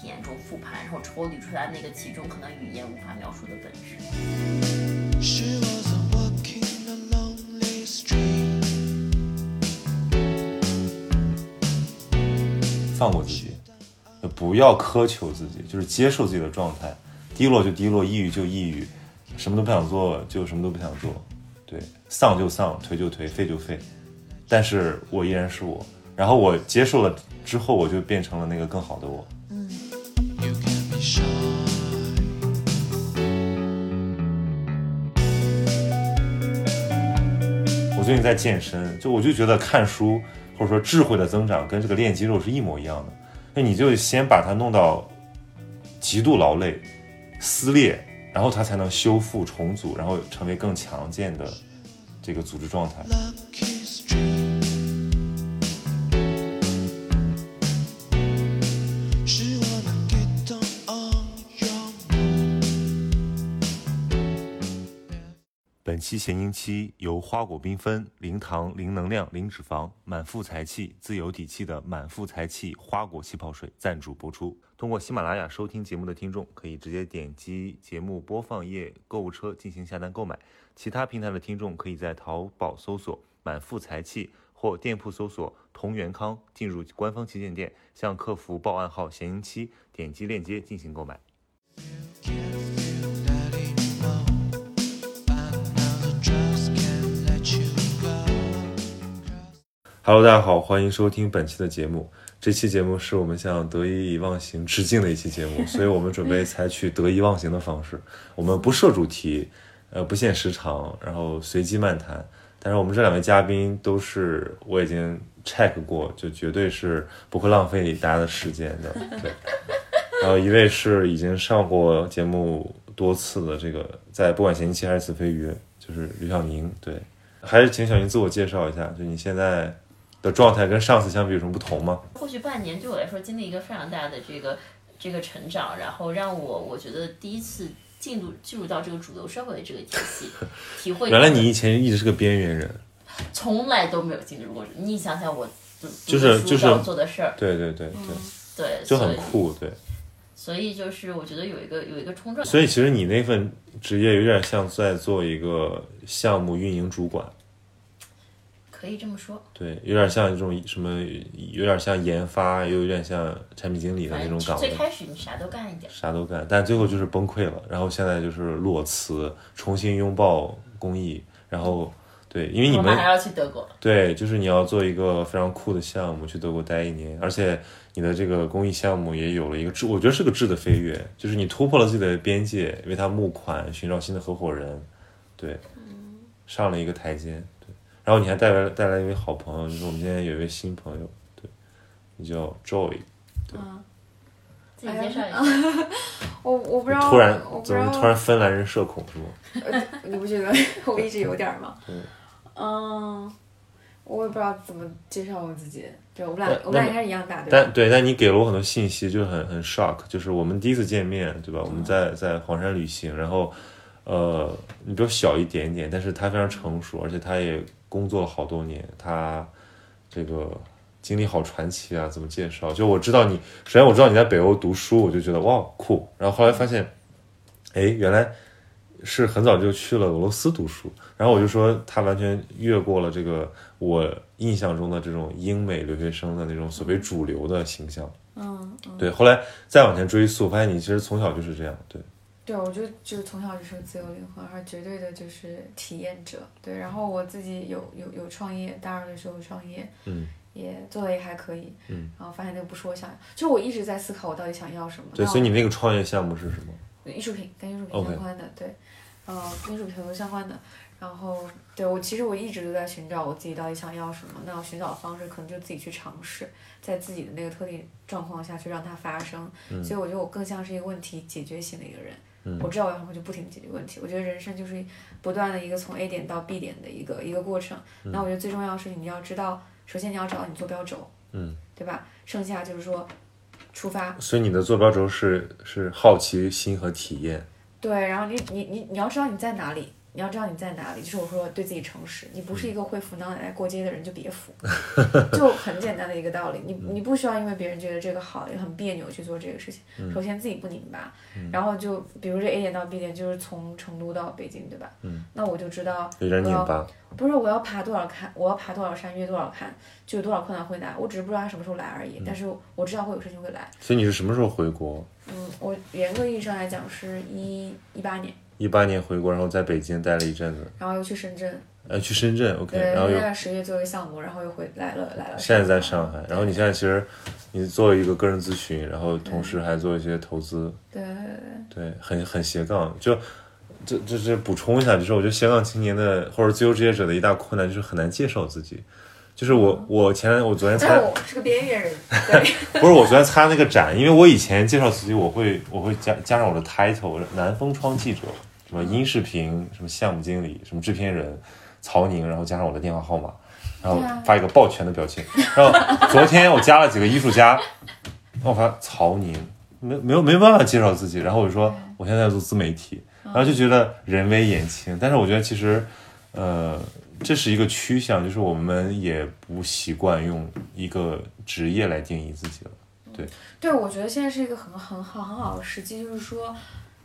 体验中复盘，然后抽离出来那个其中可能语言无法描述的本质。She wasn't walking a lonely street. 放过自己，就不要苛求自己，就是接受自己的状态，低落就低落，抑郁就抑郁，什么都不想做就什么都不想做，对，丧就丧，颓就颓，废就废，但是我依然是我，然后我接受了之后，我就变成了那个更好的我。我最近在健身，就我就觉得看书或者说智慧的增长跟这个练肌肉是一模一样的。那你就先把它弄到极度劳累、撕裂，然后它才能修复重组，然后成为更强健的这个组织状态。本期咸宁七由花果缤纷、零糖、零能量、零脂肪、满腹财气、自有底气的满腹财气花果气泡水赞助播出。通过喜马拉雅收听节目的听众，可以直接点击节目播放页购物车进行下单购买；其他平台的听众可以在淘宝搜索“满腹财气”或店铺搜索“同源康”，进入官方旗舰店，向客服报暗号“咸宁七”，点击链接进行购买。Hello，大家好，欢迎收听本期的节目。这期节目是我们向得意忘形致敬的一期节目，所以我们准备采取得意忘形的方式，我们不设主题，呃，不限时长，然后随机漫谈。但是我们这两位嘉宾都是我已经 check 过，就绝对是不会浪费大家的时间的。对，然后一位是已经上过节目多次的这个，在不管前期还是子非鱼，就是吕小宁。对，还是请小宁自我介绍一下，就你现在的状态跟上次相比有什么不同吗？过去半年对我来说经历一个非常大的这个这个成长，然后让我我觉得第一次进入进入到这个主流社会的这个体系，体会原来你以前一直是个边缘人，从来都没有进入过。你想想我就是就是要做的事儿，对对对对，对，就很酷，对。所以就是我觉得有一个有一个冲撞，所以其实你那份职业有点像在做一个项目运营主管，可以这么说，对，有点像这种什么，有点像研发，又有点像产品经理的那种岗位最，开始你啥都干一点，啥都干，但最后就是崩溃了，然后现在就是裸辞，重新拥抱公益，然后对，因为你们还要去德国，对，就是你要做一个非常酷的项目，去德国待一年，而且你的这个公益项目也有了一个质，我觉得是个质的飞跃，就是你突破了自己的边界，为他募款，寻找新的合伙人，对，上了一个台阶，对，然后你还带来带来一位好朋友，就是我们今天有一位新朋友，对，你叫 Joy，自己介绍哎一下。我我不知道，突然怎么突然芬兰人社恐是吗？你不觉得我一直有点儿吗？嗯嗯，我也不知道怎么介绍我自己。对我们俩，我们俩应该是一样大，对吧？但对，但你给了我很多信息，就很很 shock。就是我们第一次见面，对吧？我们在在黄山旅行，然后，呃，你比我小一点点，但是他非常成熟，而且他也工作了好多年，他这个经历好传奇啊！怎么介绍？就我知道你，首先我知道你在北欧读书，我就觉得哇酷。然后后来发现，哎，原来是很早就去了俄罗斯读书，然后我就说他完全越过了这个我印象中的这种英美留学生的那种所谓主流的形象。嗯嗯，对，后来再往前追溯，发现你其实从小就是这样。对，对，我就就是从小就是自由灵魂，而绝对的就是体验者。对，然后我自己有有有创业，大二的时候创业，嗯，也做的也还可以，嗯，然后发现那个不是我想要，就我一直在思考我到底想要什么。对，所以你那个创业项目是什么？艺术品跟艺术品相关的对，呃，跟艺术品很多相关的。然后，对我其实我一直都在寻找我自己到底想要什么。那我寻找的方式可能就自己去尝试，在自己的那个特定状况下去让它发生。嗯所以我觉得我更像是一个问题解决型的一个人。嗯我知道我要什么就不停的解决问题。我觉得人生就是不断的一个从 A 点到 B 点的一个一个过程。那我觉得最重要的是你要知道，首先你要找到你坐标轴，嗯，对吧？剩下就是说出发，所以你的坐标轴是是好奇心和体验。对，然后你你你你要知道你在哪里，你要知道你在哪里，就是我说对自己诚实，你不是一个会扶老奶奶过街的人就别扶，就很简单的一个道理，你你不需要因为别人觉得这个好也很别扭去做这个事情，首先自己不拧巴，然后就比如这 A 点到 B 点就是从成都到北京，对吧？那我就知道有点我要。不是我要爬多少坎，我要爬多少山，越多少坎，就有多少困难会来。我只是不知道他什么时候来而已，但是我知道会有事情会来。所以你是什么时候回国？嗯，我严格意义上来讲是一一八年，一八年回国，然后在北京待了一阵子，然后又去深圳，呃，去深圳，OK，然后又在十月做一个项目，然后又回来了来了。现在在上海，然后你现在其实你做一个个人咨询，然后同时还做一些投资，对对对对，对，很很斜杠。就这这这补充一下，就是我觉得斜杠青年的或者自由职业者的一大困难就是很难介绍自己。就是我我前我昨天参我是个边缘人，对，不是我昨天参加那个展，因为我以前介绍自己我会我会加加上我的 title 南风窗记者，什么音视频，什么项目经理，什么制片人曹宁，然后加上我的电话号码，然后发一个抱拳的表情。然后昨天我加了几个艺术家，我发曹宁，没没有没办法介绍自己，然后我就说我现在在做自媒体，然后就觉得人微言轻，但是我觉得其实，呃，这是一个趋向，就是我们也不习惯用一个职业来定义自己了。对，我觉得现在是一个很很好很好的时机，就是说，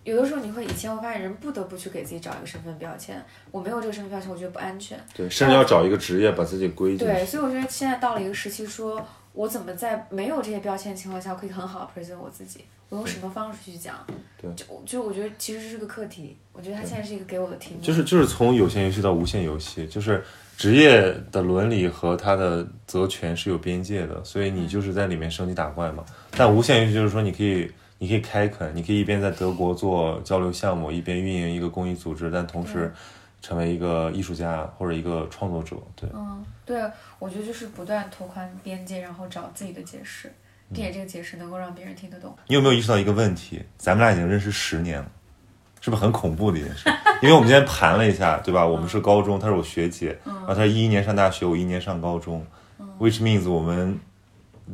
有的时候你会以前会发现人不得不去给自己找一个身份标签，我没有这个身份标签，我觉得不安全。对，甚至要找一个职业把自己归进对，所以我觉得现在到了一个时期说，我怎么在没有这些标签的情况下，可以很好的 present 我自己，我用什么方式去讲？对就就我觉得其实是个课题，我觉得它现在是一个给我的题目。就是就是从有限游戏到无限游戏，就是职业的伦理和它的责权是有边界的，所以你就是在里面升级打怪嘛。但无限游戏就是说你可以你可以开垦，你可以一边在德国做交流项目，一边运营一个公益组织，但同时成为一个艺术家或者一个创作者。对，嗯，对，我觉得就是不断拓宽边界，然后找自己的解释，并且这个解释能够让别人听得懂。你有没有意识到一个问题？咱们俩已经认识十年了，是不是很恐怖的一件事？因为我们今天盘了一下，对吧？我们是高中，她是我学姐，然后她一一年上大学，我一年上高中，which means 我们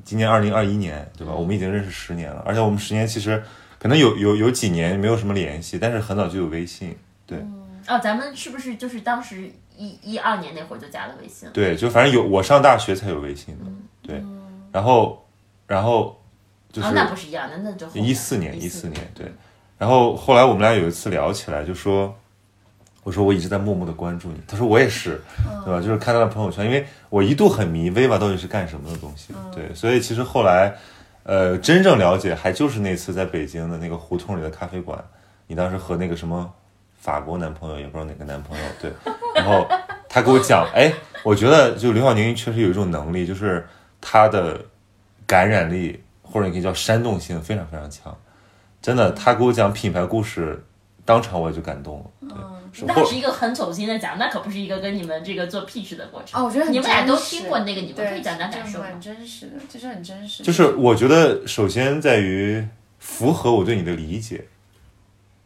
今年二零二一年，对吧？我们已经认识十年了，而且我们十年其实可能有有有几年没有什么联系，但是很早就有微信，对。哦，咱们是不是就是当时一一二年那会儿就加了微信了？对，就反正有我上大学才有微信的，对，然后然后就是啊，那不是一样的，那就一四年，一一四年，对。然后后来我们俩有一次聊起来，就说，我说我一直在默默的关注你，他说我也是，对吧？就是看他的朋友圈，因为我一度很迷 Viva 到底是干什么的东西，对，所以其实后来，呃，真正了解还就是那次在北京的那个胡同里的咖啡馆，你当时和那个什么法国男朋友，也不知道哪个男朋友，对，然后他给我讲，哎，我觉得就刘晓宁确实有一种能力，就是他的感染力或者你可以叫煽动性非常非常强。真的，他给我讲品牌故事，当场我也就感动了。对，是那或是一个很走心的讲，那可不是一个跟你们这个做 pitch 的过程。哦，我觉得很你们俩都听过那个，你们可以讲讲感受吗就是很？真实的，就是很真实。就是我觉得首先在于符合我对你的理解。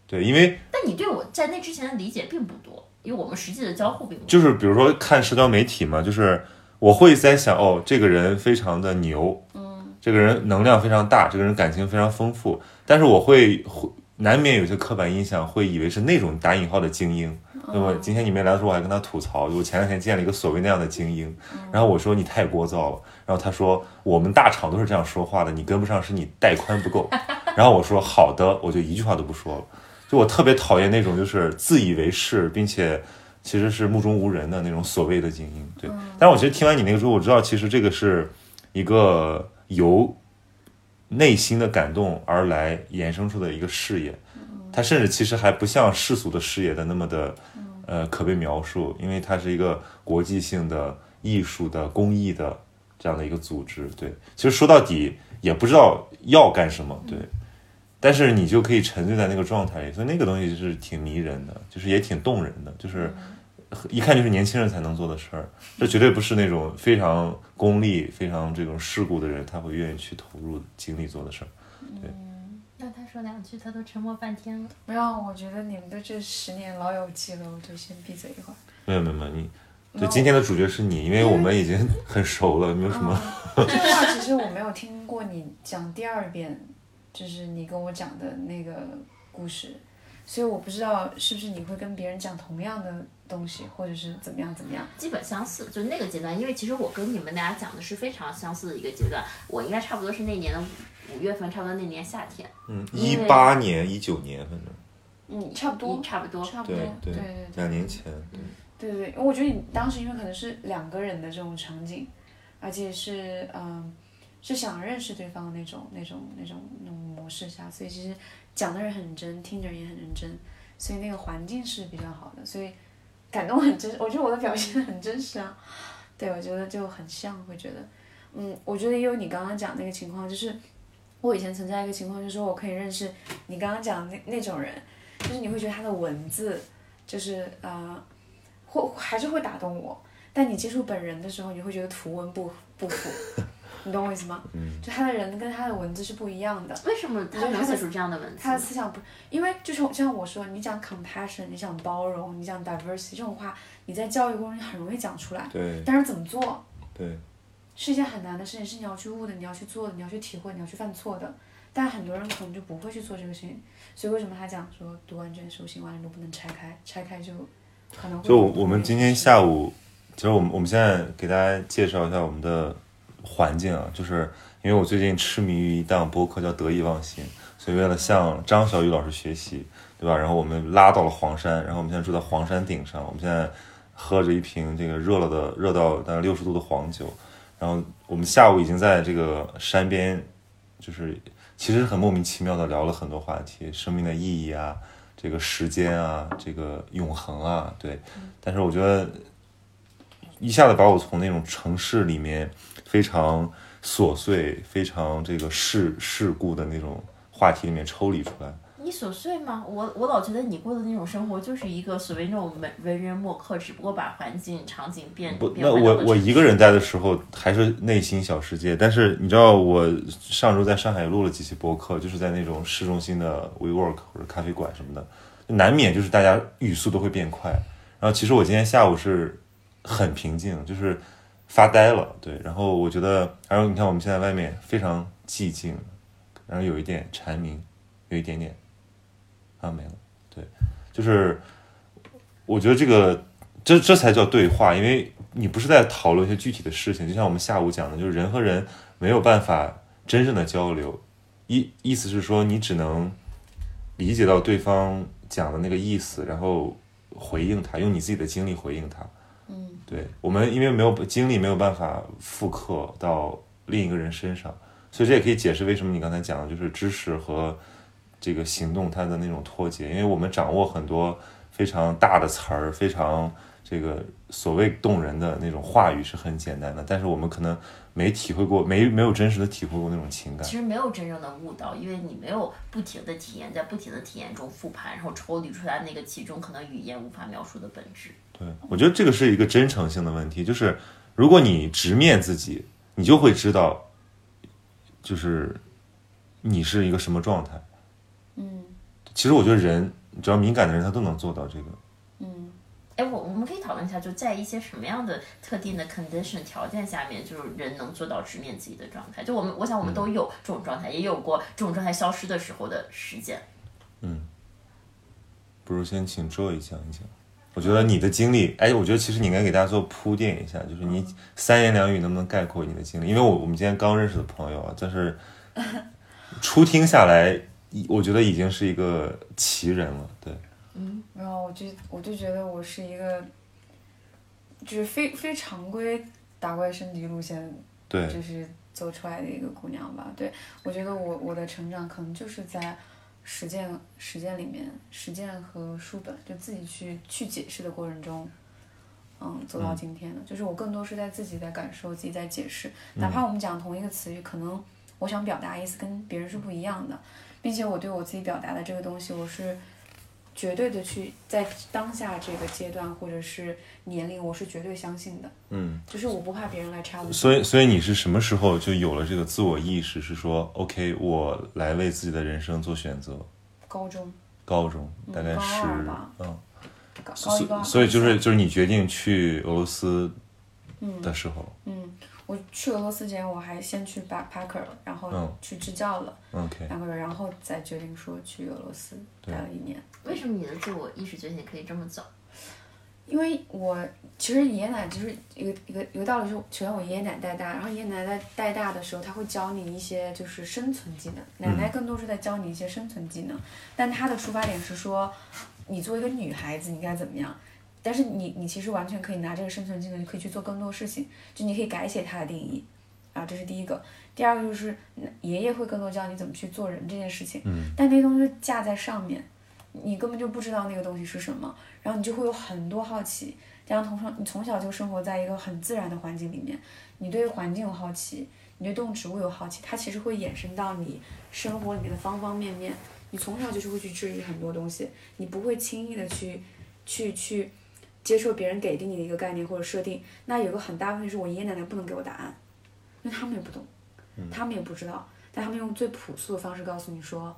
对，因为但你对我在那之前的理解并不多，因为我们实际的交互并不多。就是比如说看社交媒体嘛，就是我会在想，哦，这个人非常的牛，嗯，这个人能量非常大，这个人感情非常丰富，但是我会会难免有些刻板印象，会以为是那种打引号的精英。那么？今天你没来的时候，我还跟他吐槽，我前两天见了一个所谓那样的精英，然后我说你太聒噪了，然后他说我们大厂都是这样说话的，你跟不上是你带宽不够，然后我说好的，我就一句话都不说了。就我特别讨厌那种就是自以为是，并且其实是目中无人的那种所谓的精英。对，但是我其实听完你那个之后，我知道其实这个是一个由内心的感动而来衍生出的一个事业，它甚至其实还不像世俗的事业的那么的呃可被描述，因为它是一个国际性的艺术的公益的这样的一个组织。对，其实说到底也不知道要干什么，对。但是你就可以沉醉在那个状态里，所以那个东西是挺迷人的，就是也挺动人的，就是一看就是年轻人才能做的事儿。这绝对不是那种非常功利、非常这种世故的人，他会愿意去投入精力做的事儿。嗯那他说两句，他都沉默半天了。没有，我觉得你们的这十年老友记了，我就先闭嘴一会儿。没有没有没有，你对今天的主角是你，因为我们已经 很熟了，没有什么。这个话其实我没有听过你讲第二遍，就是你跟我讲的那个故事。所以我不知道是不是你会跟别人讲同样的东西，或者是怎么样怎么样。基本相似，就那个阶段，因为其实我跟你们大家讲的是非常相似的一个阶段，我应该差不多是那年的五五月份，差不多那年夏天，嗯，一八年、一九年，反正嗯，差不多，差不多，差不多，对对对对两年前，对对对，因为我觉得你当时因为可能是两个人的这种场景，而且是嗯，是想认识对方的那种那种那种那种模式下，所以其实讲的人很真，听着人也很认真，所以那个环境是比较好的，所以感动很真实。我觉得我的表现很真实啊，对我觉得就很像，会觉得，嗯，我觉得也有你刚刚讲那个情况，就是我以前存在一个情况，就是说我可以认识你刚刚讲的那那种人，就是你会觉得他的文字就是呃。会还是会打动我，但你接触本人的时候，你会觉得图文不不符，你懂我意思吗？嗯，就他的人跟他的文字是不一样的，为什么他能写出这样的文字？他的思想不，因为就是就像我说，你讲 compassion，你讲包容，你讲 diversity 这种话，你在教育过程中很容易讲出来，对但是怎么做对，是一件很难的事情，是你要去悟的，你要去做的，你要去体会，你要去犯错的。但很多人可能就不会去做这个事情，所以为什么他讲说读完卷书，行万里路不能拆开，拆开就可能会就我我们今天下午，其实我们我们现在给大家介绍一下我们的环境啊，就是因为我最近痴迷于一档播客叫《得意忘形》，所以为了向张小雨老师学习，对吧？然后我们拉到了黄山，然后我们现在住在黄山顶上，我们现在喝着一瓶这个热了的热到大概六十度的黄酒，然后我们下午已经在这个山边，就是其实很莫名其妙的聊了很多话题，生命的意义啊。这个时间啊，这个永恒啊，对。但是我觉得一下子把我从那种城市里面非常琐碎、非常这个世世故的那种话题里面抽离出来。你琐碎吗？我我老觉得你过的那种生活就是一个所谓那种文文人墨客，只不过把环境场景变不，那我我一个人在的时候还是内心小世界。但是你知道，我上周在上海录了几期播客，就是在那种市中心的 WeWork 或者咖啡馆什么的，难免就是大家语速都会变快。然后其实我今天下午是很平静，就是发呆了，对。然后我觉得，然后你看我们现在外面非常寂静，然后有一点蝉鸣，有一点点啊没了，对，就是我觉得这个这这才叫对话，因为你不是在讨论一些具体的事情，就像我们下午讲的，就是人和人没有办法真正的交流，意意思是说你只能理解到对方讲的那个意思，然后回应他，用你自己的经历回应他。对我们因为没有精力，没有办法复刻到另一个人身上，所以这也可以解释为什么你刚才讲的就是知识和这个行动它的那种脱节，因为我们掌握很多非常大的词儿，非常这个所谓动人的那种话语是很简单的，但是我们可能没体会过，没没有真实的体会过那种情感其。实没有真正的悟到，因为你没有不停的体验，在不停的体验中复盘，然后抽离出来那个其中可能语言无法描述的本质。对，我觉得这个是一个真诚性的问题，就是如果你直面自己，你就会知道，就是你是一个什么状态。嗯其实我觉得人只要敏感的人，他都能做到这个。嗯。哎，我我们可以讨论一下，就在一些什么样的特定的 condition 条件下面，就是人能做到直面自己的状态。就我们，我想我们都有这种状态，也有过这种状态消失的时候的时间。不如先请 Joy 讲一讲。我觉得你的经历，哎，我觉得其实你应该给大家做铺垫一下，就是你三言两语能不能概括你的经历？因为我我们今天刚认识的朋友啊，但是 初听下来，我觉得已经是一个奇人了。对，然后我就我就觉得我是一个，就是非非常规打怪升级路线，对，就是走出来的一个姑娘吧。对我觉得我我的成长可能就是在实践实践里面，实践和书本就自己去去解释的过程中。嗯，走到今天的，就是我更多是在自己在感受，自己在解释。哪怕我们讲同一个词语，可能我想表达意思跟别人是不一样的，并且我对我自己表达的这个东西，我是绝对的去在当下这个阶段或者是年龄，我是绝对相信的。嗯。就是我不怕别人来插我。所以，所以你是什么时候就有了这个自我意识？是说，OK，我来为自己的人生做选择。高中高中大概是嗯，高高一高二所所以就是就是你决定去俄罗斯嗯的时候，嗯，我去俄罗斯之前，我还先去 backpacker 了，然后嗯去支教了两个月，然后再决定说去俄罗斯待了一年。为什么你的自我意识觉醒可以这么早？因为我其实爷爷奶奶就是一个一个一个道理是，首先我爷爷奶奶带大，然后爷爷奶奶带大的时候，他会教你一些就是生存技能，奶奶更多是在教你一些生存技能，但他的出发点是说，你作为一个女孩子，你该怎么样。但是你你其实完全可以拿这个生存技能，你可以去做更多事情，就你可以改写它的定义，啊，这是第一个。第二个就是嗯爷爷会更多教你怎么去做人这件事情，嗯，但那些东西架在上面，你根本就不知道那个东西是什么，然后你就会有很多好奇。加上从小你从小就生活在一个很自然的环境里面，你对环境有好奇，你对动植物有好奇，它其实会衍生到你生活里面的方方面面。你从小就是会去质疑很多东西，你不会轻易的去去去接受别人给定你的一个概念或者设定。那有个很大问题是我爷爷奶奶不能给我答案，因为他们也不懂，他们也不知道，但他们用最朴素的方式告诉你说，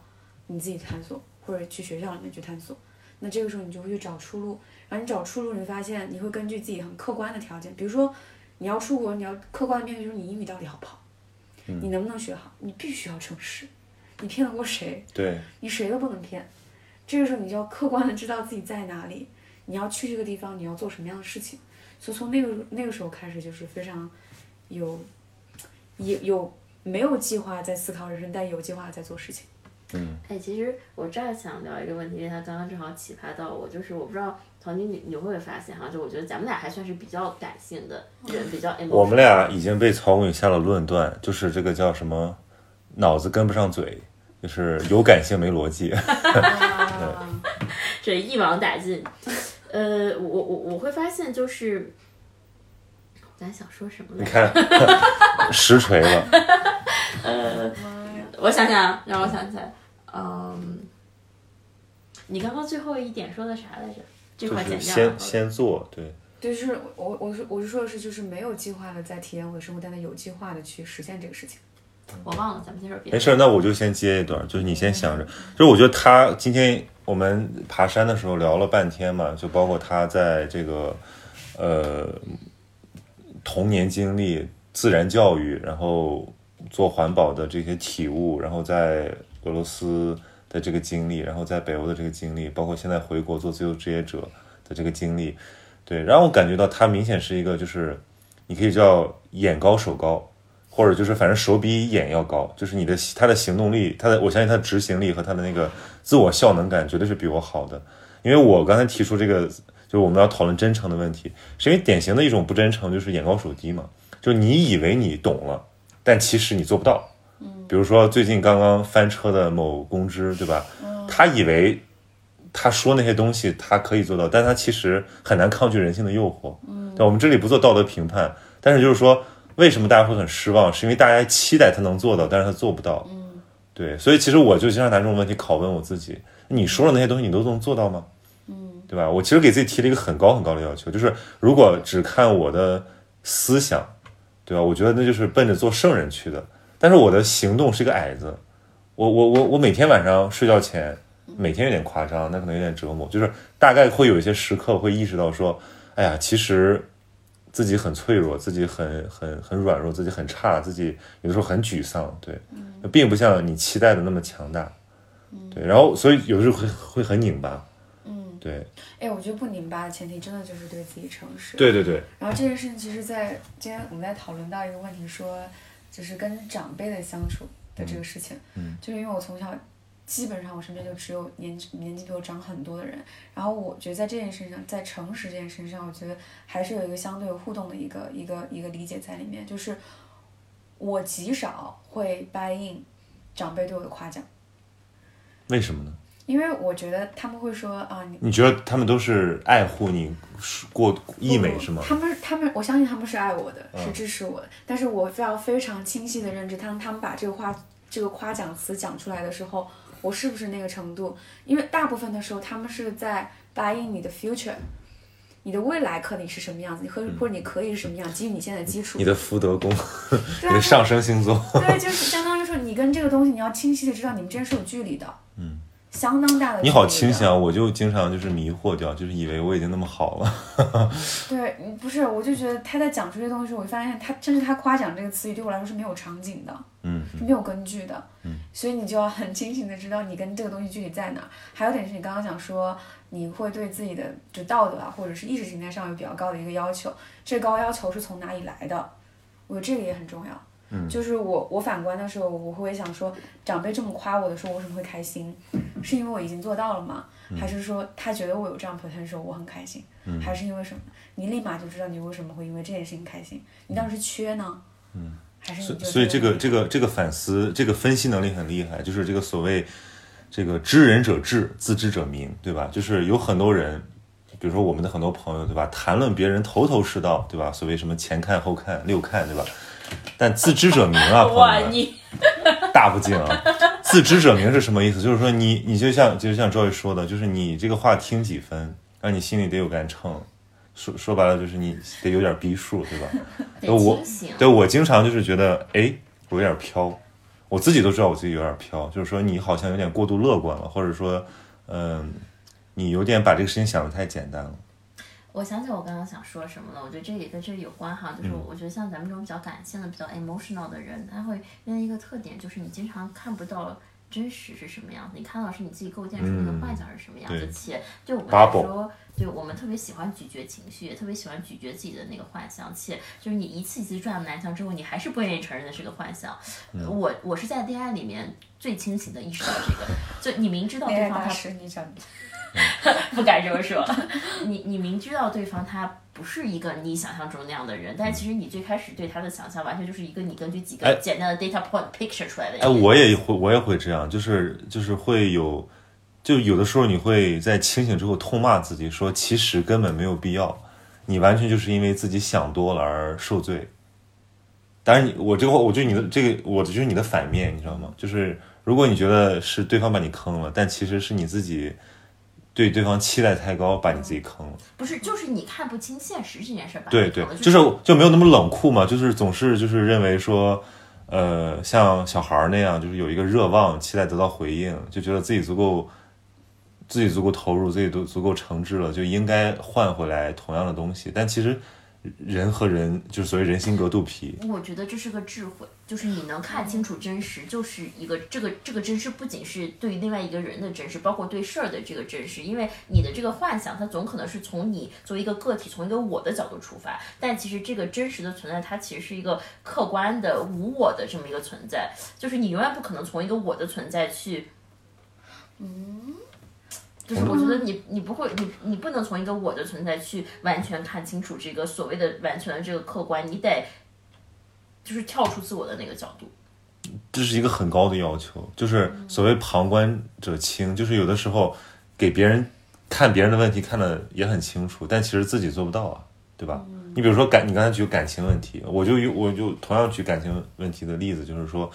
你自己探索，或者去学校里面去探索。那这个时候你就会去找出路，然后你找出路，你会发现你会根据自己很客观的条件，比如说你要出国，你要客观的面对，就是你英语到底好不好，你能不能学好，你必须要诚实，你骗得过谁？对，你谁都不能骗。这个时候你就要客观的知道自己在哪里，你要去这个地方，你要做什么样的事情。所以从那个那个时候开始，就是非常有有有没有计划在思考人生，但有计划在做事情。嗯，哎，其实我这儿想聊一个问题，因为他刚刚正好启发到我，就是我不知道唐晶你你会不会发现哈，就我觉得咱们俩还算是比较感性的人，比较。我们俩已经被曹公宇下了论断，就是这个叫什么，脑子跟不上嘴，就是有感性没逻辑。啊，这 一网打尽。呃，我我我会发现就是，咱想说什么来 你着？看，实锤了。呃，妈呀！我想想，让我想起来，嗯，你刚刚最后一点说的啥来着？这块剪是掉了先。先做，对，就是我我是我是说的是，就是没有计划的在体验我的生活，但是有计划的去实现这个事情。我忘了，咱们接着别。没事，那我就先接一段，就是你先想着，就是我觉得他今天我们爬山的时候聊了半天嘛，就包括他在这个呃童年经历、自然教育，然后做环保的这些体悟，然后在俄罗斯的这个经历，然后在北欧的这个经历，包括现在回国做自由职业者的这个经历，对，让我感觉到他明显是一个就是你可以叫眼高手高。或者就是反正手比眼要高，就是你的他的行动力，他的我相信他的执行力和他的那个自我效能感绝对是比我好的。因为我刚才提出这个，就是我们要讨论真诚的问题，是因为典型的一种不真诚就是眼高手低嘛，就你以为你懂了，但其实你做不到。比如说最近刚刚翻车的某公知，对吧？他以为他说那些东西他可以做到，但他其实很难抗拒人性的诱惑。对，我们这里不做道德评判，但是就是说。为什么大家会很失望？是因为大家期待他能做到，但是他做不到。嗯，对，所以其实我就经常拿这种问题拷问我自己：你说的那些东西，你都能做到吗？嗯，对吧？我其实给自己提了一个很高很高的要求，就是如果只看我的思想，对吧？我觉得那就是奔着做圣人去的。但是我的行动是一个矮子，我我我我每天晚上睡觉前，每天有点夸张，那可能有点折磨，就是大概会有一些时刻会意识到说，哎呀，其实。自己很脆弱，自己很很很软弱，自己很差，自己有的时候很沮丧，对，并不像你期待的那么强大，对，然后所以有时候会会很拧巴，嗯，对，哎，我觉得不拧巴的前提真的就是对自己诚实。对对对，然后这件事情，其实在今天我们在讨论到一个问题，说就是跟长辈的相处的这个事情，嗯，就是因为我从小基本上我身边就只有年年纪比我长很多的人，然后我觉得在这件事上，在诚实这件事上，我觉得还是有一个相对有互动的一个一个一个理解在里面，就是我极少会 buy in 长辈对我的夸奖，为什么呢？因为我觉得他们会说啊，你你觉得他们都是爱护你过溢美是吗？他们他们，我相信他们是爱我的，嗯是支持我的。但是我非常非常清晰的认知，当他们把这个话这个夸奖词讲出来的时候，我是不是那个程度？因为大部分的时候，他们是在 buy in 你的 future，你的未来可以是什么样子，或者或者你可以是什么样，基于你现在的基础你。的福德宫，你的上升星座，对，就是相当于说，你跟这个东西，你要清晰的知道你们之间是有距离的。嗯，相当大的。你好清醒啊，我就经常就是迷惑掉，就是以为我已经那么好了。对，嗯不是，我就觉得他在讲这些东西时，我就发现他，甚至他夸奖这个词语对我来说是没有场景的，嗯，是没有根据的，嗯，所以你就要很清醒的知道你跟这个东西具体在哪儿。还有点是你刚刚讲说，你会对自己的就道德啊，或者是意识形态上有比较高的一个要求，这高要求是从哪里来的？我觉得这个也很重要。嗯，就是我我反观的时候，我会想说，长辈这么夸我的时候，我为什么会开心？是因为我已经做到了吗？还是说他觉得我有这样 potential，我很开心？还是因为什么？你立马就知道你为什么会因为这件事情开心。你当时缺呢？嗯，还是所以这个这个这个反思，这个分析能力很厉害，就是这个所谓这个知人者智，自知者明，对吧？就是有很多人，比如说我们的很多朋友，对吧？谈论别人头头是道，对吧？所谓什么前看后看六看，对吧？但自知者明啊，朋，友们，你 大不敬啊！自知者明是什么意思？就是说你你就像就像赵宇说的，就是你这个话听几分，让你心里得有杆秤。说说白了就是你得有点逼数，对吧？得我。对我经常就是觉得，哎，我有点飘，我自己都知道我自己有点飘，就是说你好像有点过度乐观了，或者说，嗯、你有点把这个事情想得太简单了。我想起我刚刚想说什么了，我觉得这也跟这里有关哈，就是嗯。我觉得像咱们这种比较感性的、比较 emotional 的人，他会因为一个特点就是你经常看不到真实是什么样子，你看到是你自己构建出那个幻想是什么样子，对且对我们来说，对我们特别喜欢咀嚼情绪，也特别喜欢咀嚼自己的那个幻想，且就是你一次一次撞南墙之后，你还是不愿意承认的是个幻想。嗯。我我是在恋爱里面最清醒的意识到这个，就你明知道对方他是，你讲，不敢这么说。你你明知道对方他不是一个你想象中那样的人，但其实你最开始对他的想象完全就是一个你根据几哎个简单的 data point picture 出来的。哎，我也会，我也会这样，就是就是会有，就有的时候你会在清醒之后痛骂自己，说其实根本没有必要，你完全就是因为自己想多了而受罪。当然你，我这个话，我觉得你的这个，我就是你的反面，你知道吗？就是如果你觉得是对方把你坑了，但其实是你自己对对方期待太高，把你自己坑了。不是，就是你看不清现实这件事儿吧？对对，就是就没有那么冷酷嘛，就是总是就是认为说，呃，像小孩儿那样，就是有一个热望，期待得到回应，就觉得自己足够，自己足够投入，自己都足够诚挚了，就应该换回来同样的东西。但其实人和人就是所谓人心隔肚皮，我觉得这是个智慧，就是你能看清楚真实，就是一个这个这个真实不仅是对于另外一个人的真实，包括对事儿的这个真实。因为你的这个幻想，它总可能是从你作为一个个体，从一个我的角度出发，但其实这个真实的存在，它其实是一个客观的无我的这么一个存在，就是你永远不可能从一个我的存在去，嗯。就是我觉得你你不会你你不能从一个我的存在去完全看清楚这个所谓的完全的这个客观，你得就是跳出自我的那个角度。这是一个很高的要求，就是所谓旁观者清，就是有的时候给别人看别人的问题看的也很清楚，但其实自己做不到啊，对吧？你比如说感，你刚才举感情问题，我就有我就同样举感情问题的例子，就是说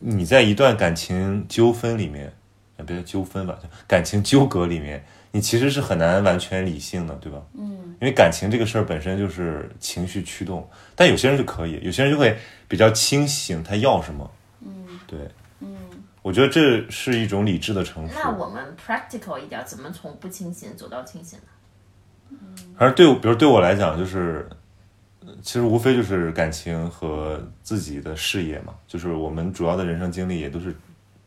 你在一段感情纠纷里面，呃别纠纷吧，感情纠葛里面，你其实是很难完全理性的，对吧？嗯，因为感情这个事儿本身就是情绪驱动，但有些人就可以，有些人就会比较清醒，他要什么。对，嗯，我觉得这是一种理智的成熟。那我们 practical 一点，怎么从不清醒走到清醒呢？反正对我，比如对我来讲，就是呃其实无非就是感情和自己的事业嘛，就是我们主要的人生经历也都是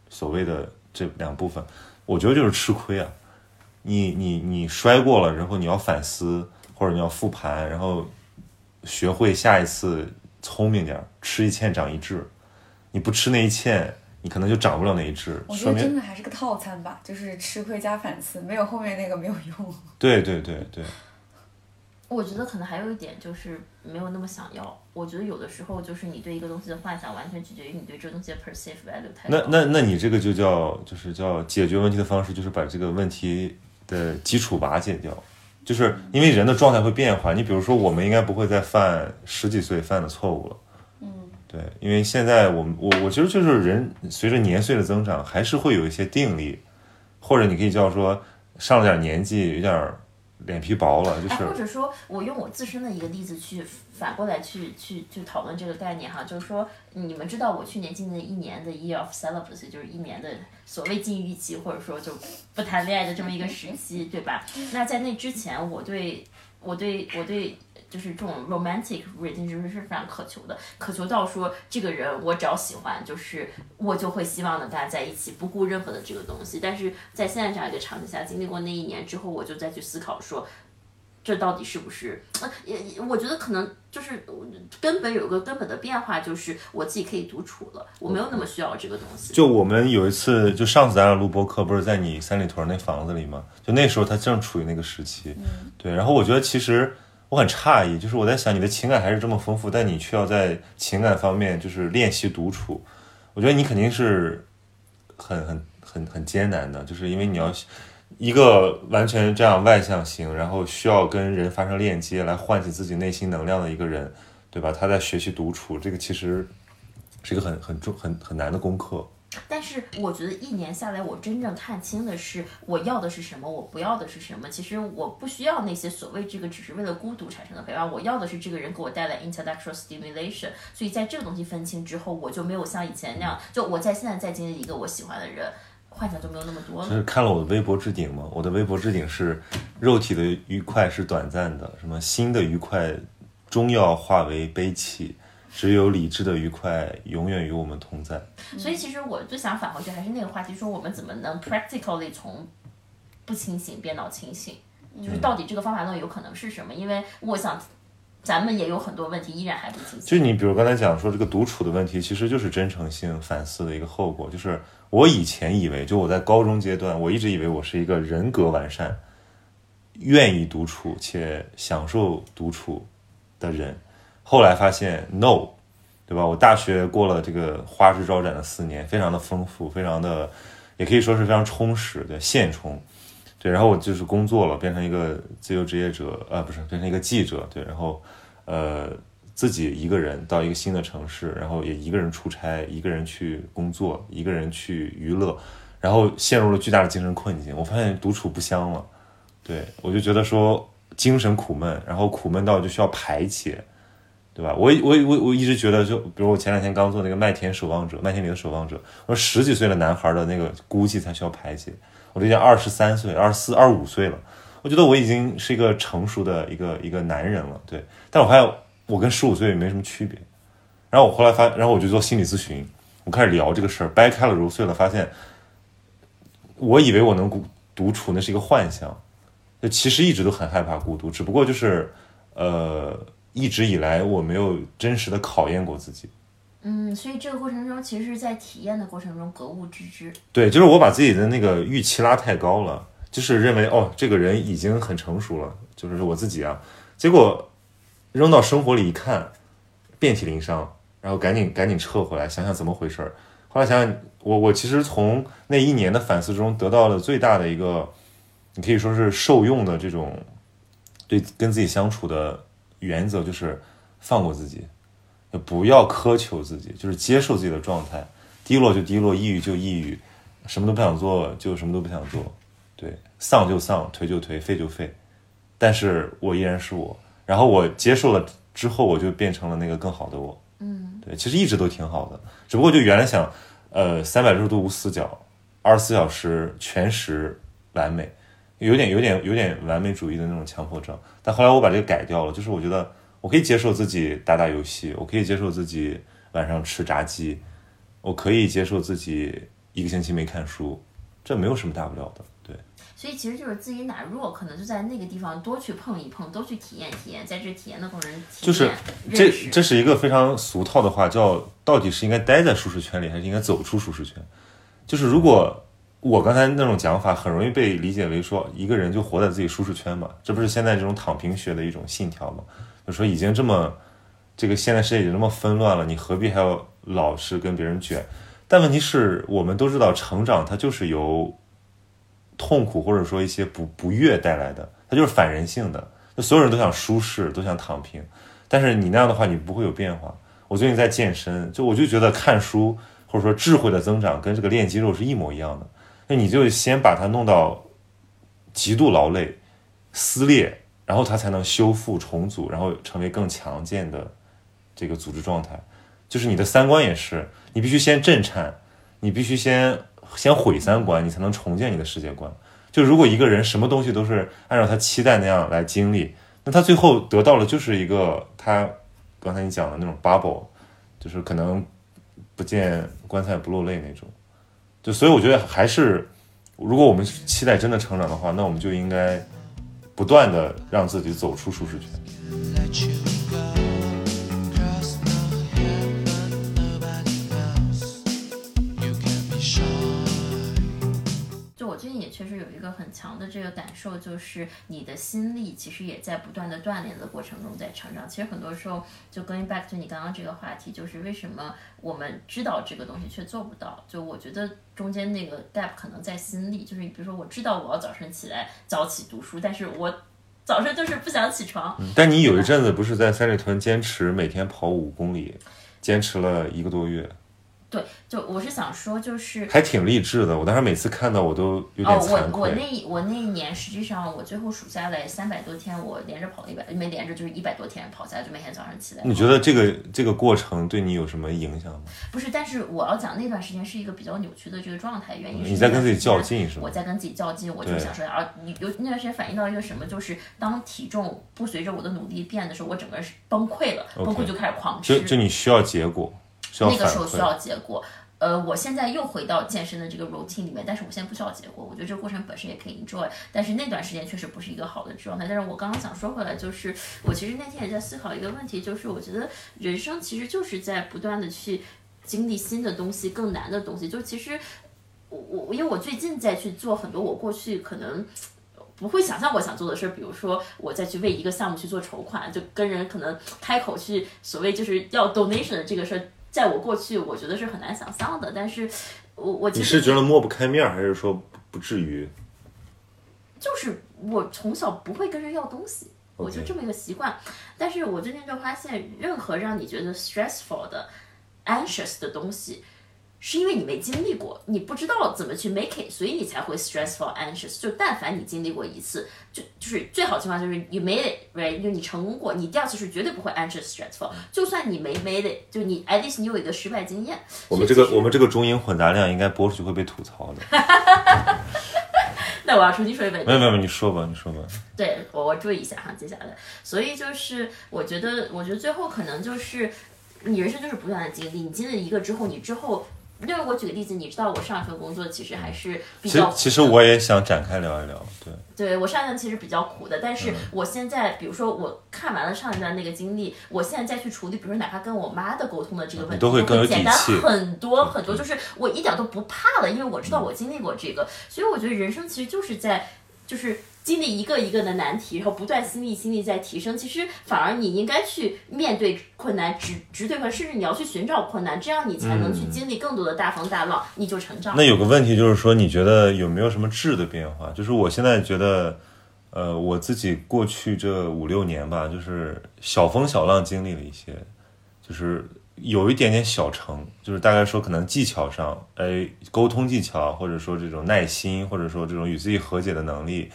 所谓的这两部分。我觉得就是吃亏啊，你你你摔过了，然后你要反思或者你要复盘，然后学会下一次聪明点儿，吃一堑长一智。你不吃那一堑，你可能就长不了那一智，我觉得真的还是个套餐吧，就是吃亏加反思，没有后面那个没有用。对对对对。我觉得可能还有一点就是没有那么想要。我觉得有的时候就是你对一个东西的幻想，完全取决于你对这个东西的 perceive value 太高。那那那你这个就叫就是叫解决问题的方式，就是把这个问题的基础瓦解掉，就是因为人的状态会变化。你比如说，我们应该不会再犯十几岁犯的错误了。嗯，对，因为现在我们我我觉得就是人随着年岁的增长，还是会有一些定力，或者你可以叫说上了点年纪，有点儿脸皮薄了，就哎，或者说，我用我自身的一个例子去反过来去去去讨论这个概念哈，就是说，你们知道我去年经历了一年的 year of celibacy，就是一年的所谓禁欲期，或者说就不谈恋爱的这么一个时期，对吧？那在那之前，我对我对我对就是这种 romantic relationship 是非常渴求的，渴求到说这个人我只要喜欢，就是我就会希望能跟他在一起，不顾任何的这个东西。但是在现在这样一个场景下，经历过那一年之后，我就再去思考说。这到底是不是？呃，也也我觉得可能就是呃根本有个根本的变化，就是我自己可以独处了，我没有那么需要这个东西。就我们有一次，就上次咱俩录播课，不是在你三里屯那房子里吗？就那时候他正处于那个时期，对。然后我觉得其实我很诧异，就是我在想你的情感还是这么丰富，但你却要在情感方面就是练习独处。我觉得你肯定是很很很很艰难的，就是因为你要一个完全这样外向型，然后需要跟人发生链接来唤起自己内心能量的一个人，对吧？他在学习独处，这个其实是一个很很重很很难的功课。但是我觉得一年下来，我真正看清的是我要的是什么，我不要的是什么。其实我不需要那些所谓这个只是为了孤独产生的陪伴，我要的是这个人给我带来 intellectual stimulation。所以在这个东西分清之后，我就没有像以前那样，就我在现在在经历一个我喜欢的人，幻想就没有那么多了。就是看了我的微博置顶吗？我的微博置顶是肉体的愉快是短暂的，什么心的愉快终要化为悲戚，只有理智的愉快永远与我们同在。所以其实我最想返回去还是那个话题，说我们怎么能 practically 从不清醒变到清醒，就是到底这个方法论有可能是什么？因为我想咱们也有很多问题依然还不清醒。就你比如刚才讲说这个独处的问题，其实就是真诚性反思的一个后果。就是我以前以为，就我在高中阶段，我一直以为我是一个人格完善、愿意独处且享受独处的人，后来发现 no，对吧？我大学过了这个花枝招展的四年，非常的丰富，非常的，也可以说是非常充实的现充。对，然后我就是工作了，变成一个自由职业者，呃，不是，变成一个记者，对，然后，呃，自己一个人到一个新的城市，然后也一个人出差，一个人去工作，一个人去娱乐，然后陷入了巨大的精神困境。我发现独处不香了，对我就觉得说精神苦闷，然后苦闷到就需要排解，对吧？我我我我一直觉得，就比如我前两天刚做那个麦田守望者，麦田里的守望者，我说十几岁的男孩的那个孤寂才需要排解。我都已经二十三岁、二十四、二十五岁了，我觉得我已经是一个成熟的一个一个男人了，对。但我发现我跟十五岁也没什么区别。然后我后来发，然后我就做心理咨询，我开始聊这个事儿，掰开了揉碎了，发现我以为我能孤独处，那是一个幻想。就其实一直都很害怕孤独，只不过就是呃，一直以来我没有真实的考验过自己。嗯，所以这个过程中，其实是在体验的过程中格物致知。对，就是我把自己的那个预期拉太高了，就是认为哦，这个人已经很成熟了，就是我自己啊。结果扔到生活里一看，遍体鳞伤，然后赶紧赶紧撤回来，想想怎么回事儿。后来想想，我我其实从那一年的反思中得到了最大的一个，你可以说是受用的这种对跟自己相处的原则，就是放过自己。不要苛求自己，就是接受自己的状态，低落就低落，抑郁就抑郁，什么都不想做就什么都不想做，对，丧就丧，颓就颓，废就废，但是我依然是我，然后我接受了之后，我就变成了那个更好的我，嗯，对，其实一直都挺好的，只不过就原来想，呃，三百六十度无死角，二十四小时全时完美，有点有点有点完美主义的那种强迫症，但后来我把这个改掉了，就是我觉得。我可以接受自己打打游戏，我可以接受自己晚上吃炸鸡，我可以接受自己一个星期没看书，这没有什么大不了的。对，所以其实就是自己哪弱，可能就在那个地方多去碰一碰，多去体验体验，在这体验的过程中就是这这是一个非常俗套的话，叫到底是应该待在舒适圈里，还是应该走出舒适圈？就是如果我刚才那种讲法，很容易被理解为说一个人就活在自己舒适圈嘛，这不是现在这种躺平学的一种信条吗？就说已经这么，这个现在世界已经这么纷乱了，你何必还要老是跟别人卷？但问题是我们都知道，成长它就是由痛苦或者说一些不不悦带来的，它就是反人性的。就所有人都想舒适，都想躺平，但是你那样的话，你不会有变化。我最近在健身，就我就觉得看书或者说智慧的增长跟这个练肌肉是一模一样的。你就先把它弄到极度劳累，撕裂，然后它才能修复重组，然后成为更强健的这个组织状态。就是你的三观也是，你必须先震颤，你必须先先毁三观，你才能重建你的世界观。就如果一个人什么东西都是按照他期待那样来经历，那他最后得到的就是一个他刚才你讲的那种 bubble，就是可能不见棺材不落泪那种。就所以我觉得还是，如果我们期待真的成长的话，那我们就应该不断的让自己走出舒适圈。个很强的这个感受，就是你的心力其实也在不断的锻炼的过程中在成长。其实很多时候，就 going back to 你刚刚这个话题，就是为什么我们知道这个东西却做不到？就我觉得中间那个 gap 可能在心力，就是你比如说我知道我要早晨起来早起读书，但是我早上就是不想起床。但你有一阵子不是在三里屯坚持每天跑五公里，坚持了一个多月，对，就我是想说，就是还挺励志的。我当时每次看到我都有点哦，惭我我。那我那一年实际上我最后数下来三百多天，我连着跑了一百，没连着就是一百多天跑下来，就每天早上起来。你觉得这个这个过程对你有什么影响吗？不是，但是我要讲那段时间是一个比较扭曲的这个状态，原因是你在跟自己较劲是吗我在跟自己较劲，我就想说啊，你有那段时间反映到一个什么，就是当体重不随着我的努力变的时候，我整个人是崩溃了，崩溃就开始狂吃。就就你需要结果，那个。时候需要结果。呃，我现在又回到健身的这个 routine 里面，但是我现在不需要结果，我觉得这个过程本身也可以 enjoy。但是那段时间确实不是一个好的状态。但是我刚刚想说回来，就是我其实那天也在思考一个问题，就是我觉得人生其实就是在不断的去经历新的东西、更难的东西。就其实我我因为我最近在去做很多我过去可能。不会想象我想做的事儿，比如说我再去为一个项目去做筹款，就跟人可能开口去所谓就是要 donation 的这个事儿，在我过去我觉得是很难想象的。但是我我其你是觉得抹不开面儿，还是说不不至于？就是我从小不会跟人要东西，我就这么一个习惯。但是我最近就发现，任何让你觉得 stressful 的、anxious 的东西，是因为你没经历过，你不知道怎么去 make it，所以你才会 stressful anxious。就但凡你经历过一次，就就是最好情况就是 you made it，right，就你成功过，你第二次是绝对不会 anxious stressful。就算你没 made it，就你 at least 你有一个失败经验。我们这个我们这个中英混杂量应该播出去会被吐槽的。那我要重新说一遍。没有没有，你说吧，你说吧。对我我注意一下哈，接下来，所以就是我觉得，我觉得最后可能就是你人生就是不断的经历，你经历一个之后，你之后，因为我举个例子，你知道我上一份工作其实还是比较苦其实其实我也想展开聊一聊，对，对我上一段其实比较苦的，但嗯。是我现在，比如说我看完了上一段那个经历，我现在再去处理，比如说哪怕跟我妈的沟通的这个问题，都会更有底简单气很多很多，就是我一点都不怕了，因为我知道我经历过这个，所以我觉得人生其实就是在就是。经历一个一个的难题，然后不断心力心力在提升。其实反而你应该去面对困难，直直对困难，甚至你要去寻找困难，这样你才能去经历更多的大风大浪，你就成长。嗯那有个问题就是说，你觉得有没有什么质的变化？就是我现在觉得，呃，我自己过去这五六年吧，就是小风小浪经历了一些，就是有一点点小成，就是大概说可能技巧上，哎，沟通技巧，或者说这种耐心，或者说这种与自己和解的能力，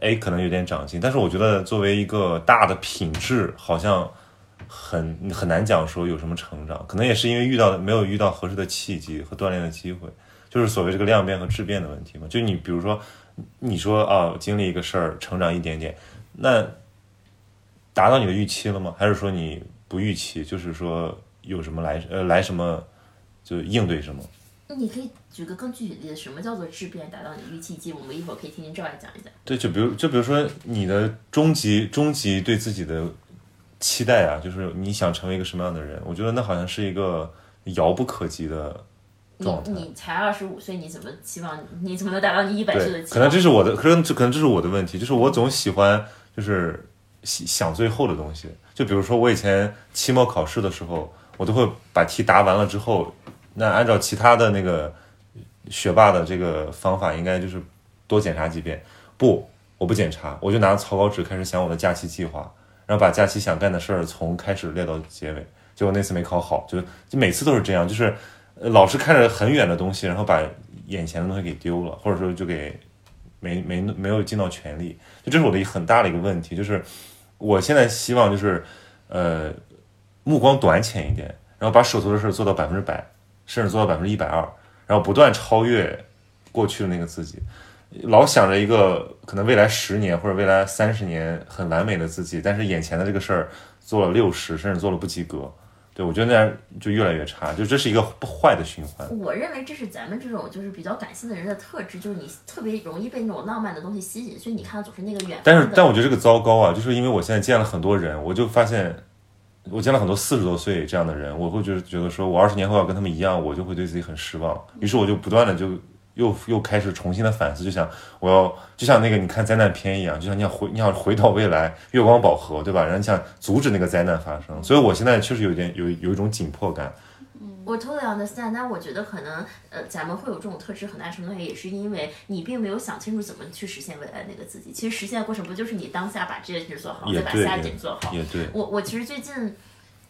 哎，可能有点长进。但是我觉得作为一个大的品质，好像很很难讲说有什么成长，可能也是因为遇到没有遇到合适的契机和锻炼的机会。就是所谓这个量变和质变的问题嘛。就你比如说，你说啊，经历一个事儿，成长一点点，那达到你的预期了吗？还是说你不预期？就是说有什么来呃来什么就应对什么？你可以举个更具体的例子，什么叫做质变达到你预期，以及我们一会儿可以听听赵来讲一讲。对，就比如就比如说你的终极终极对自己的期待啊，就是你想成为一个什么样的人？我觉得那好像是一个遥不可及的你。你才二十五岁，你怎么期望你怎么能达到你一百岁的，期望？可能这是我的，可能这可能这是我的问题，就是我总喜欢就是想想最后的东西。就比如说我以前期末考试的时候，我都会把题答完了之后，那按照其他的那个学霸的这个方法，应该就是多检查几遍。不，我不检查，我就拿草稿纸开始想我的假期计划，然后把假期想干的事儿从开始列到结尾。结果那次没考好，就就每次都是这样，就是老师看着很远的东西，然后把眼前的东西给丢了，或者说就给没没没有尽到全力，就这是我的一很大的一个问题，就是我现在希望就是呃目光短浅一点，然后把手头的事做到百分之百，甚至做到百分之一百二，然后不断超越过去的那个自己。老想着一个可能未来十年或者未来三十年很完美的自己，但是眼前的这个事儿做了六十，甚至做了不及格，对我觉得那样就越来越差，就这是一个不坏的循环。我认为这是咱们这种就是比较感性的人的特质，就是你特别容易被那种浪漫的东西吸引，所以你看的总是那个远。但是，但我觉得这个糟糕啊，就是因为我现在见了很多人，我就发现，我见了很多四十多岁这样的人，我会就是觉得说我二十年后要跟他们一样，我就会对自己很失望。于是我就不断的就又又开始重新的反思，就想我要就像那个你看灾难片一样，就像你想回你想回到未来月光宝盒，对吧？然后你想阻止那个灾难发生，所以我现在确实有点有有一种紧迫感。我 totally understand，但我觉得可能呃，咱们会有这种特质，很大程度上也是因为你并没有想清楚怎么去实现未来那个自己。其实实现的过程不就是你当下把这件事做好，再把下一件做好？也对，我我其实最近，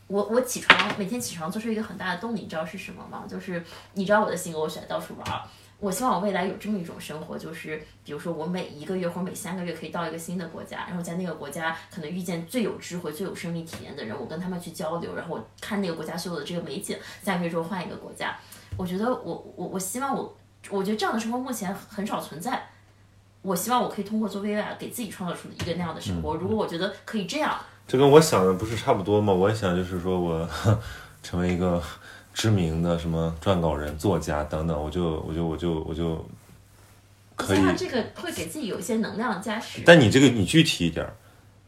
我我起床每天起床做出一个很大的动力，你知道是什么吗？就是你知道我的性格，我喜欢到处玩儿。我希望我未来有这么一种生活，就是比如说我每一个月或者每三个月可以到一个新的国家，然后在那个国家可能遇见最有智慧、最有生命体验的人，我跟他们去交流，然后我看那个国家所有的这个美景，三个月之后换一个国家。我觉得我我我希望我，我觉得这样的生活目前很少存在。我希望我可以通过做 VR 给自己创造出一个那样的生活。如果我觉得可以这样，这跟我想的不是差不多吗？我也想就是说我 成为一个知名的什么撰稿人、作家等等，我就我就我就我就可以这个会给自己有一些能量加持。但你这个你具体一点儿，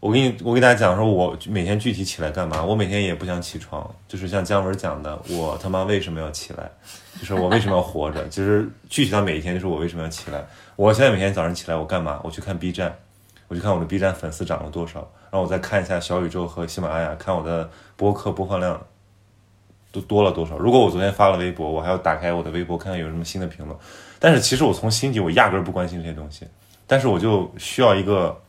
我给你我给大家讲说，我每天具体起来干嘛？我每天也不想起床，就是像姜文讲的，我他妈为什么要起来？就是我为什么要活着？就是具体到每一天，就是我为什么要起来？我现在每天早上起来我干嘛？我去看 B 站，我去看我的 B 站粉丝涨了多少，然后我再看一下小宇宙和喜马拉雅，看我的播客播放量都多了多少。如果我昨天发了微博，我还要打开我的微博看看有什么新的评论。但是其实我从心底我压根儿不关心这些东西，但是我就需要一个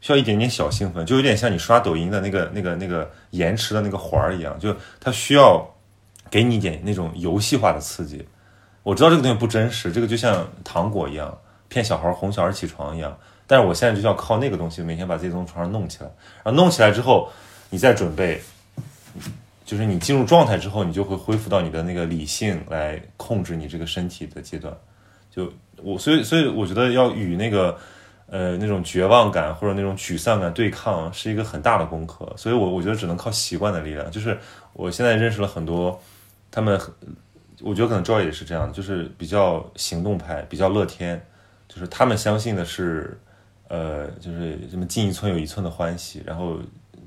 需要一点点小兴奋，就有点像你刷抖音的那个那个那个延迟的那个环儿一样，就它需要给你一点那种游戏化的刺激。我知道这个东西不真实，这个就像糖果一样，骗小孩儿哄小孩起床一样。但是我现在就要靠那个东西，每天把自己从床上弄起来，然后弄起来之后，你再准备，就是你进入状态之后，你就会恢复到你的那个理性来控制你这个身体的阶段。就我，所以所以我觉得要与那个呃那种绝望感或者那种沮丧感对抗，是一个很大的功课。所以我我觉得只能靠习惯的力量。就是我现在认识了很多，他们，我觉得可能 Joy 也是这样，就是比较行动派，比较乐天，就是他们相信的是，呃，就是什么进一寸有一寸的欢喜，然后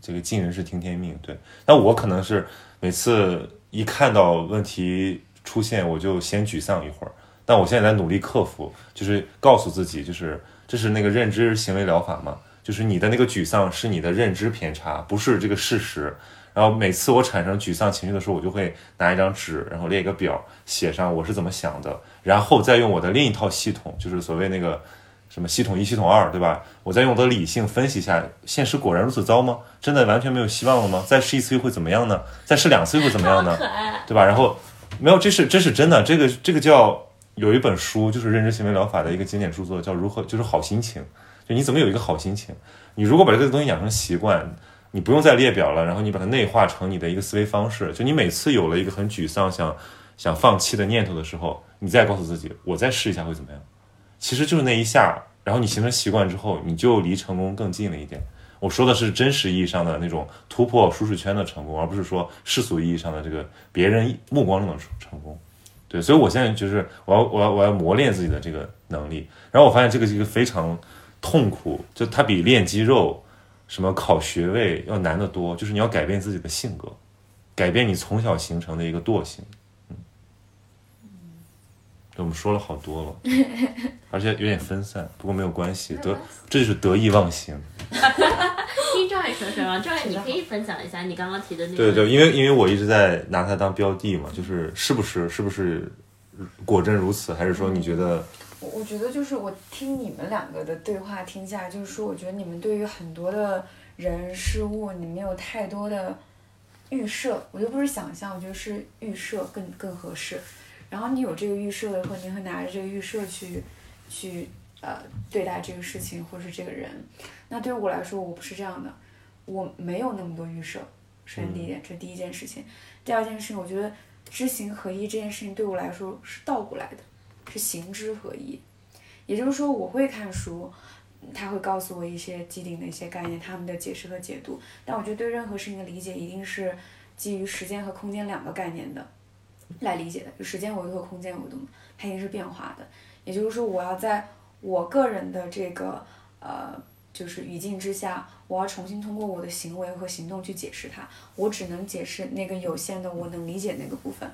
这个尽人事听天命。对，那我可能是每次一看到问题出现，我就先沮丧一会儿。但我现在在努力克服，就是告诉自己，就是这是那个认知行为疗法嘛，就是你的那个沮丧是你的认知偏差，不是这个事实。然后每次我产生沮丧情绪的时候，我就会拿一张纸，然后列一个表，写上我是怎么想的，然后再用我的另一套系统，就是所谓那个什么系统一、系统二，对吧？我再用我的理性分析一下，现实果然如此糟吗？真的完全没有希望了吗？再试一次又会怎么样呢？再试两次又会怎么样呢？对吧？然后没有，这是这是真的，这个这个叫有一本书，就是认知行为疗法的一个经典著作，叫如何就是好心情，就你怎么有一个好心情？你如果把这个东西养成习惯，你不用再列表了，然后你把它内化成你的一个思维方式，就你每次有了一个很沮丧、想想放弃的念头的时候，你再告诉自己，我再试一下会怎么样？其实就是那一下，然后你形成习惯之后，你就离成功更近了一点。我说的是真实意义上的那种突破舒适圈的成功，而不是说世俗意义上的这个别人目光中的成功。对，所以我现在就是我要我要我要磨练自己的这个能力，然后我发现这个是一个非常痛苦，就它比练肌肉、什么考学位要难得多，就是你要改变自己的性格，改变你从小形成的一个惰性。嗯，我们说了好多了，而且有点分散，不过没有关系，得这就是得意忘形。听赵毅说说啊，赵毅，你可以分享一下你刚刚提的那个。对对，因为因为我一直在拿它当标的嘛，就是是不是是不是果真如此，还是说你觉得我我觉得就是我听你们两个的对话听下来，就是说，我觉得你们对于很多的人事物，你没有太多的预设，我就不是想象，我觉得是预设更更合适。然后你有这个预设的时候，你会拿着这个预设去去呃对待这个事情或是这个人。那对于我来说，我不是这样的，我没有那么多预设。首先第一点，这是第一件事情。第二件事情，我觉得知行合一这件事情对我来说是倒过来的，是行知合一。也就是说，我会看书，他会告诉我一些既定的一些概念，他们的解释和解读。但我觉得对任何事情的理解，一定是基于时间和空间两个概念的来理解的，就时间维度和空间维度嘛，它一定是变化的。也就是说，我要在我个人的这个呃，就是语境之下，我要重新通过我的行为和行动去解释它。我只能解释那个有限的我能理解那个部分，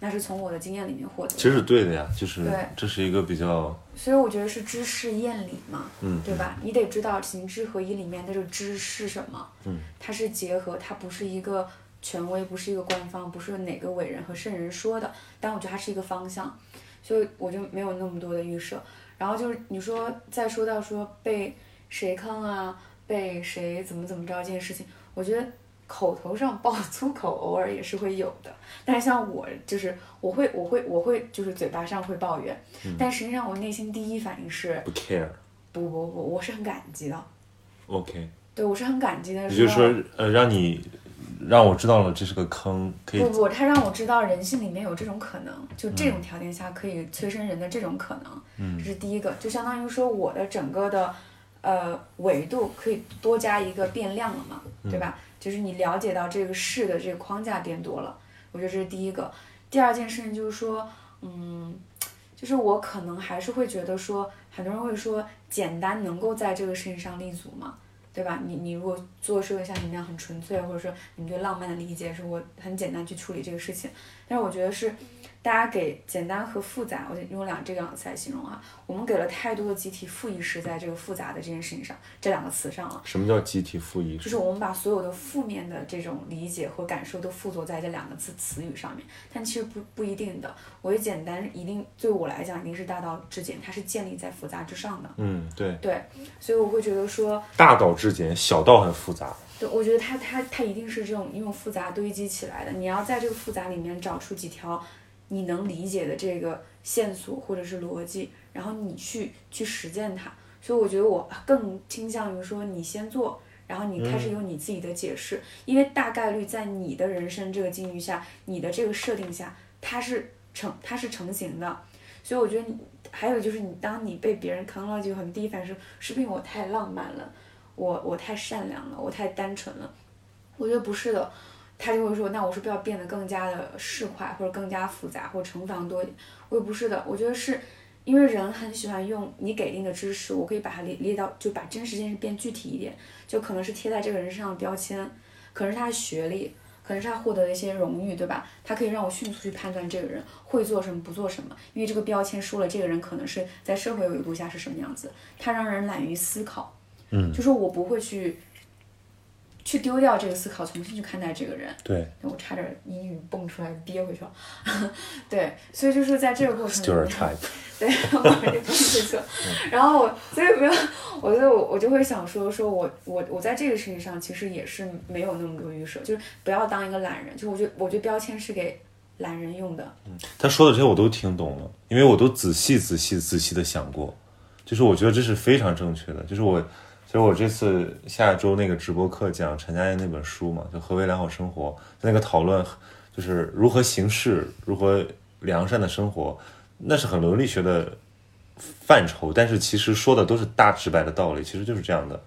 那是从我的经验里面获得的。其实是对的呀，就是对这是一个比较所以我觉得是知识验理嘛，嗯对吧？你得知道行知合一里面的这个知是什么，嗯，它是结合，它不是一个权威，不是一个官方，不是哪个伟人和圣人说的，但我觉得它是一个方向，所以我就没有那么多的预设。然后就是你说再说到说被谁坑啊，被谁怎么怎么着这件事情，我觉得口头上爆粗口偶尔也是会有的，但是像我就是我会我会我会就是嘴巴上会抱怨，但实际上我内心第一反应是不 care。不不不，我是很感激的，OK，对我是很感激的。也就是说，呃，让你让我知道了这是个坑，可以不不，他让我知道人性里面有这种可能，就这种条件下可以催生人的这种可能，嗯这是第一个，就相当于说我的整个的呃维度可以多加一个变量了嘛，对吧？就是你了解到这个事的这个框架变多了，我觉得这是第一个。第二件事情就是说，嗯，就是我可能还是会觉得说，很多人会说简单能够在这个事情上立足嘛。对吧？你你如果做事像你那样很纯粹，或者说你对浪漫的理解是我很简单去处理这个事情，但是我觉得是大家给简单和复杂，我就用两这两个词来形容啊，我们给了太多的集体负意识在这个复杂的这件事情上，这两个词上了。什么叫集体负意识？就是我们把所有的负面的这种理解和感受都附着在这两个字词语上面，但其实不不一定的。我觉得简单一定对我来讲一定是大道至简，它是建立在复杂之上的。嗯，对，对，所以我会觉得说，大道至简，小道很复杂。对，我觉得它它它一定是这种用复杂堆积起来的。你要在这个复杂里面找出几条你能理解的这个线索或者是逻辑，然后你去去实践它。所以我觉得我更倾向于说你先做，然后你开始有你自己的解释，因为大概率在你的人生这个境遇下，你的这个设定下，它是成它是成型的。所以我觉得你还有就是你当你被别人坑了，就很第一反应是是不是因为我太浪漫了？我我太善良了，我太单纯了。我觉得不是的，他就会说，那我是不是要变得更加的市侩，或者更加复杂，或者乘法多一点？我也不是的，我觉得是因为人很喜欢用你给定的知识，我可以把它列列到，就把真实这件事变具体一点，就可能是贴在这个人身上的标签，可能是他的学历。可能是他获得的一些荣誉，对吧？他可以让我迅速去判断这个人会做什么，不做什么，因为这个标签说了这个人可能是在社会维度下是什么样子，他让人懒于思考。嗯，就说我不会去去丢掉这个思考，重新去看待这个人。对我差点英语蹦出来憋回去了。对，所以就是在这个过程里面，，stereotype。对。然后我所以没有，我就我我就会想说，说我我我在这个事情上其实也是没有那么多预设，就是不要当一个懒人。就是我觉得我觉得标签是给懒人用的。他说的这些我都听懂了，因为我都仔细、仔细、仔细的想过，就是我觉得这是非常正确的。就是我，其实我这次下周那个直播课讲陈嘉映那本书嘛，就《何为良好生活》，那个讨论就是如何行事，如何良善的生活，那是很伦理学的范畴，但是其实说的都是大直白的道理，其实就是这样的，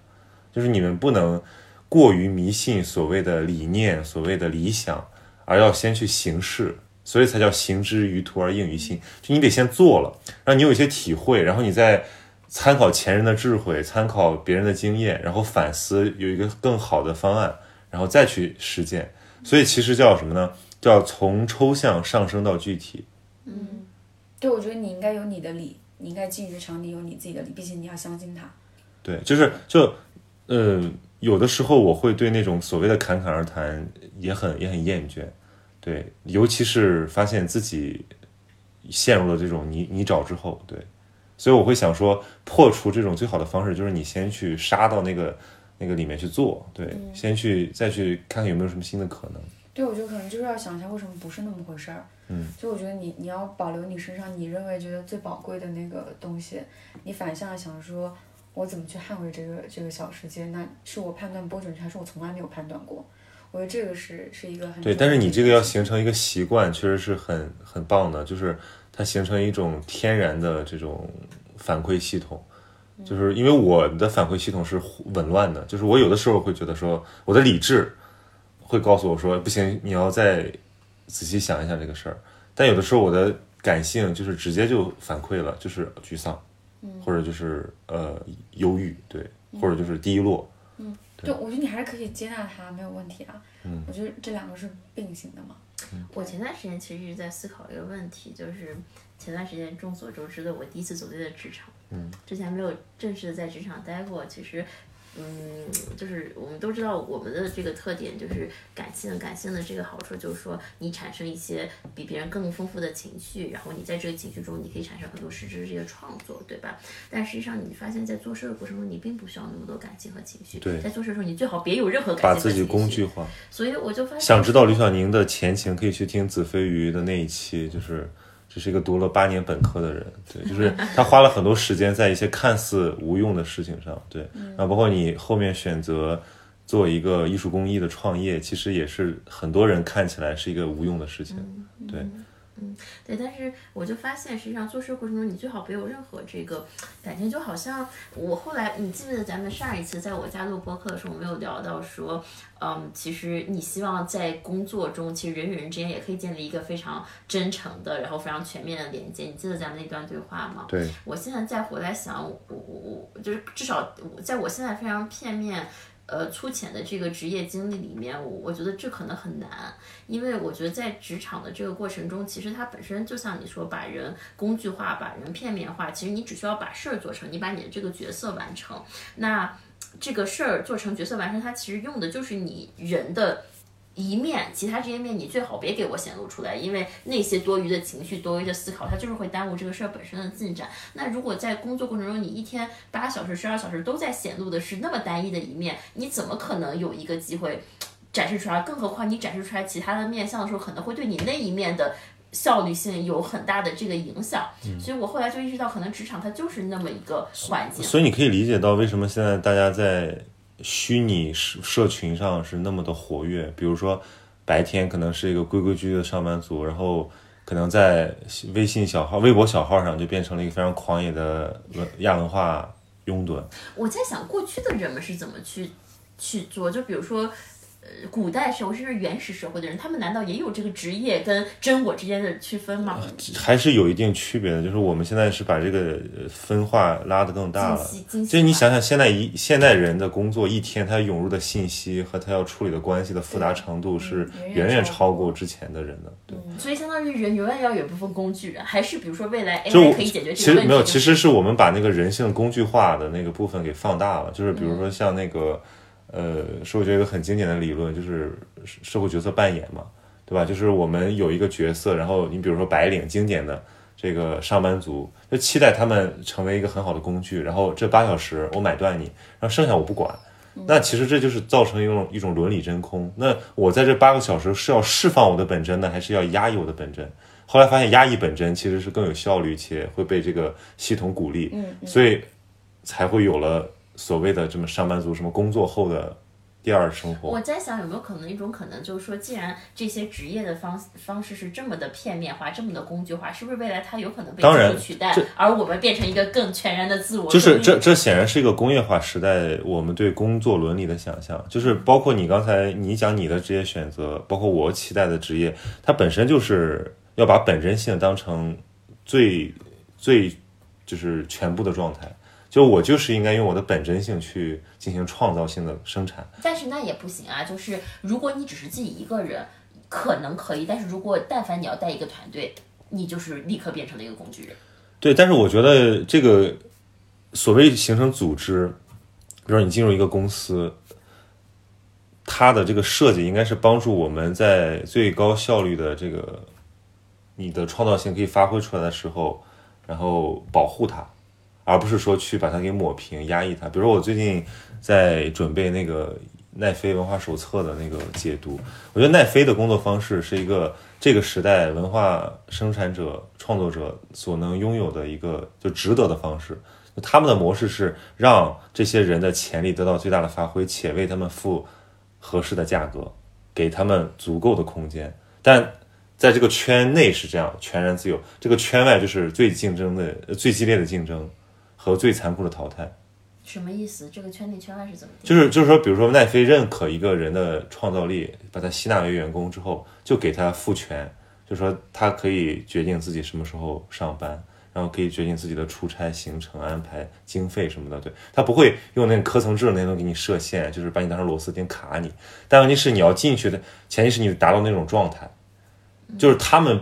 就是你们不能过于迷信所谓的理念、所谓的理想，而要先去行事，所以才叫行之于途而应于心。就你得先做了，让你有一些体会，然后你再参考前人的智慧，参考别人的经验，然后反思，有一个更好的方案，然后再去实践。所以其实叫什么呢？叫从抽象上升到具体。嗯，对，我觉得你应该有你的理，你应该基于常理有你自己的理，毕竟你要相信他。对，就是就，呃，有的时候我会对那种所谓的侃侃而谈也很也很厌倦，对，尤其是发现自己陷入了这种泥泥沼之后，对，所以我会想说，破除这种最好的方式就是你先去杀到那个那个里面去做，对，先去再去看看有没有什么新的可能。对，我觉得可能就是要想一下为什么不是那么回事儿。嗯，就我觉得你你要保留你身上你认为觉得最宝贵的那个东西，你反向地想说，我怎么去捍卫这个这个小世界？那是我判断不准确，还是我从来没有判断过？我觉得这个是是一个很对，但是你这个要形成一个习惯，确实是很很棒的，就是它形成一种天然的这种反馈系统。就是因为我的反馈系统是紊乱的，就是我有的时候会觉得说，我的理智会告诉我说，不行，你要再仔细想一想这个事儿。但有的时候我的感性就是直接就反馈了，就是沮丧，或者就是呃忧郁，对，或者就是低落。嗯对，我觉得你还是可以接纳它，没有问题啊。嗯我觉得这两个是并行的嘛。我前段时间其实一直在思考一个问题，就是前段时间众所周知的，我第一次走进了职场。嗯，之前没有正式的在职场待过，其实。嗯，就是我们都知道我们的这个特点就是感性，感性的这个好处就是说你产生一些比别人更丰富的情绪，然后你在这个情绪中你可以产生很多实质的这个创作，对吧？但实际上你发现，在做事的过程中，你并不需要那么多感情和情绪。对在做事的时候，你最好别有任何感情和把自己工具化。所以我就发现，想知道吕小宁的前情，可以去听子非鱼的那一期，就是这是一个读了八年本科的人，对，就是他花了很多时间在一些看似无用的事情上，对，然后包括你后面选择做一个艺术工艺的创业，其实也是很多人看起来是一个无用的事情，对，对，但是我就发现，实际上做事过程中，你最好别有任何这个感情，就好像我后来，你记不记得咱们上一次在我家录播客的时候，我们有聊到说，嗯，其实你希望在工作中，其实人与人之间也可以建立一个非常真诚的，然后非常全面的连接。你记得咱们那段对话吗？对，我现在再回来想，我我我就是至少我在我现在非常片面。呃，粗浅的这个职业经历里面，我我觉得这可能很难，因为我觉得在职场的这个过程中，其实它本身就像你说，把人工具化，把人片面化，其实你只需要把事儿做成，你把你的这个角色完成，那这个事儿做成角色完成，它其实用的就是你人的。一面，其他这些面你最好别给我显露出来，因为那些多余的情绪、多余的思考，它就是会耽误这个事儿本身的进展。那如果在工作过程中，你一天八小时、十二小时都在显露的是那么单一的一面，你怎么可能有一个机会展示出来？更何况你展示出来其他的面相的时候，可能会对你那一面的效率性有很大的这个影响。所以我后来就意识到，可能职场它就是那么一个环境。所以你可以理解到为什么现在大家在虚拟社社群上是那么的活跃。比如说，白天可能是一个规规矩矩的上班族，然后可能在微信小号、微博小号上就变成了一个非常狂野的亚文化拥趸。我在想，过去的人们是怎么去去做？就比如说，呃，古代社会甚至原始社会的人，他们难道也有这个职业跟真我之间的区分吗？还是有一定区别的，就是我们现在是把这个呃分化拉得更大了就你想想，现在一现代人的工作一天，他涌入的信息和他要处理的关系的复杂程度是嗯远远超过之前的人的。对，所以相当于人永远要有一部分工具人，还是比如说未来就 AI 可以解决这个问题？其实没有，其实是我们把那个人性工具化的那个部分给放大了。就是比如说像那个，呃，社会学有一个很经典的理论，就是社会角色扮演嘛，对吧？就是我们有一个角色，然后你比如说白领，经典的这个上班族，就期待他们成为一个很好的工具，然后这八小时我买断你，然后剩下我不管。那其实这就是造成一种一种伦理真空。那我在这八个小时是要释放我的本真呢，还是要压抑我的本真？后来发现压抑本真其实是更有效率，且会被这个系统鼓励，嗯所以才会有了所谓的这么上班族什么工作后的第二生活我。在想有没有可能一种可能，就是说，既然这些职业的方方式是这么的片面化，这么的工具化，是不是未来它有可能被当然取代，而我们变成一个更全然的自我？就是这，这显然是一个工业化时代，我们对工作伦理的想象，就是包括你刚才你讲你的职业选择，包括我期待的职业，它本身就是要把本真性当成最最就是全部的状态，就我就是应该用我的本真性去进行创造性的生产。但是那也不行啊，就是如果你只是自己一个人，可能可以，但是如果但凡你要带一个团队，你就是立刻变成了一个工具人。对，但是我觉得这个所谓形成组织，比如说你进入一个公司，它的这个设计应该是帮助我们在最高效率的这个你的创造性可以发挥出来的时候，然后保护它，而不是说去把它给抹平、压抑它。比如说我最近在准备那个奈飞文化手册的那个解读。我觉得奈飞的工作方式是一个这个时代文化生产者、创作者所能拥有的一个就值得的方式。他们的模式是让这些人的潜力得到最大的发挥，且为他们付合适的价格，给他们足够的空间。但在这个圈内是这样，全然自由；这个圈外就是最竞争的、最激烈的竞争和最残酷的淘汰。什么意思？这个圈内圈外是怎么？就是就是说，比如说奈飞认可一个人的创造力，把他吸纳为员工之后，就给他赋权，就说他可以决定自己什么时候上班，然后可以决定自己的出差行程安排、经费什么的。对他不会用那个科层制的那种给你设限，就是把你当成螺丝钉卡你。但问题是你要进去的前提是你达到那种状态，就是他们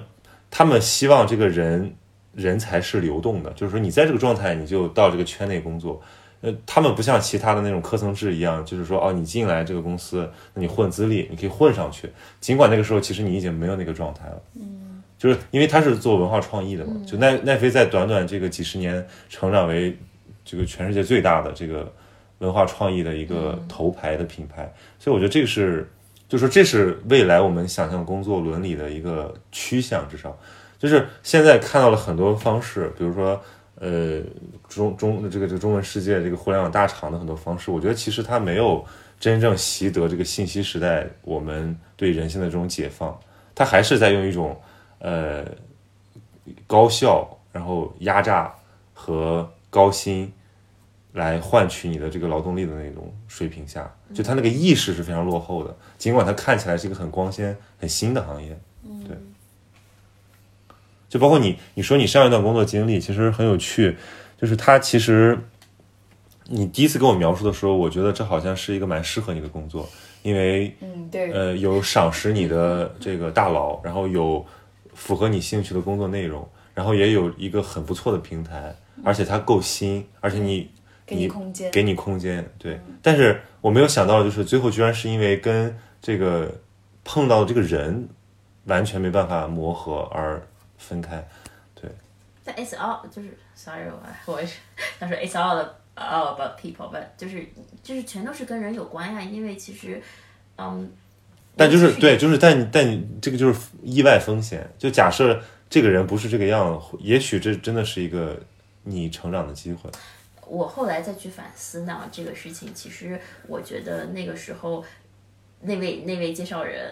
他们希望这个人人才是流动的，就是说你在这个状态你就到这个圈内工作。呃，他们不像其他的那种科层制一样，就是说，哦，你进来这个公司，那你混资历，你可以混上去。尽管那个时候其实你已经没有那个状态了，嗯，就是因为他是做文化创意的嘛，就奈奈飞在短短这个几十年成长为这个全世界最大的这个文化创意的一个头牌的品牌，所以我觉得这个是，就说这是未来我们想象工作伦理的一个趋向，至少就是现在看到了很多方式，比如说。呃，中中这个这个中文世界这个互联网大厂的很多方式，我觉得其实它没有真正习得这个信息时代我们对人性的这种解放，它还是在用一种呃高效，然后压榨和高薪来换取你的这个劳动力的那种水平下，就它那个意识是非常落后的，尽管它看起来是一个很光鲜、很新的行业，就包括你，你说你上一段工作经历其实很有趣，就是它其实你第一次跟我描述的时候，我觉得这好像是一个蛮适合你的工作，因为嗯，对，呃有赏识你的这个大佬，然后有符合你兴趣的工作内容，然后也有一个很不错的平台，而且它够新，而且你给你空间，给你空间，对。但是我没有想到，就是最后居然是因为跟这个碰到的这个人完全没办法磨合而分开。对但 it's all 就是 sorry，我我也是想说 it's all all about people，but 就是就是全都是跟人有关呀，因为其实嗯。但就是对，就是但但你这个就是意外风险。就假设这个人不是这个样，也许这真的是一个你成长的机会。我后来再去反思呢，这个事情，其实我觉得那个时候，那位那位介绍人，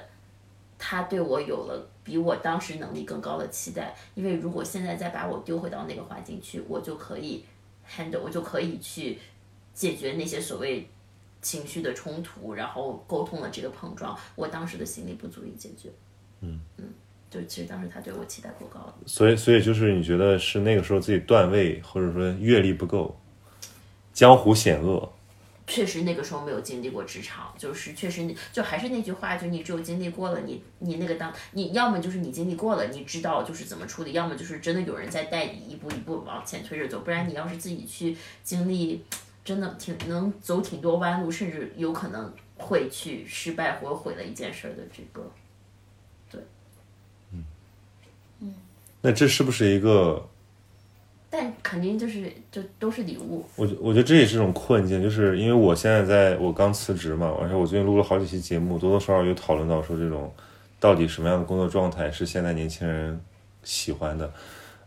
他对我有了比我当时能力更高的期待。因为如果现在再把我丢回到那个环境去，我就可以 handle，我就可以去解决那些所谓情绪的冲突，然后沟通的这个碰撞。我当时的心力不足以解决。嗯嗯，就其实当时他对我期待过高了。所以，所以就是你觉得是那个时候自己段位或者说阅历不够，江湖险恶。确实那个时候没有经历过职场，就是确实就还是那句话，就你只有经历过了，你你那个当你要么就是你经历过了，你知道就是怎么处理，要么就是真的有人在带你一步一步往前推着走，不然你要是自己去经历，真的挺能走挺多弯路，甚至有可能会去失败或者毁了一件事儿的这个。对，嗯那这是不是一个？但肯定就是就都是礼物，我觉我觉得这也是一种困境，就是因为我现在在我刚辞职嘛，而且我最近录了好几期节目，多多少少有讨论到说这种到底什么样的工作状态是现在年轻人喜欢的。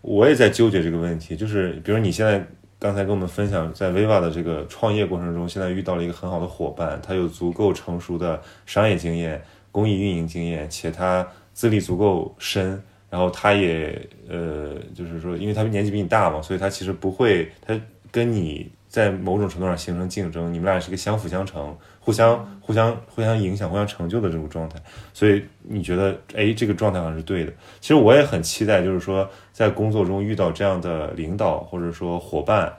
我也在纠结这个问题，就是比如你现在刚才跟我们分享，在 Viva 的这个创业过程中，现在遇到了一个很好的伙伴，他有足够成熟的商业经验、公益运营经验，且他资历足够深。然后他也呃，就是说，因为他年纪比你大嘛，所以他其实不会，他跟你在某种程度上形成竞争，你们俩是个相辅相成、互相互相互相影响、互相成就的这种状态。所以你觉得，哎，这个状态好像是对的。其实我也很期待，就是说在工作中遇到这样的领导，或者说伙伴，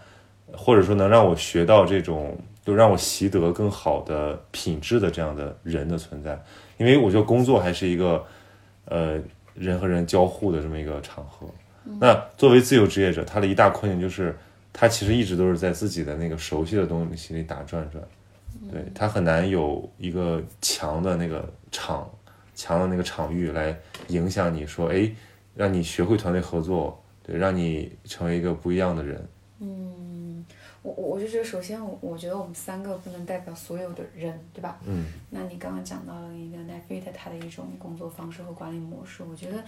或者说能让我学到这种，就让我习得更好的品质的这样的人的存在。因为我觉得工作还是一个，呃。人和人交互的这么一个场合。那作为自由职业者，他的一大困境就是，他其实一直都是在自己的那个熟悉的东西里打转转，对他很难有一个强的那个场，强的那个场域来影响你说，哎，让你学会团队合作，对，让你成为一个不一样的人。嗯我我我就觉得，首先我我觉得我们三个不能代表所有的人，对吧？嗯那你刚刚讲到了一个 Netflix 它的一种工作方式和管理模式，我觉得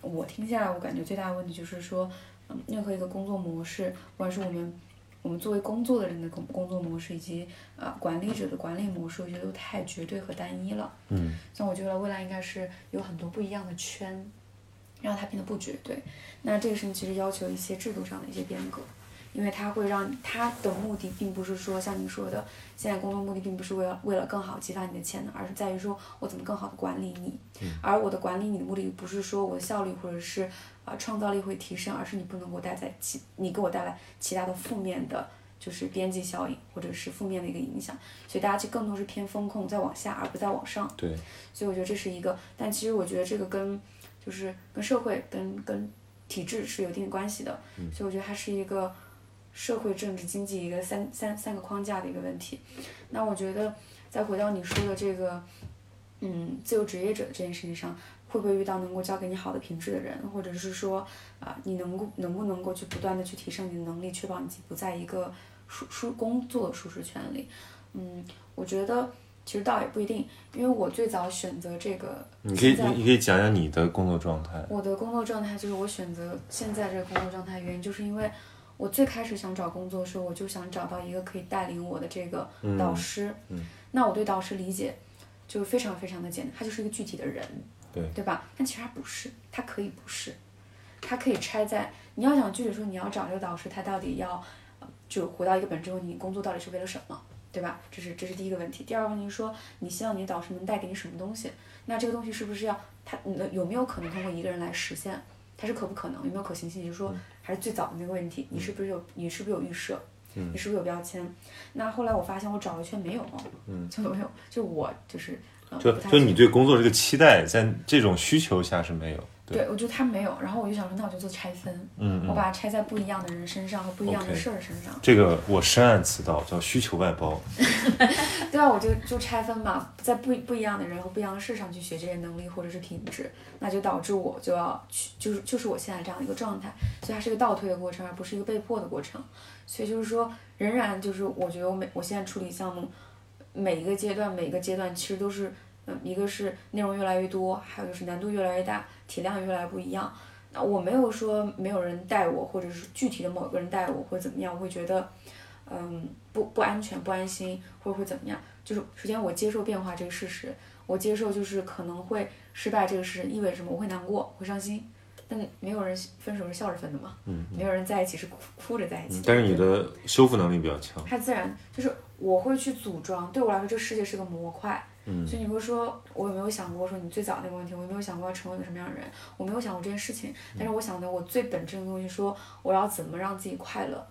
我听下来，我感觉最大的问题就是说，嗯，任何一个工作模式，不管是我们我们作为工作的人的工工作模式，以及呃管理者的管理模式，我觉得都太绝对和单一了。嗯像我觉得未来应该是有很多不一样的圈，让它变得不绝对。那这个事情其实要求一些制度上的一些变革，因为它会让它的目的并不是说像您说的，现在工作目的并不是为了为了更好激发你的潜能，而是在于说我怎么更好的管理你。而我的管理你的目的不是说我的效率或者是呃创造力会提升，而是你不能给我带来其你给我带来其他的负面的。就是边际效应，或者是负面的一个影响，所以大家就更多是偏风控，再往下，而不再往上。对，所以我觉得这是一个，但其实我觉得这个跟就是跟社会跟跟体制是有一定关系的，所以我觉得它是一个社会政治经济一个三三三个框架的一个问题。那我觉得再回到你说的这个，嗯，自由职业者这件事情上，会不会遇到能够教给你好的品质的人，或者是说啊、你能够能不能够去不断的去提升你的能力，确保你自己不在一个舒舒工作的舒适圈里？嗯，我觉得其实倒也不一定，因为我最早选择这个，你可以你你可以讲讲你的工作状态。我的工作状态就是我选择现在这个工作状态，原因就是因为我最开始想找工作的时候，我就想找到一个可以带领我的这个导师。嗯那我对导师理解就非常非常的简单，他就是一个具体的人，对对吧？但其实他不是，他可以不是，他可以拆在你要想具体说你要找这个导师，他到底要呃就回到一个本质问题，你工作到底是为了什么？对吧？这是这是第一个问题。第二个问题是说，你希望你的导师能带给你什么东西？那这个东西是不是要他能有没有可能通过一个人来实现？它是可不可能？有没有可行性？也就是说，还是最早的那个问题，你是不是有你是不是有预设？你是不是有标签？那后来我发现我找了圈没有，嗯，就没有，就我就是呃就就你对工作这个期待，在这种需求下是没有。对对，我觉得他没有，然后我就想说，那我就做拆分，嗯嗯，我把它拆在不一样的人身上和不一样的事儿身上。这个我深谙此道，叫需求外包。对啊，我就就拆分嘛，在不不一样的人和不一样的事上去学这些能力或者是品质，那就导致我就要去，就是就是我现在这样的一个状态，所以它是一个倒退的过程，而不是一个被迫的过程。所以就是说，仍然就是我觉得我每我现在处理项目，每一个阶段每一个阶段其实都是，嗯，一个是内容越来越多，还有就是难度越来越大，体量越来越不一样。那我没有说没有人带我，或者是具体的某个人带我，或者怎么样，我会觉得，嗯，不不安全、不安心，或者会怎么样。就是首先我接受变化这个事实，我接受就是可能会失败这个事实意味着什么？我会难过，会伤心。但没有人分手是笑着分的嘛，嗯没有人在一起是哭哭着在一起的。但是你的修复能力比较强。太自然就是我会去组装。对我来说，这个世界是个模块。嗯所以你会说，我有没有想过说你最早那个问题？我有没有想过要成为一个什么样的人？我没有想过这件事情。但是我想的，我最本质的东西说，我要怎么让自己快乐。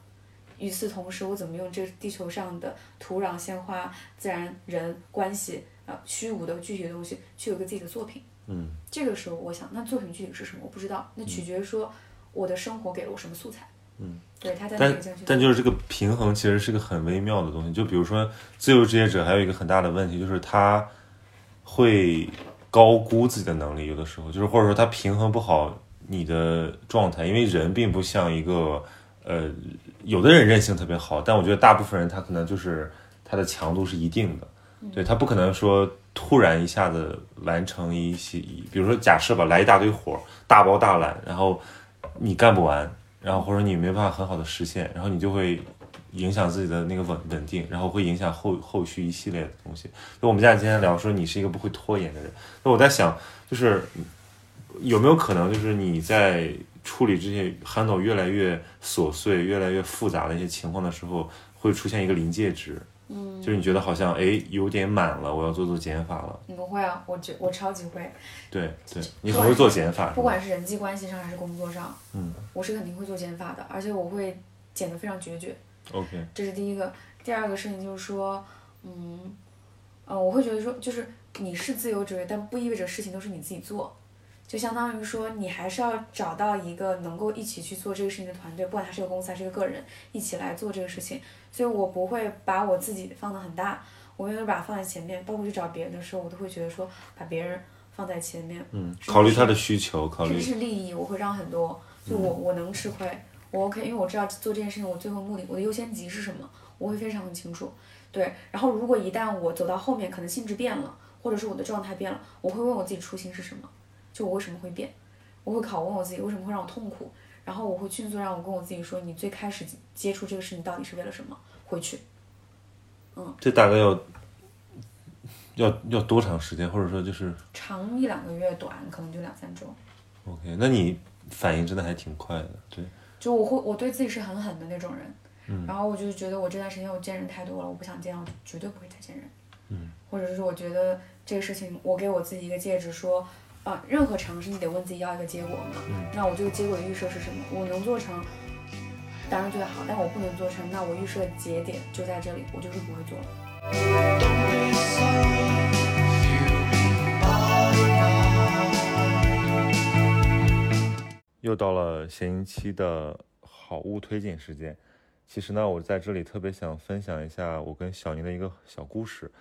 与此同时，我怎么用这地球上的土壤、鲜花、自然、人关系啊、呃虚无的具体的东西，去有个自己的作品。嗯这个时候，我想，那作品具体是什么？我不知道，那取决于说我的生活给了我什么素材。嗯，对，他在但但就是这个平衡其实是个很微妙的东西。就比如说自由职业者，还有一个很大的问题就是他会高估自己的能力，有的时候就是或者说他平衡不好你的状态，因为人并不像一个呃，有的人韧性特别好，但我觉得大部分人他可能就是他的强度是一定的，对他不可能说突然一下子完成一些，比如说假设吧，来一大堆活儿，大包大揽，然后你干不完，然后或者你没办法很好的实现，然后你就会影响自己的那个稳稳定，然后会影响后后续一系列的东西。就我们家今天聊说你是一个不会拖延的人，那我在想，就是有没有可能就是你在处理这些 handle 越来越琐碎、越来越复杂的一些情况的时候，会出现一个临界值，嗯，就是你觉得好像哎有点满了，我要做做减法了。你不会啊，我觉我超级会。对对，你很会做减法，不管是人际关系上还是工作上，嗯我是肯定会做减法的，而且我会减得非常决绝，OK，这是第一个。第二个事情就是说，嗯，呃，我会觉得说，就是你是自由职业，但不意味着事情都是你自己做，就相当于说你还是要找到一个能够一起去做这个事情的团队，不管他是个公司还是个个人，一起来做这个事情。所以我不会把我自己放得很大，我永远把它放在前面，包括去找别人的时候，我都会觉得说把别人放在前面。嗯，是考虑他的需求，考虑甚至是利益，我会让很多，就我我能吃亏，我 OK，因为我知道做这件事情我最后目的我的优先级是什么，我会非常的清楚。对，然后如果一旦我走到后面，可能性质变了，或者是我的状态变了，我会问我自己初心是什么，就我为什么会变，我会拷问我自己为什么会让我痛苦，然后我会迅速让我跟我自己说，你最开始接触这个事情到底是为了什么？回去，嗯这大概要要要多长时间，或者说就是长一两个月，短可能就两三周。OK，那你反应真的还挺快的，对，就我会我对自己是很狠的那种人，然后我就觉得我这段时间我见人太多了，我不想见，我绝对不会再见人。嗯，或者是说我觉得这个事情，我给我自己一个戒指，说，啊、任何尝试你得问自己要一个结果嘛。那我这个结果的预设是什么？我能做成，当然最好，但我不能做成，那我预设的节点就在这里，我就是不会做了。又到了闲鱼期的好物推荐时间。其实呢，我在这里特别想分享一下我跟小宁的一个小故事，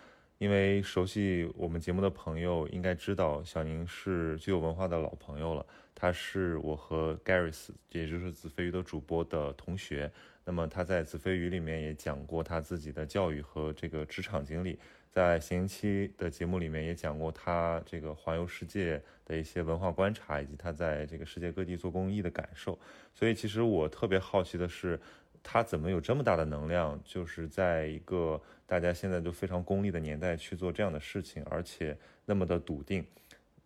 因为熟悉我们节目的朋友应该知道，小宁是具有文化的老朋友了。他是我和 Garris，也就是子非鱼的主播的同学。那么他在子非鱼里面也讲过他自己的教育和这个职场经历，在闲期的节目里面也讲过他这个环游世界的一些文化观察，以及他在这个世界各地做公益的感受。所以其实我特别好奇的是，他怎么有这么大的能量，就是在一个大家现在都非常功利的年代去做这样的事情，而且那么的笃定。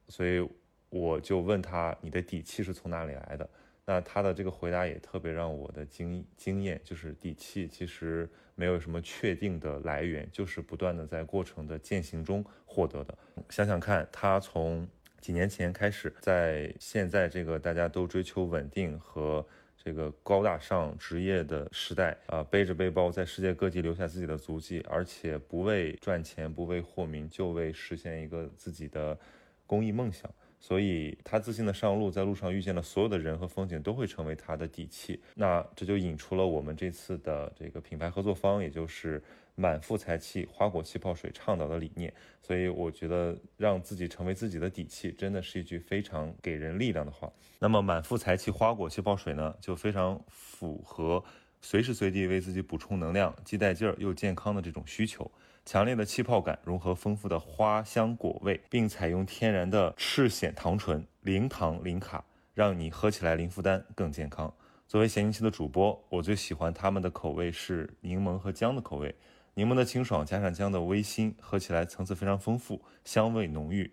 所以我就问他，你的底气是从哪里来的？那他的这个回答也特别让我的惊惊艳，就是底气其实没有什么确定的来源，就是不断的在过程的践行中获得的。想想看，他从几年前开始，在现在这个大家都追求稳定和这个高大上职业的时代啊、背着背包在世界各地留下自己的足迹，而且不为赚钱，不为获名，就为实现一个自己的公益梦想。所以他自信的上路，在路上遇见了所有的人和风景，都会成为他的底气。那这就引出了我们这次的这个品牌合作方，也就是满腹才气花果气泡水倡导的理念。所以我觉得让自己成为自己的底气，真的是一句非常给人力量的话。那么满腹才气花果气泡水呢，就非常符合随时随地为自己补充能量、既带劲儿又健康的这种需求。强烈的气泡感融合丰富的花香果味，并采用天然的赤藓糖醇，零糖零卡，让你喝起来零负担更健康。作为咸鱼期的主播，我最喜欢他们的口味是柠檬和姜的口味，柠檬的清爽加上姜的微辛，喝起来层次非常丰富，香味浓郁。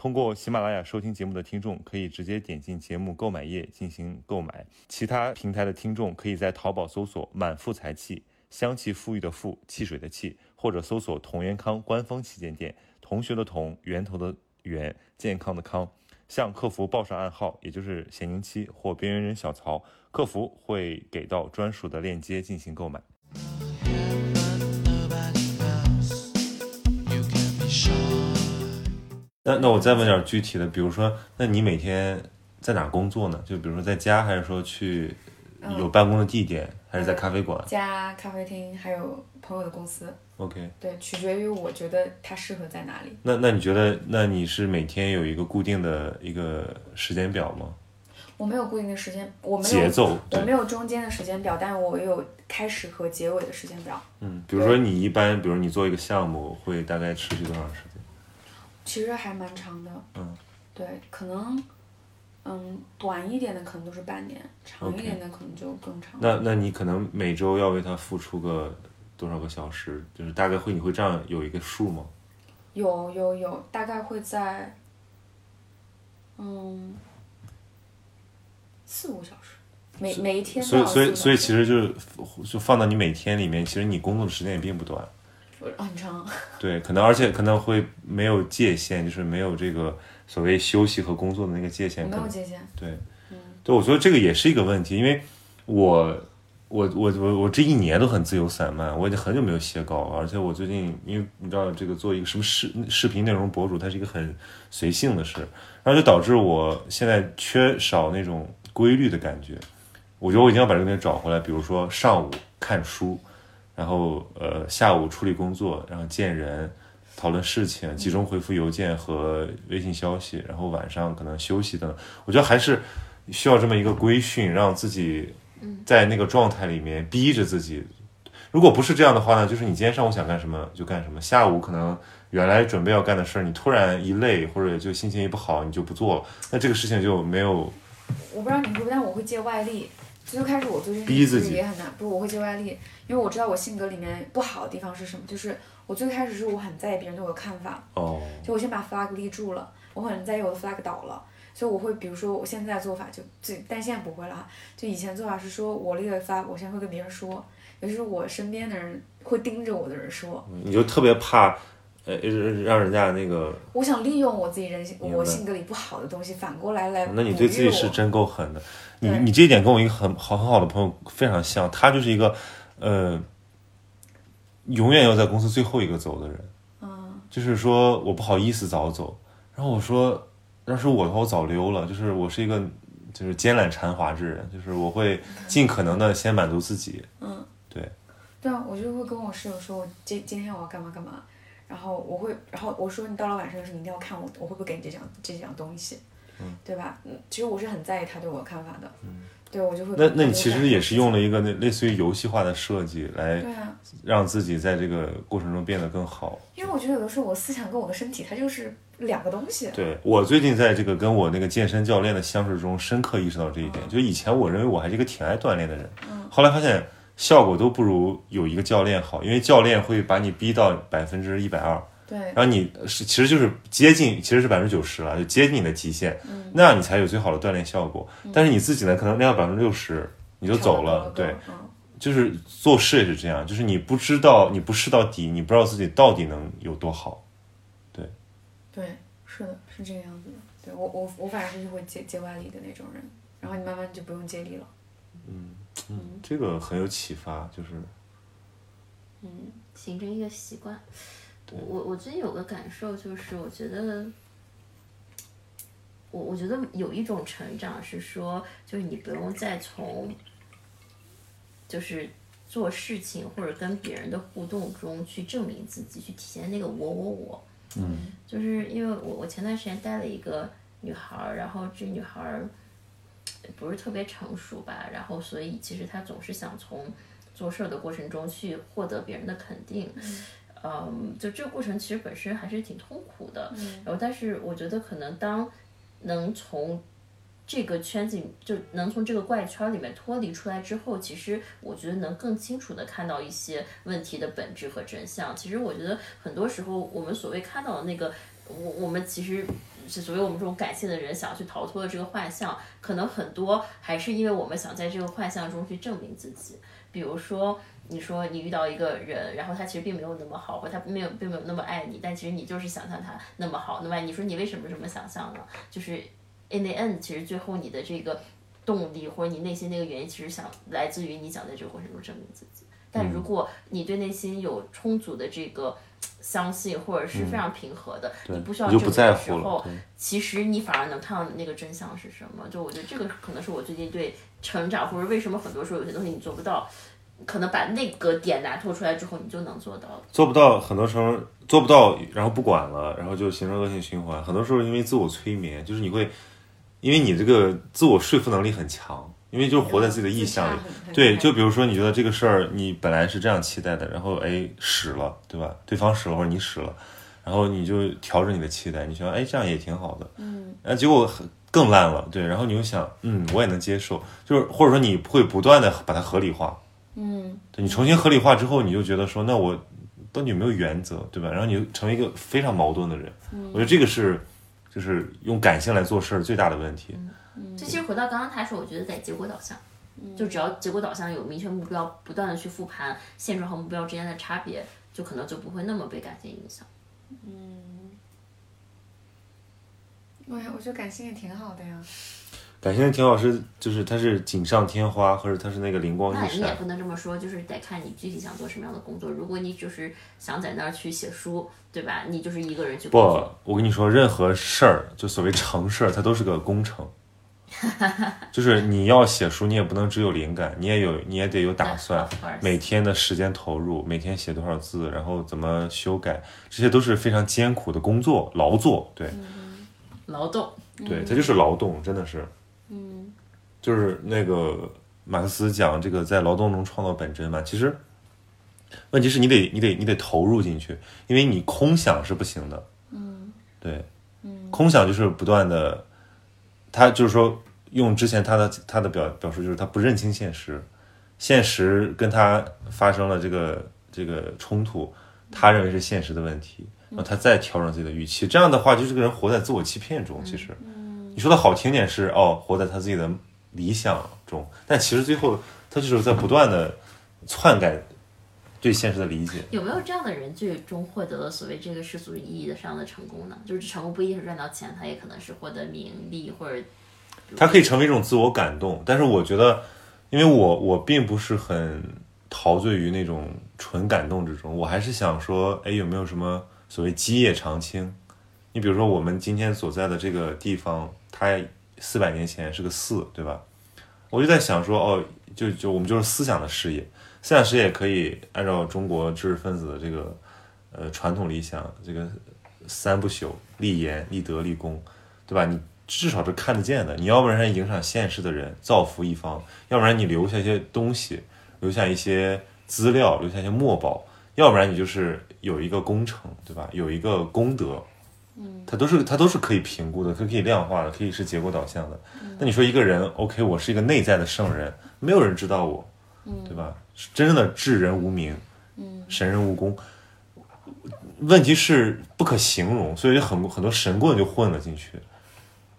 通过喜马拉雅收听节目的听众，可以直接点进节目购买页进行购买；其他平台的听众，可以在淘宝搜索“满腹才气”，香气馥郁的馥，汽水的气，或者搜索同源康官方旗舰店，同学的同，源头的源，健康的康。向客服报上暗号，也就是咸宁七或边缘人小曹，客服会给到专属的链接进行购买。那那我再问点具体的，比如说，那你每天在哪工作呢？就比如说在家，还是说去有办公的地点，还是在咖啡馆家咖啡厅，还有朋友的公司，？OK，对，取决于我觉得它适合在哪里。那那你觉得，那你是每天有一个固定的一个时间表吗？我没有固定的时间，我没有节奏我没有中间的时间表，但我有开始和结尾的时间表。嗯，比如说你一般，比如你做一个项目，会大概持续多长时间？其实还蛮长的。嗯，对，可能，嗯，短一点的可能都是半年，长一点的可能就更长。那那你可能每周要为他付出个多少个小时？就是大概会你会这样有一个数吗？有有有，大概会在，嗯，四五小时，每每一天所以所以所以其实就是就放到你每天里面，其实你工作的时间也并不短。很长。对，可能而且可能会没有界限，就是没有这个所谓休息和工作的那个界限。没有界限。对，对，我觉得这个也是一个问题，因为我我我我我这一年都很自由散漫，我已经很久没有写稿了，而且我最近因为你知道这个做一个什么视视频内容博主，它是一个很随性的事，然后就导致我现在缺少那种规律的感觉。我觉得我一定要把这个东西找回来，比如说上午看书，然后呃下午处理工作，然后见人。讨论事情，集中回复邮件和微信消息，然后晚上可能休息等等。我觉得还是需要这么一个规训，让自己在那个状态里面逼着自己。如果不是这样的话呢，就是你今天上午想干什么就干什么，下午可能原来准备要干的事儿，你突然一累或者就心情一不好，你就不做了，那这个事情就没有我不知道你会不会，但我会借外力。最开始我做这件事情其实也很难，不是我会借外力，因为我知道我性格里面不好的地方是什么，就是我最开始是我很在意别人对我的看法，哦，就我先把 flag 立住了，我很在意我的 flag 倒了，所以我会比如说我现在做法就最，但现在不会了哈，就以前做法是说我立了 flag，我先会跟别人说，尤其是我身边的人会盯着我的人说，你就特别怕，呃，让人家那个，我想利用我自己人性我性格里不好的东西，反过来来那你对自己是真够狠的。你你这一点跟我一个很好很好的朋友非常像，他就是一个，呃，永远要在公司最后一个走的人。嗯，就是说我不好意思早走，然后我说，要是我的话，我早溜了。就是我是一个就是奸懒馋滑之人，就是我会尽可能的先满足自己。嗯，对，对啊，我就会跟我室友说，我今今天我要干嘛干嘛，然后我会，然后我说你到了晚上的时候，你一定要看我，我会不会给你这样这样东西，嗯，对吧？嗯，其实我是很在意他对我的看法的，嗯，对我就会。那那你其实也是用了一个那类似于游戏化的设计来对啊，让自己在这个过程中变得更好。因为我觉得有的时候我思想跟我的身体它就是两个东西，对我最近在这个跟我那个健身教练的相处中，深刻意识到这一点。就以前我认为我还是一个挺爱锻炼的人，后来发现效果都不如有一个教练好，因为教练会把你逼到百分之一百二，对然后你是其实就是接近，其实是百分之九十了，就接近你的极限，那样你才有最好的锻炼效果。但是你自己呢，可能练到百分之六十你就走了，对，，嗯，就是做事也是这样，就是你不知道，你不试到底，你不知道自己到底能有多好。对，是的，是这个样子的。对我我我反正是会接接外力的那种人，然后你慢慢就不用接力了。这个很有启发，就是嗯形成一个习惯。我我我最近有个感受就是，我觉得，我我觉得有一种成长是说，就是你不用再从，就是做事情或者跟别人的互动中去证明自己，去体现那个我我我。嗯。就是因为我我前段时间带了一个女孩儿，然后这女孩儿不是特别成熟吧，然后所以其实他总是想从做事儿的过程中去获得别人的肯定。嗯，就这个过程其实本身还是挺痛苦的。然后，但是我觉得可能当能从这个圈子里，就能从这个怪圈里面脱离出来之后，其实我觉得能更清楚的看到一些问题的本质和真相。其实我觉得很多时候我们所谓看到的那个，我我们其实。是所谓我们这种感性的人想要去逃脱的这个幻象，可能很多还是因为我们想在这个幻象中去证明自己。比如说，你说你遇到一个人，然后他其实并没有那么好，或他没有并没有那么爱你，但其实你就是想象他那么好，那么你说你为什么这么想象呢？就是 in the end，其实最后你的这个动力或者你内心那个原因，其实想来自于你想在这个过程中证明自己。但如果你对内心有充足的这个相信，或者是非常平和的，你不需要你就不在时乎了候，其实你反而能看到那个真相是什么。就我觉得这个可能是我最近对成长，或者为什么很多时候有些东西你做不到，可能把那个点拿脱出来之后，你就能做到了。做不到，很多时候做不到，然后不管了，然后就形成恶性循环。很多时候因为自我催眠，就是你会，因为你这个自我说服能力很强，因为就是活在自己的意象里。对，就比如说你觉得这个事儿你本来是这样期待的，然后哎使了，对吧？对方使了或者你使了，然后你就调整你的期待，你觉得哎这样也挺好的，嗯，那结果更烂了，对，然后你又想嗯我也能接受，就是或者说你会不断的把它合理化，嗯，对你重新合理化之后，你就觉得说那我到底有没有原则，对吧？然后你就成为一个非常矛盾的人，我觉得这个是就是用感性来做事儿最大的问题。这其实回到刚刚他说，我觉得在结果导向，就只要结果导向有明确目标，不断的去复盘现状和目标之间的差别，就可能就不会那么被感性影响。哎呀，我觉得感性也挺好的呀。感性的挺好是就是它是锦上添花，或者它是那个灵光一闪。那你也不能这么说，就是得看你具体想做什么样的工作。如果你就是想在那儿去写书，对吧？你就是一个人去不。，我跟你说，任何事儿，就所谓成事儿，它都是个工程。就是你要写书，你也不能只有灵感，你也有，你也得有打算 每天的时间投入，每天写多少字，然后怎么修改，这些都是非常艰苦的工作，劳作。对，劳动，对，它就是劳动，真的是。嗯。就是那个马克思讲这个在劳动中创造本真嘛，其实问题是你得你得你得投入进去，因为你空想是不行的。嗯，对，嗯空想就是不断的，他就是说用之前他的他的表表述就是他不认清现实，现实跟他发生了这个这个冲突，他认为是现实的问题，然后他再调整自己的预期，这样的话就是个人活在自我欺骗中。其实，你说的好听点是哦，活在他自己的理想中，但其实最后他就是在不断的篡改对现实的理解。有没有这样的人最终获得了所谓这个世俗意义的上的成功呢？就是成功不一定是赚到钱，他也可能是获得名利或者它可以成为一种自我感动，但是我觉得，因为我我并不是很陶醉于那种纯感动之中，我还是想说，哎，有没有什么所谓基业长青？你比如说我们今天所在的这个地方，它四百年前是个寺，对吧？我就在想说，哦，就就我们就是思想的事业，思想事业可以按照中国知识分子的这个呃传统理想，这个三不朽：立言、立德、立功，对吧？你至少是看得见的，你要不然影响现实的人，造福一方；要不然你留下一些东西，留下一些资料，留下一些墨宝；要不然你就是有一个工程，对吧？有一个功德，嗯，它都是它都是可以评估的，它可以量化的，可以是结果导向的。那你说一个人，OK，我是一个内在的圣人，没有人知道我，对吧？真正的智人无名，神人无功。问题是不可形容，所以很很多神棍就混了进去。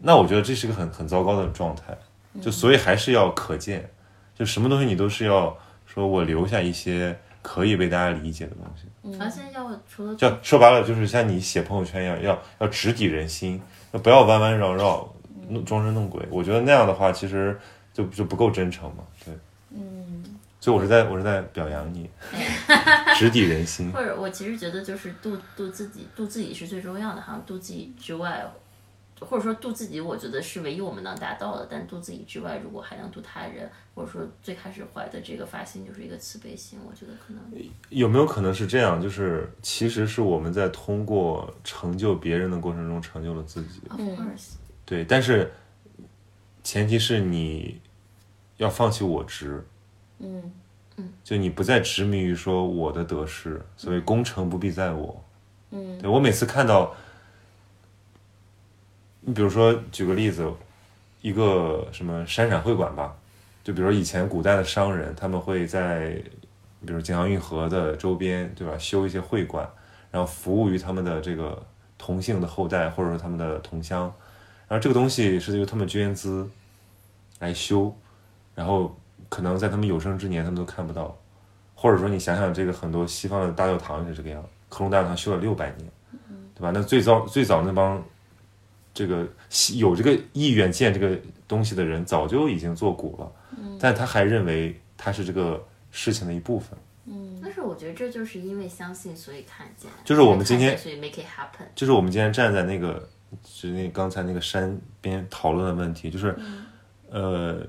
那我觉得这是个很很糟糕的状态，就所以还是要可见，就什么东西你都是要说我留下一些可以被大家理解的东西。而且要除了就说白了，就是像你写朋友圈一样，要要直抵人心，要不要弯弯绕绕、弄装神弄鬼。我觉得那样的话，其实就就不够真诚嘛。对，嗯，所以我是在我是在表扬你，直抵人心。或者我其实觉得就是度度自己，度自己是最重要的，好像度自己之外，或者说度自己，我觉得是唯一我们能达到的。但度自己之外，如果还能度他人，或者说最开始怀的这个发心就是一个慈悲心，我觉得可能有没有可能是这样？就是其实是我们在通过成就别人的过程中成就了自己。of course，对，但是前提是你要放弃我执，嗯就你不再执迷于说我的得失，所谓功成不必在我。嗯对我每次看到，你比如说举个例子，一个什么山陕会馆吧，就比如说以前古代的商人，他们会在比如京杭运河的周边，对吧，修一些会馆，然后服务于他们的这个同姓的后代，或者说他们的同乡，然后这个东西是由他们捐资来修，然后可能在他们有生之年他们都看不到，或者说你想想这个很多西方的大教堂也是这个样，科隆大教堂修了六百年，对吧？那最早最早那帮这个有这个意愿建这个东西的人早就已经做古了，但他还认为它是这个事情的一部分。但是我觉得这就是因为相信，所以看见，就是我们今天所以 make it happen。就是我们今天站在那个，就是那刚才那个山边讨论的问题，就是，呃，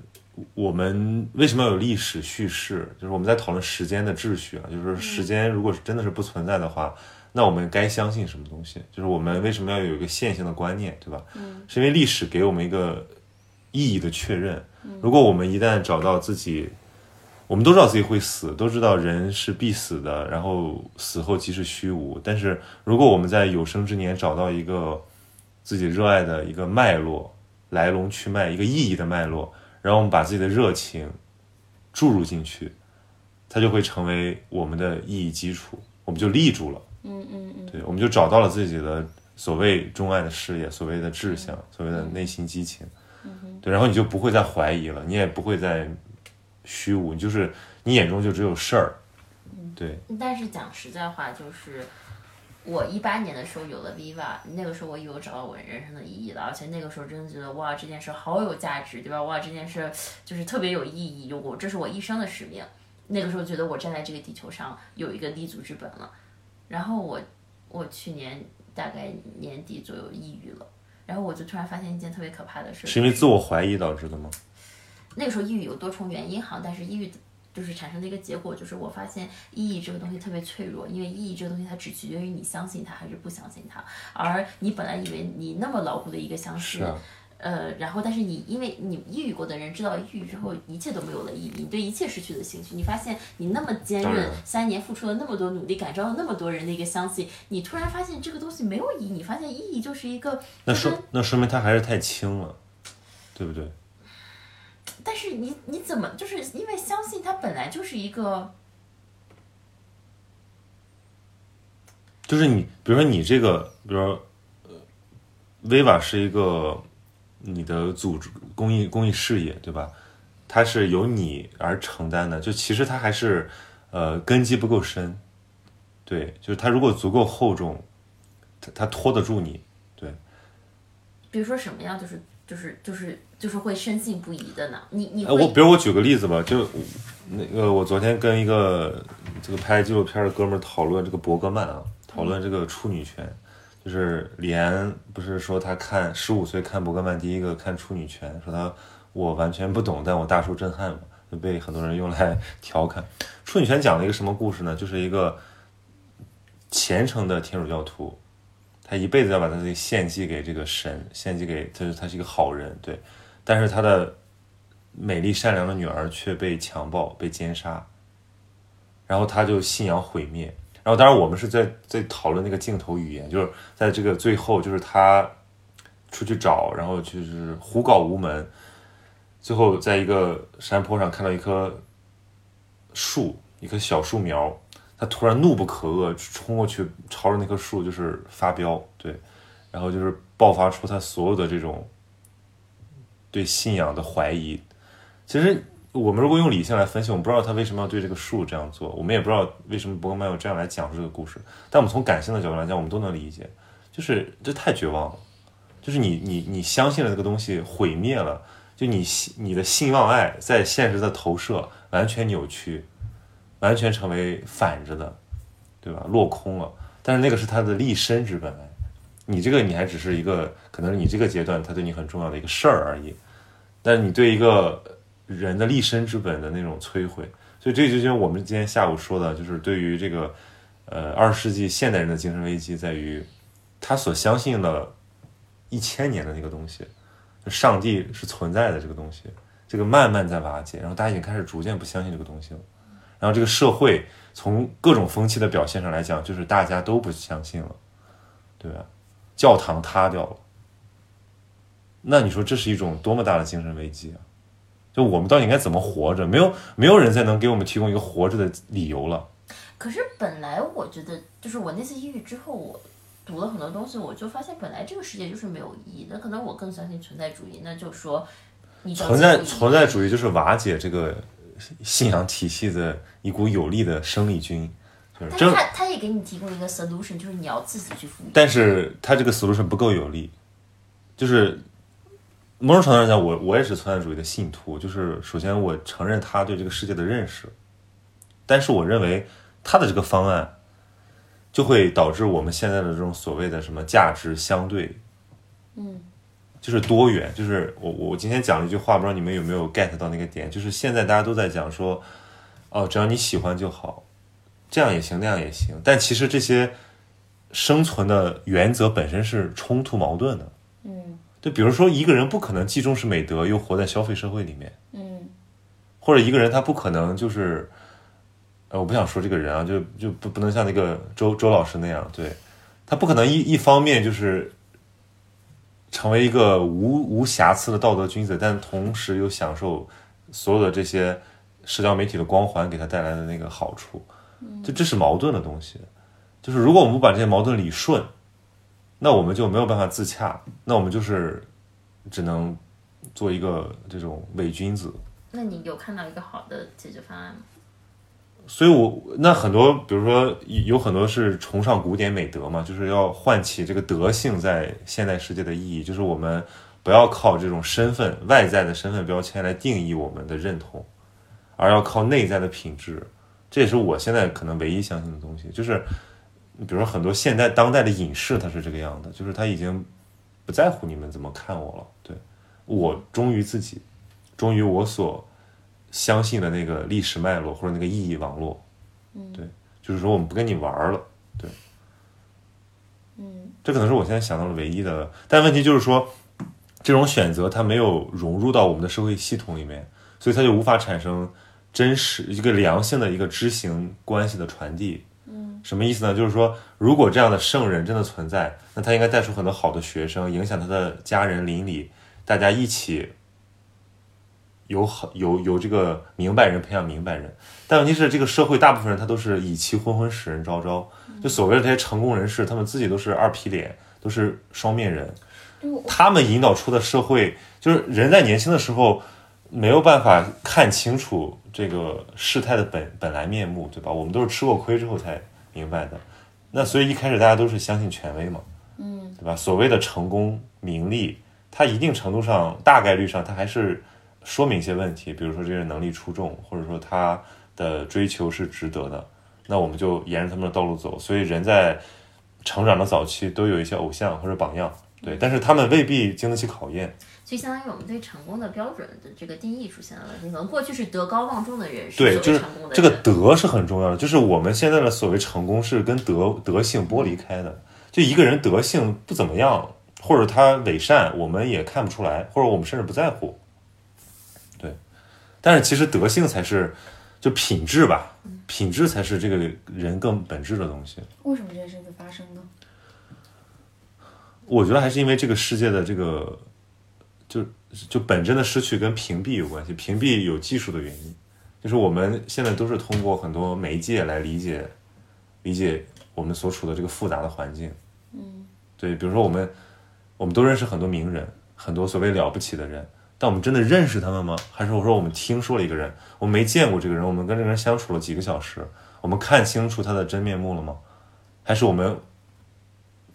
我们为什么要有历史叙事？就是我们在讨论时间的秩序啊，就是时间如果是真的是不存在的话，那我们该相信什么东西？就是我们为什么要有一个线性的观念，对吧？是因为历史给我们一个意义的确认。如果我们一旦找到自己我们都知道自己会死，都知道人是必死的，然后死后即是虚无。但是如果我们在有生之年找到一个自己热爱的一个脉络、来龙去脉、一个意义的脉络，然后我们把自己的热情注入进去，它就会成为我们的意义基础，我们就立住了。嗯嗯嗯，对，我们就找到了自己的所谓钟爱的事业，所谓的志向，所谓的内心激情。嗯对，然后你就不会再怀疑了，你也不会再虚无，你就是你眼中就只有事儿。对，但是讲实在话，就是我一八年的时候有了 Viva，那个时候我以为我找到我人生的意义了，而且那个时候真的觉得哇，这件事好有价值，对吧？哇，这件事就是特别有意义，我这是我一生的使命。那个时候觉得我站在这个地球上有一个立足之本了。然后我我去年大概年底左右抑郁了，然后我就突然发现一件特别可怕的事，是因为自我怀疑导致的吗？那个时候抑郁有多重原因哈，但是抑郁就是产生的一个结果，就是我发现意义这个东西特别脆弱，因为意义这个东西它只取决于你相信它还是不相信它，而你本来以为你那么牢固的一个相信，呃，然后但是你因为你抑郁过的人知道抑郁之后一切都没有了意义，你对一切失去了兴趣，你发现你那么坚韧，三年付出了那么多努力，感召了那么多人的一个相信，你突然发现这个东西没有意义，你发现意义就是一个那说那说明他还是太轻了，对不对？但是你你怎么就是因为相信它本来就是一个就是你，比如说你这个，比如说，呃，Viva 是一个你的组织公益公益事业，对吧？它是由你而承担的，就其实它还是呃根基不够深，对，就是它如果足够厚重，它它拖得住你，对。比如说什么样就是就是就是就是会深信不疑的呢？你你呃，我比如我举个例子吧，就那个我昨天跟一个这个拍纪录片的哥们儿讨论这个伯格曼啊，讨论这个处女权，就是李安不是说他看十五岁看伯格曼第一个看处女权，说他我完全不懂，但我大受震撼嘛，就被很多人用来调侃。处女权讲了一个什么故事呢？就是一个虔诚的天主教徒，他一辈子要把他自己献祭给这个神，献祭给他，他是一个好人，对，但是他的美丽善良的女儿却被强暴、被奸杀，然后他就信仰毁灭。然后当然我们是在在讨论那个镜头语言，就是在这个最后，就是他出去找，然后就是胡搞无门，最后在一个山坡上看到一棵树，一棵小树苗，他突然怒不可遏，冲过去朝着那棵树就是发飙，对，然后就是爆发出他所有的这种对信仰的怀疑。其实我们如果用理性来分析，我们不知道他为什么要对这个树这样做，我们也不知道为什么伯格曼要这样来讲述这个故事。但我们从感性的角度来讲，我们都能理解，就是这太绝望了，就是你你你相信了这个东西毁灭了，就你你的信望爱在现实的投射完全扭曲，完全成为反着的，对吧？落空了。但是那个是他的立身之本，你这个你还只是一个，可能是你这个阶段他对你很重要的一个事儿而已，但是你对一个人的立身之本的那种摧毁，所以这就像我们今天下午说的，就是对于这个呃二十世纪现代人的精神危机在于，他所相信了一千年的那个东西，上帝是存在的这个东西，这个慢慢在瓦解，然后大家已经开始逐渐不相信这个东西了，然后这个社会从各种风气的表现上来讲，就是大家都不相信了，对吧？教堂塌掉了，那你说这是一种多么大的精神危机啊！就我们到底应该怎么活着？没有没有人再能给我们提供一个活着的理由了。可是本来我觉得，就是我那次抑郁之后，我读了很多东西，我就发现本来这个世界就是没有意义的。可能我更相信存在主义，那就说你存在存存在主义就是瓦解这个信仰体系的一股有力的生力军，就是但这是他他也给你提供一个 solution，就是你要自己去赋予。但是他这个 solution 不够有力，就是某种程度上讲，我我也是存在主义的信徒。就是首先我承认他对这个世界的认识，但是我认为他的这个方案就会导致我们现在的这种所谓的什么价值相对，嗯，就是多元。就是我我今天讲了一句话，不知道你们有没有 get 到那个点？就是现在大家都在讲说，哦，只要你喜欢就好，这样也行，那样也行。但其实这些生存的原则本身是冲突矛盾的。嗯就比如说，一个人不可能既重视美德又活在消费社会里面，嗯。或者一个人他不可能就是，呃，我不想说这个人啊，就就不不能像那个周周老师那样，对。他不可能一一方面就是成为一个无无瑕疵的道德君子，但同时又享受所有的这些社交媒体的光环给他带来的那个好处，就这是矛盾的东西。就是如果我们不把这些矛盾理顺，那我们就没有办法自洽，那我们就是只能做一个这种伪君子。那你有看到一个好的解决方案吗？所以我那很多，比如说有很多是崇尚古典美德嘛，就是要唤起这个德性在现代世界的意义，就是我们不要靠这种身份外在的身份标签来定义我们的认同，而要靠内在的品质。这也是我现在可能唯一相信的东西，就是比如说很多现代当代的影视他是这个样的，就是他已经不在乎你们怎么看我了，对我忠于自己，忠于我所相信的那个历史脉络或者那个意义网络。嗯对，就是说我们不跟你玩儿了，对，嗯这可能是我现在想到的唯一的。但问题就是说，这种选择它没有融入到我们的社会系统里面，所以它就无法产生真实一个良性的一个知行关系的传递。什么意思呢？就是说，如果这样的圣人真的存在，那他应该带出很多好的学生，影响他的家人邻里，大家一起有好有有这个明白人培养明白人。但问题是，这个社会大部分人他都是以其昏昏使人昭昭，就所谓的这些成功人士，他们自己都是二皮脸，都是双面人。他们引导出的社会，就是人在年轻的时候没有办法看清楚这个事态的本本来面目，对吧？我们都是吃过亏之后才明白的。那所以一开始大家都是相信权威嘛，嗯，对吧？所谓的成功名利，它一定程度上大概率上，它还是说明一些问题，比如说这个人能力出众，或者说他的追求是值得的，那我们就沿着他们的道路走。所以人在成长的早期都有一些偶像或者榜样，对，但是他们未必经得起考验。所以相当于我们对成功的标准的这个定义出现了问题。可能过去是德高望重的人是对，就是谓成功的，这个德是很重要的，就是我们现在的所谓成功是跟德德性剥离开的。就一个人德性不怎么样，或者他伪善，我们也看不出来，或者我们甚至不在乎。对，但是其实德性才是就品质吧，品质才是这个人更本质的东西。为什么这件事情会发生呢？我觉得还是因为这个世界的这个，就就本真的失去跟屏蔽有关系。屏蔽有技术的原因，就是我们现在都是通过很多媒介来理解理解我们所处的这个复杂的环境。嗯，对，比如说我们我们都认识很多名人，很多所谓了不起的人，但我们真的认识他们吗？还是我说我们听说了一个人，我们没见过这个人，我们跟这个人相处了几个小时，我们看清楚他的真面目了吗？还是我们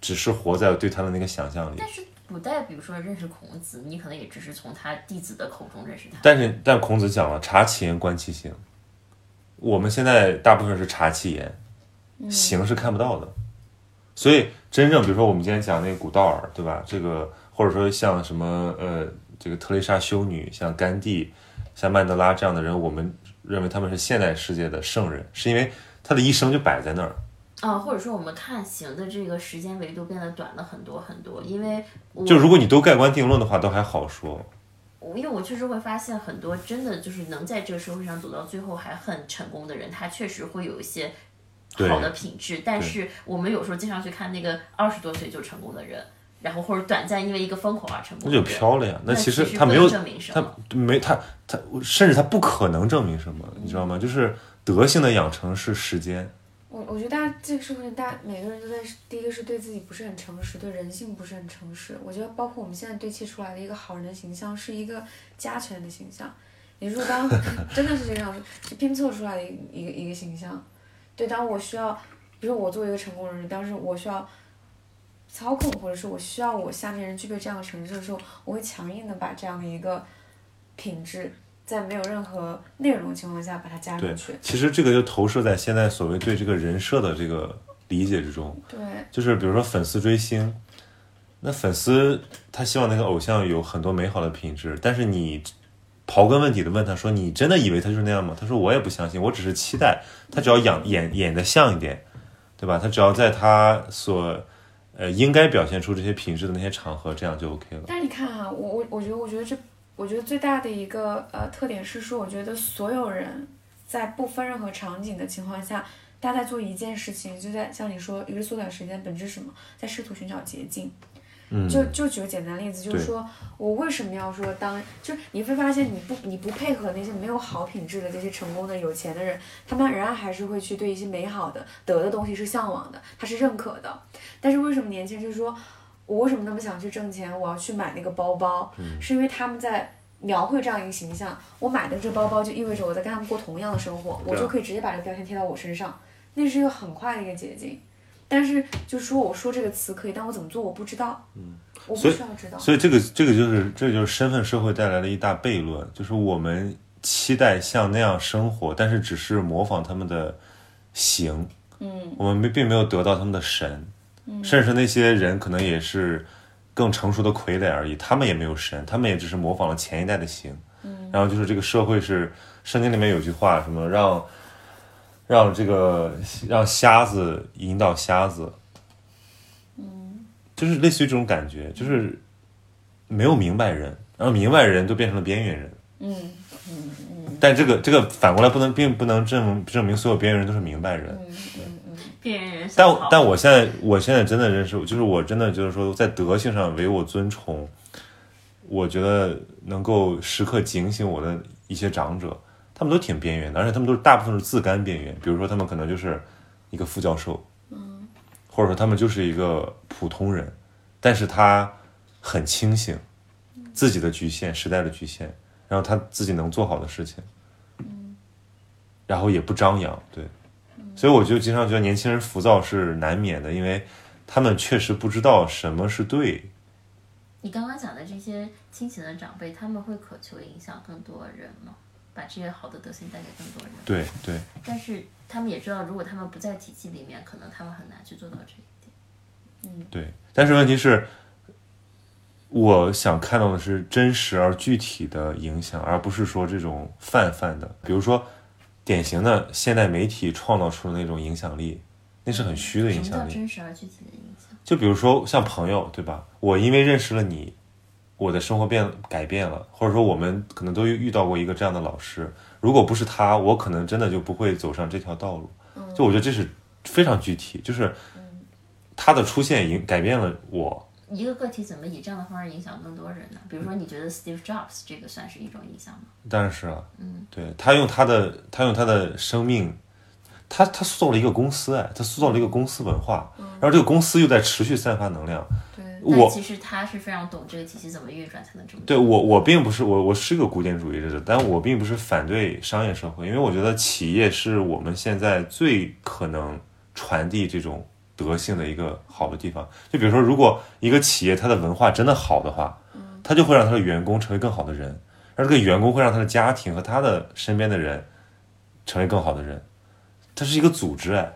只是活在对他的那个想象里？但是古代，比如说认识孔子，你可能也只是从他弟子的口中认识他。但是但孔子讲了，察其言，观其行。我们现在大部分是察其言，行是看不到的。所以真正比如说我们今天讲那个古道尔，对吧？这个或者说像什么呃这个特蕾莎修女，像甘地，像曼德拉这样的人，我们认为他们是现代世界的圣人，是因为他的一生就摆在那儿。啊、或者说我们看行的这个时间维度变得短了很多很多，因为就如果你都盖棺定论的话，都还好说。因为我确实会发现很多真的就是能在这个社会上走到最后还很成功的人，他确实会有一些好的品质，但是我们有时候经常去看那个二十多岁就成功的人，然后或者短暂因为一个风口而成功那，就飘了呀。那其实他没有证明什么他。没他他甚至他不可能证明什么，你知道吗？就是德性的养成是时间。我我觉得大家这个社会，大家每个人都在，第一个是对自己不是很诚实，对人性不是很诚实。我觉得包括我们现在堆砌出来的一个好人的形象，是一个加权的形象。也就是说，当 真的是这个样子，是拼凑出来的一个一个一个形象。对，当我需要，比如说我作为一个成功人士，当时我需要操控，或者是我需要我下面人具备这样的诚实的时候，我会强硬的把这样的一个品质，在没有任何内容的情况下把它加对进去。，其实这个就投射在现在所谓对这个人设的这个理解之中。对，就是比如说粉丝追星，那粉丝他希望那个偶像有很多美好的品质，但是你刨根问底的问他说：“你真的以为他就是那样吗？”他说：“我也不相信，我只是期待他只要演演演的像一点，对吧？他只要在他所呃应该表现出这些品质的那些场合，这样就 OK 了。但是你看啊，我我我觉得，我觉得这，我觉得最大的一个呃特点是说，我觉得所有人在不分任何场景的情况下，大家在做一件事情，就在像你说，一个是缩短时间，本质什么？在试图寻找捷径。嗯，就就举个简单例子，就是说我为什么要说当，就是你会发现你不你不配合那些没有好品质的这些成功的有钱的人，他们仍然还是会去对一些美好的得的东西是向往的，他是认可的。但是为什么年轻人就是说我为什么那么想去挣钱，我要去买那个包包，是因为他们在。描绘这样一个形象，我买的这包包就意味着我在跟他们过同样的生活，我就可以直接把这个标签贴到我身上，那是一个很快的一个捷径。但是就说我说这个词可以，但我怎么做我不知道，嗯，我不需要知道。所以这个这个就是这就是身份社会带来的一大悖论，就是我们期待像那样生活，但是只是模仿他们的形，嗯，我们没并没有得到他们的神，嗯，甚至那些人可能也是更成熟的傀儡而已，他们也没有神，他们也只是模仿了前一代的形，嗯，然后就是这个社会是圣经里面有句话，什么让让这个让瞎子引导瞎子，就是类似于这种感觉，就是没有明白人，然后明白人都变成了边缘人。嗯。但这个这个反过来不能，并不能证证明所有边缘人都是明白人。嗯嗯但但我现在我现在真的认识，就是我真的就是说，在德性上唯我尊崇。我觉得能够时刻警醒我的一些长者，他们都挺边缘的，而且他们都是大部分是自甘边缘。比如说，他们可能就是一个副教授，嗯，或者说他们就是一个普通人，但是他很清醒自己的局限、时代的局限，然后他自己能做好的事情，然后也不张扬，对。所以我就经常觉得年轻人浮躁是难免的，因为他们确实不知道什么是对。你刚刚讲的这些亲情的长辈，他们会渴求影响更多人吗？把这些好的德行带给更多人。对对，但是他们也知道，如果他们不在体系里面，可能他们很难去做到这一点。嗯对，但是问题是，我想看到的是真实而具体的影响，而不是说这种泛泛的，比如说典型的现代媒体创造出的那种影响力，那是很虚的影响力。真实而具体的影响？就比如说像朋友，对吧？我因为认识了你，我的生活变改变了，或者说我们可能都遇到过一个这样的老师，如果不是他，我可能真的就不会走上这条道路。就我觉得这是非常具体，就是他的出现影改变了我。一个个体怎么以这样的方式影响更多人呢？比如说，你觉得 Steve Jobs 这个算是一种影响吗？当然是啊，嗯，对他用他的他用他的生命，他他塑造了一个公司，哎，他塑造了一个公司文化，然后这个公司又在持续散发能量。对，我其实他是非常懂这个体系怎么运转才能这么。对我，我并不是我，我是个古典主义者，但我并不是反对商业社会，因为我觉得企业是我们现在最可能传递这种德性的一个好的地方。就比如说，如果一个企业它的文化真的好的话，它就会让它的员工成为更好的人，而这个员工会让他的家庭和他的身边的人成为更好的人。它是一个组织，哎，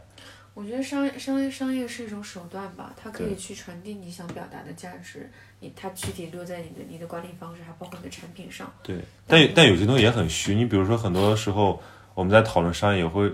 我觉得商业商业商业是一种手段吧，它可以去传递你想表达的价值，你它具体落在你的你的管理方式，还包括你的产品上。对，但但有些东西也很虚。你比如说，很多时候我们在讨论商业，也会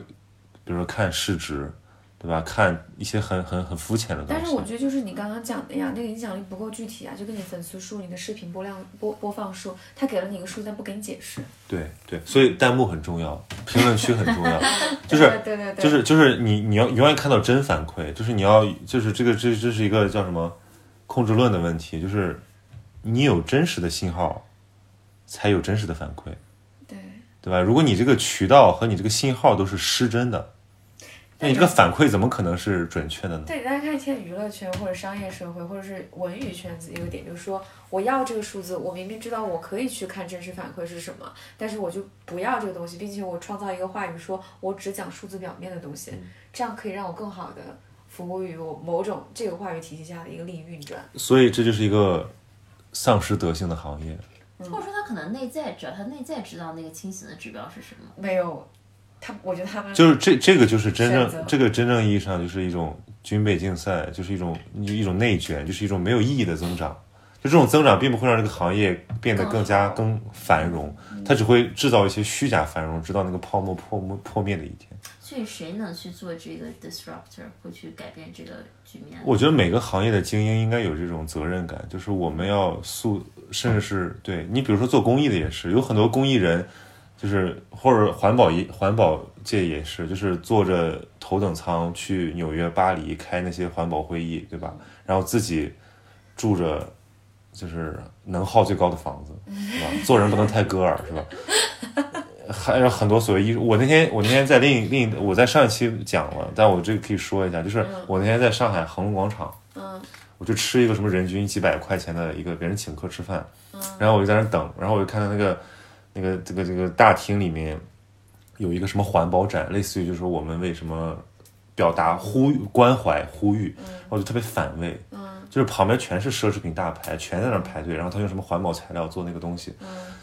比如说看市值，对吧？看一些很很很肤浅的东西。但是我觉得就是你刚刚讲的呀，那个影响力不够具体啊，就跟你粉丝数、你的视频播量播播放数，他给了你一个数，但不给你解释。对对，所以弹幕很重要，评论区很重要，就是对对对，就是就是你你要永远看到真反馈，就是你要就是这个这这是一个叫什么控制论的问题，就是你有真实的信号，才有真实的反馈，对。对吧？如果你这个渠道和你这个信号都是失真的，那你这个反馈怎么可能是准确的呢？对，大家看现在娱乐圈或者商业社会或者是文娱圈子，一个点就是说，我要这个数字，我明明知道我可以去看真实反馈是什么，但是我就不要这个东西，并且我创造一个话语，说我只讲数字表面的东西，这样可以让我更好的服务于我某种这个话语体系下的一个利益运转。所以这就是一个丧失德性的行业。或者说他可能内在，只要他内在知道那个清醒的指标是什么，没有，他我觉得他们就是这这个就是真正这个真正意义上就是一种军备竞赛，就是一种一种内卷，就是一种没有意义的增长。就这种增长并不会让这个行业变得更加更繁荣，它只会制造一些虚假繁荣，直到那个泡沫破灭破灭的一天。所以谁能去做这个 disruptor，会去改变这个局面？我觉得每个行业的精英应该有这种责任感，就是我们要塑，甚至是对你，比如说做公益的也是，有很多公益人，就是或者环保一环保界也是，就是坐着头等舱去纽约、巴黎开那些环保会议，对吧？然后自己住着就是能耗最高的房子，是吧？做人不能太割耳，是吧？还有很多所谓艺术。我那天我那天在另一另一我在上一期讲了，但我这个可以说一下，就是我那天在上海恒隆广场，嗯我就吃一个什么人均几百块钱的一个别人请客吃饭，然后我就在那等，然后我就看到那个那个这个这个大厅里面有一个什么环保展，类似于就是说我们为什么表达呼吁关怀呼吁，我就特别反胃，就是旁边全是奢侈品大牌，全在那儿排队，然后他用什么环保材料做那个东西，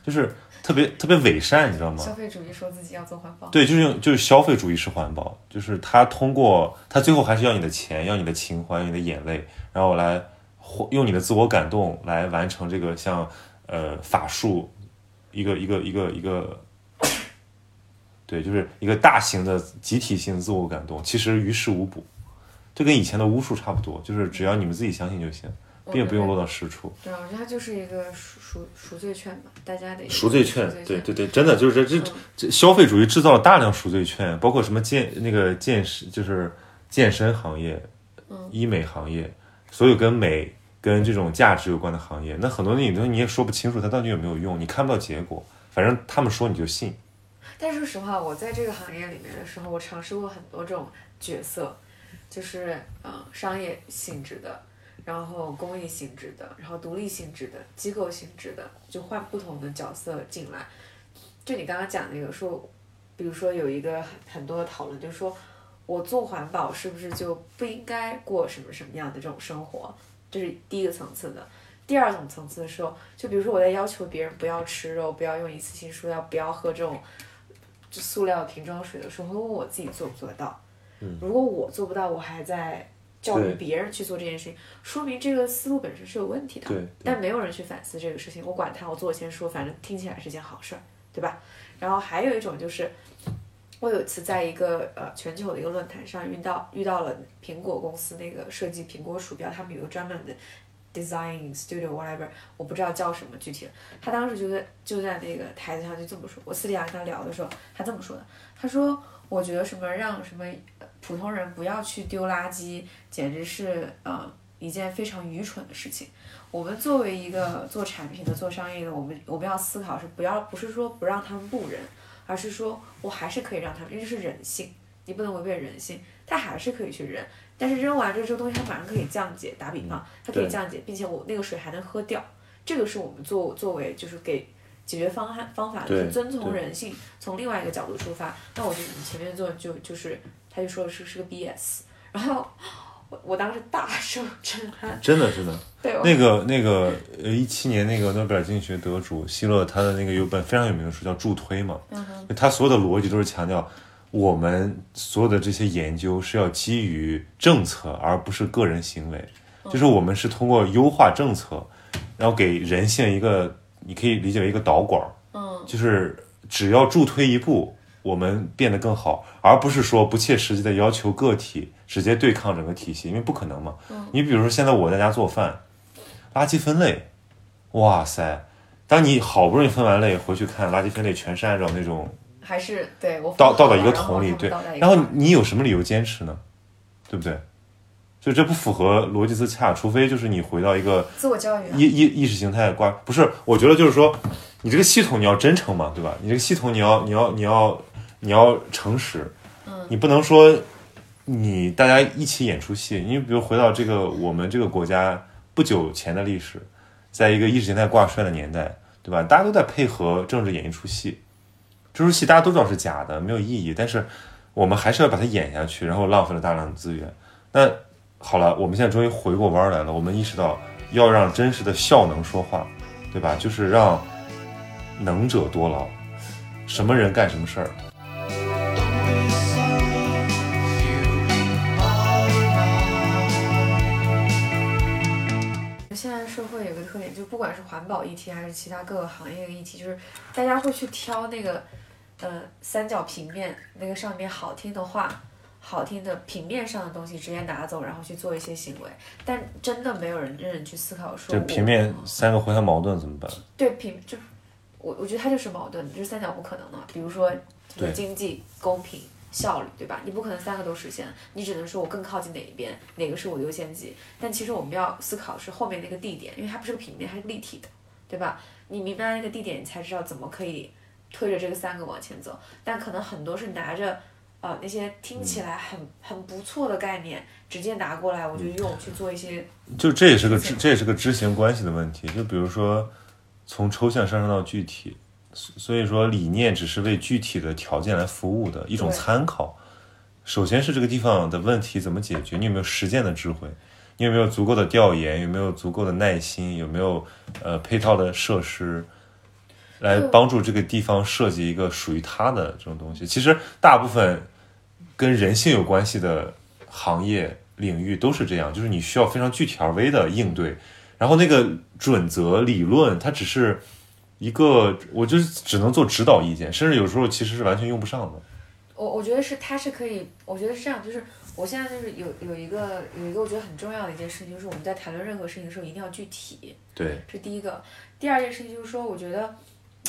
就是特别特别伪善，你知道吗？消费主义说自己要做环保，对，就是用就是消费主义式环保，就是他通过他最后还是要你的钱，要你的情怀，要你的眼泪，然后来或用你的自我感动来完成这个像呃法术一个一个一个一个，对，就是一个大型的集体性自我感动，其实于事无补，这跟以前的巫术差不多，就是只要你们自己相信就行，并不用落到实处。对啊，我觉得它就是一个赎赎赎罪券吧，大家的一个赎罪券，对对对，真的就是这这这消费主义制造了大量赎罪券，包括什么健那个健身就是健身行业、医美行业，所有跟美跟这种价值有关的行业，那很多那东西你也说不清楚它到底有没有用，你看不到结果，反正他们说你就信。但说实话，我在这个行业里面的时候，我尝试过很多这种角色，就是嗯、商业性质的，然后公益性质的，然后独立性质的，机构性质的，就换不同的角色进来。就你刚刚讲那个说，比如说有一个很很多的讨论，就是说我做环保是不是就不应该过什么什么样的这种生活？这是第一个层次的。第二种层次的时候，就比如说我在要求别人不要吃肉，不要用一次性塑料，不要喝这种就塑料瓶装水的时候，会问我自己做不做得到。如果我做不到，我还在教育别人去做这件事情，说明这个思路本身是有问题的。但没有人去反思这个事情，我管他，我做我先说，反正听起来是件好事儿，对吧？然后还有一种就是，我有一次在一个呃全球的一个论坛上遇到遇到了苹果公司那个设计苹果鼠标，他们有个专门的 design studio whatever，我不知道叫什么具体的。他当时就在就在那个台子上就这么说，我私底下跟他聊的时候，他这么说的，他说我觉得什么让什么普通人不要去丢垃圾，简直是呃一件非常愚蠢的事情。我们作为一个做产品的、做商业的，我们我们要思考是不要不是说不让他们不扔，而是说我还是可以让他们，因为这是人性，你不能违背人性，他还是可以去扔。但是扔完这这个东西，它马上可以降解，打比方，它可以降解，并且我那个水还能喝掉。这个是我们作作为就是给解决方案方法就，是遵从人性，从另外一个角度出发。那我觉得你前面做就就是，他就说的是是个 BS，然后我我当时大受震撼，真的真的，对，那个那个呃，一七年那个诺贝尔经济学得主希勒，他的那个有本非常有名的书叫《助推》嘛，他所有的逻辑都是强调我们所有的这些研究是要基于政策，而不是个人行为，就是我们是通过优化政策，然后给人性一个，你可以理解为一个导管，嗯，就是只要助推一步，我们变得更好，而不是说不切实际的要求个体直接对抗整个体系，因为不可能嘛。你比如说现在我在家做饭，垃圾分类，哇塞！当你好不容易分完类回去看垃圾分类，全是按照那种还是对我倒倒到一个桶里，对然后你有什么理由坚持呢？对不对？所以这不符合逻辑自洽，除非就是你回到一个自我教育啊，意意意识形态挂不是，我觉得就是说，你这个系统你要真诚嘛，对吧？你这个系统你要你要你要你要诚实，嗯你不能说你大家一起演出戏。你比如回到这个我们这个国家不久前的历史，在一个意识形态挂帅的年代，对吧？大家都在配合政治演一出戏，这出戏大家都知道是假的，没有意义，但是我们还是要把它演下去，然后浪费了大量的资源。那好了，我们现在终于回过弯来了，我们意识到要让真实的效能说话，对吧？就是让能者多劳，什么人干什么事儿。现在社会有个特点，就不管是环保议题还是其他各个行业的议题，就是大家会去挑那个呃三角平面那个上面好听的话。好听的平面上的东西直接拿走，然后去做一些行为，但真的没有人认真去思考说就平面三个互相矛盾怎么办？对平就我我觉得它就是矛盾，就是三角不可能的嘛。比如说，这个对经济、公平、效率，对吧？你不可能三个都实现，你只能说我更靠近哪一边，哪个是我的优先级。但其实我们要思考是后面那个地点，因为它不是个平面，它是立体的，对吧？你明白那个地点，你才知道怎么可以推着这个三个往前走。但可能很多是拿着。啊，那些听起来很、很不错的概念，直接拿过来，我就用去做一些就这也是个知，这也是个知行关系的问题。就比如说，从抽象上升到具体，所所以说理念只是为具体的条件来服务的一种参考。首先是这个地方的问题怎么解决，你有没有实践的智慧？你有没有足够的调研？有没有足够的耐心？有没有呃配套的设施，来帮助这个地方设计一个属于它的这种东西？其实大部分跟人性有关系的行业领域都是这样，就是你需要非常具体而微的应对，然后那个准则理论它只是一个，我就是只能做指导意见，甚至有时候其实是完全用不上的。我我觉得是，他是可以，我觉得是这样，就是我现在就是有有一个有一个我觉得很重要的一件事情，就是我们在谈论任何事情的时候一定要具体，对，这是第一个。第二件事情就是说，我觉得，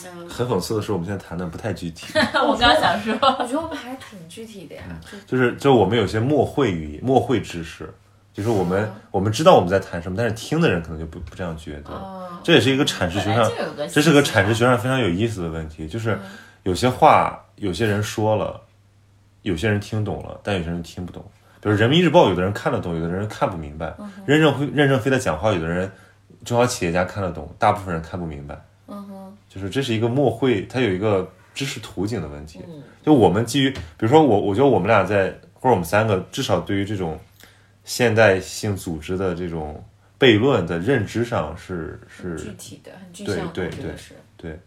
嗯，很讽刺的是，我们现在谈的不太具体，我刚想说，我觉得我们还挺具体的呀，就就是就我们有些默会语、默会知识，就是我们、我们知道我们在谈什么，但是听的人可能就不不这样觉得。嗯，这也是一个阐释学上这是个阐释学上非常有意思的问题，就是有些话有些人说了，有些人听懂了，但有些人听不懂。比如人民日报，有的人看得懂，有的人看不明白。任正非任正非的讲话，有的人中小企业家看得懂，大部分人看不明白。嗯哼，就是这是一个默会，它有一个知识图景的问题。嗯就我们基于，比如说我，我觉得我们俩在，或者我们三个，至少对于这种现代性组织的这种悖论的认知上是是具体的，很具对象的，对对我觉得是。对，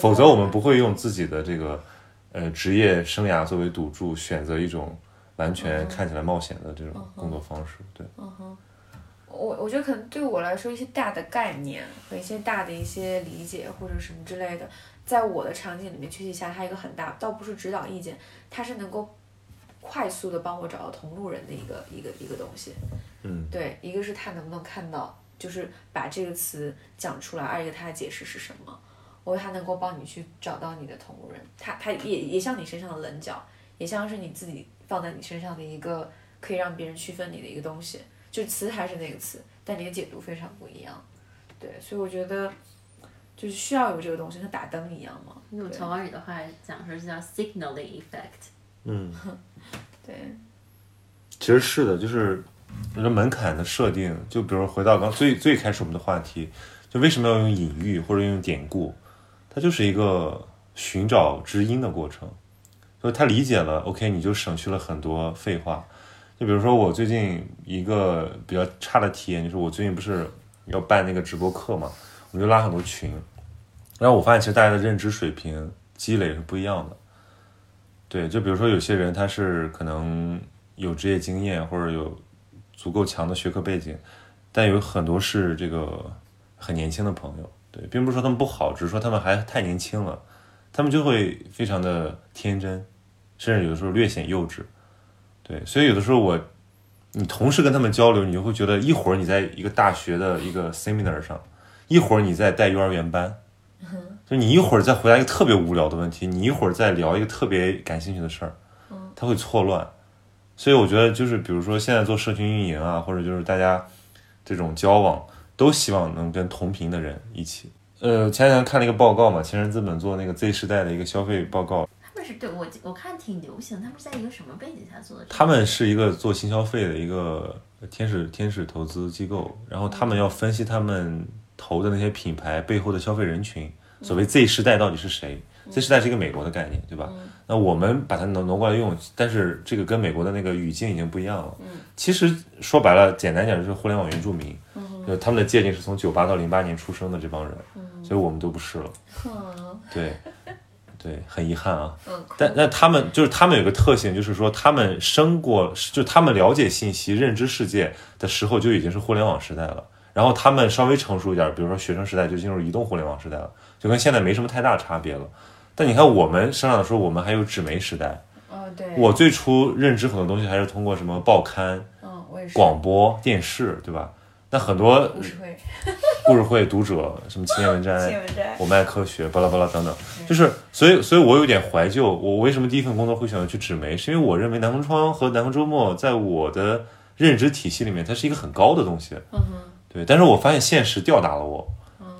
否则我们不会用自己的这个呃职业生涯作为赌注，选择一种完全看起来冒险的这种工作方式。对，嗯哼我我觉得可能对我来说，一些大的概念和一些大的一些理解或者什么之类的，在我的场景里面具体下，它一个很大，倒不是指导意见，它是能够快速的帮我找到同路人的一个一个一个东西。嗯，对，一个是他能不能看到，就是把这个词讲出来；二一个他的解释是什么。我他能够帮你去找到你的同路人，他他也也像你身上的棱角，也像是你自己放在你身上的一个可以让别人区分你的一个东西。就词还是那个词，但你的解读非常不一样。对，所以我觉得就是需要有这个东西，像打灯一样嘛。用曹光宇的话讲说是叫 signaling effect。嗯，对，其实是的，就是我觉得门槛的设定，就比如回到刚最最开始我们的话题，就为什么要用隐喻或者用典故，它就是一个寻找知音的过程。所以他理解了，OK，你就省去了很多废话。就比如说我最近一个比较差的体验，就是我最近不是要办那个直播课嘛，我就拉很多群，然后我发现其实大家的认知水平积累是不一样的。对，就比如说有些人他是可能有职业经验或者有足够强的学科背景，但有很多是这个很年轻的朋友。对，并不是说他们不好，只是说他们还太年轻了，他们就会非常的天真，甚至有的时候略显幼稚。对，所以有的时候我，你同时跟他们交流，你就会觉得一会儿你在一个大学的一个 seminar 上，一会儿你在带幼儿园班，就你一会儿再回答一个特别无聊的问题，你一会儿再聊一个特别感兴趣的事儿，他会错乱。所以我觉得就是比如说现在做社群运营啊，或者就是大家这种交往，都希望能跟同频的人一起。呃，前两天看了一个报告嘛，前人资本做那个 Z 时代的一个消费报告，他们是对我我看挺流行，他们是在一个什么背景下做的？他们是一个做新消费的一个天使天使投资机构，然后他们要分析他们投的那些品牌背后的消费人群，所谓 Z 时代到底是谁？Z 时代是一个美国的概念，对吧？那我们把它挪挪过来用，但是这个跟美国的那个语境已经不一样了。其实说白了，简单讲就是互联网原住民，就是他们的界定是从九八到零八年出生的这帮人，所以我们都不是了。嗯对，对，很遗憾啊。嗯，但那他们就是他们有个特性，就是说他们生过，就他们了解信息、认知世界的时候就已经是互联网时代了。然后他们稍微成熟一点，比如说学生时代就进入移动互联网时代了，就跟现在没什么太大差别了。但你看我们生长的时候，我们还有纸媒时代。哦对，我最初认知很多东西还是通过什么报刊、嗯我也是广播电视，对吧？那很多 故事会、故事会、读者、什么青年文摘、我们爱科学，巴拉巴拉等等，就是所以，所以我有点怀旧。我为什么第一份工作会选择去纸媒？是因为我认为南风窗和南方周末在我的认知体系里面，它是一个很高的东西。嗯哼，对，但是我发现现实吊打了我，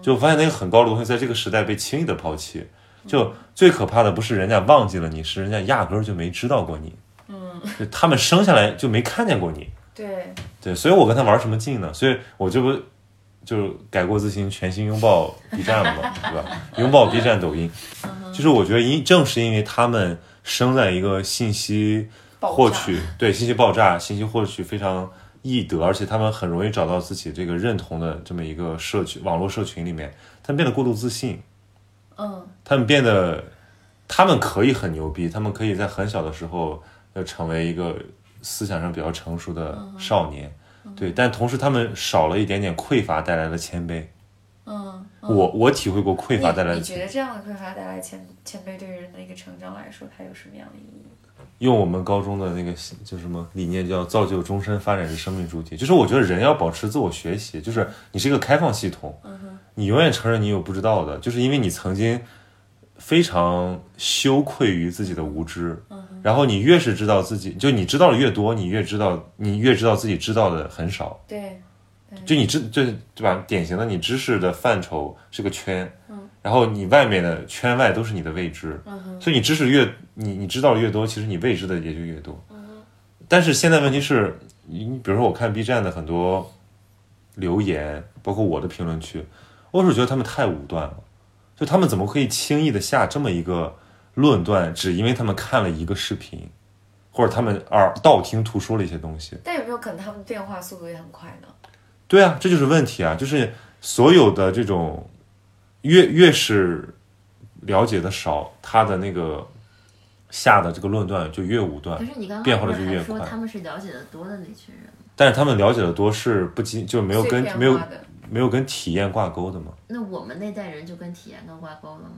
就我发现那个很高的东西在这个时代被轻易的抛弃。就最可怕的不是人家忘记了你，是人家压根儿就没知道过你。嗯，就他们生下来就没看见过你。对，对，所以我跟他玩什么劲呢？所以我这不就改过自新，全新拥抱 B 站了嘛，对吧？拥抱 B 站、抖音，就是我觉得因正是因为他们生在一个信息获取对信息爆炸、信息获取非常易得，而且他们很容易找到自己这个认同的这么一个社群网络社群里面，他们变得过度自信，嗯。他们变得，他们可以很牛逼，他们可以在很小的时候要成为一个思想上比较成熟的少年，对，但同时他们少了一点点匮乏带来的谦卑，嗯，嗯。我我体会过匮乏带来的你你觉得这样的匮乏带来谦谦卑对于人的一个成长来说，它有什么样的意义？用我们高中的那个就什么理念叫造就终身发展是生命主体，就是我觉得人要保持自我学习，就是你是一个开放系统，你永远承认你有不知道的，就是因为你曾经非常羞愧于自己的无知，然后你越是知道自己，就你知道的越多，你越知道你越知道自己知道的很少，对，就你知就对吧？典型的你知识的范畴是个圈，然后你外面的圈外都是你的未知，所以你知识越你你知道的越多，其实你未知的也就越多。但是现在问题是，你你比如说我看 B 站的很多留言，包括我的评论区，我是觉得他们太武断了，就他们怎么可以轻易的下这么一个论断，只因为他们看了一个视频，或者他们耳道听途说了一些东西。但有没有可能他们变化速度也很快呢？对啊，这就是问题啊！就是所有的这种越越是了解的少，他的那个下的这个论断就越武断可。是你刚变化刚不是得就越快说他们是了解的多的那群人？但是他们了解的多是不仅就没有跟没有没有跟体验挂钩的吗？那我们那代人就跟体验都挂钩了吗？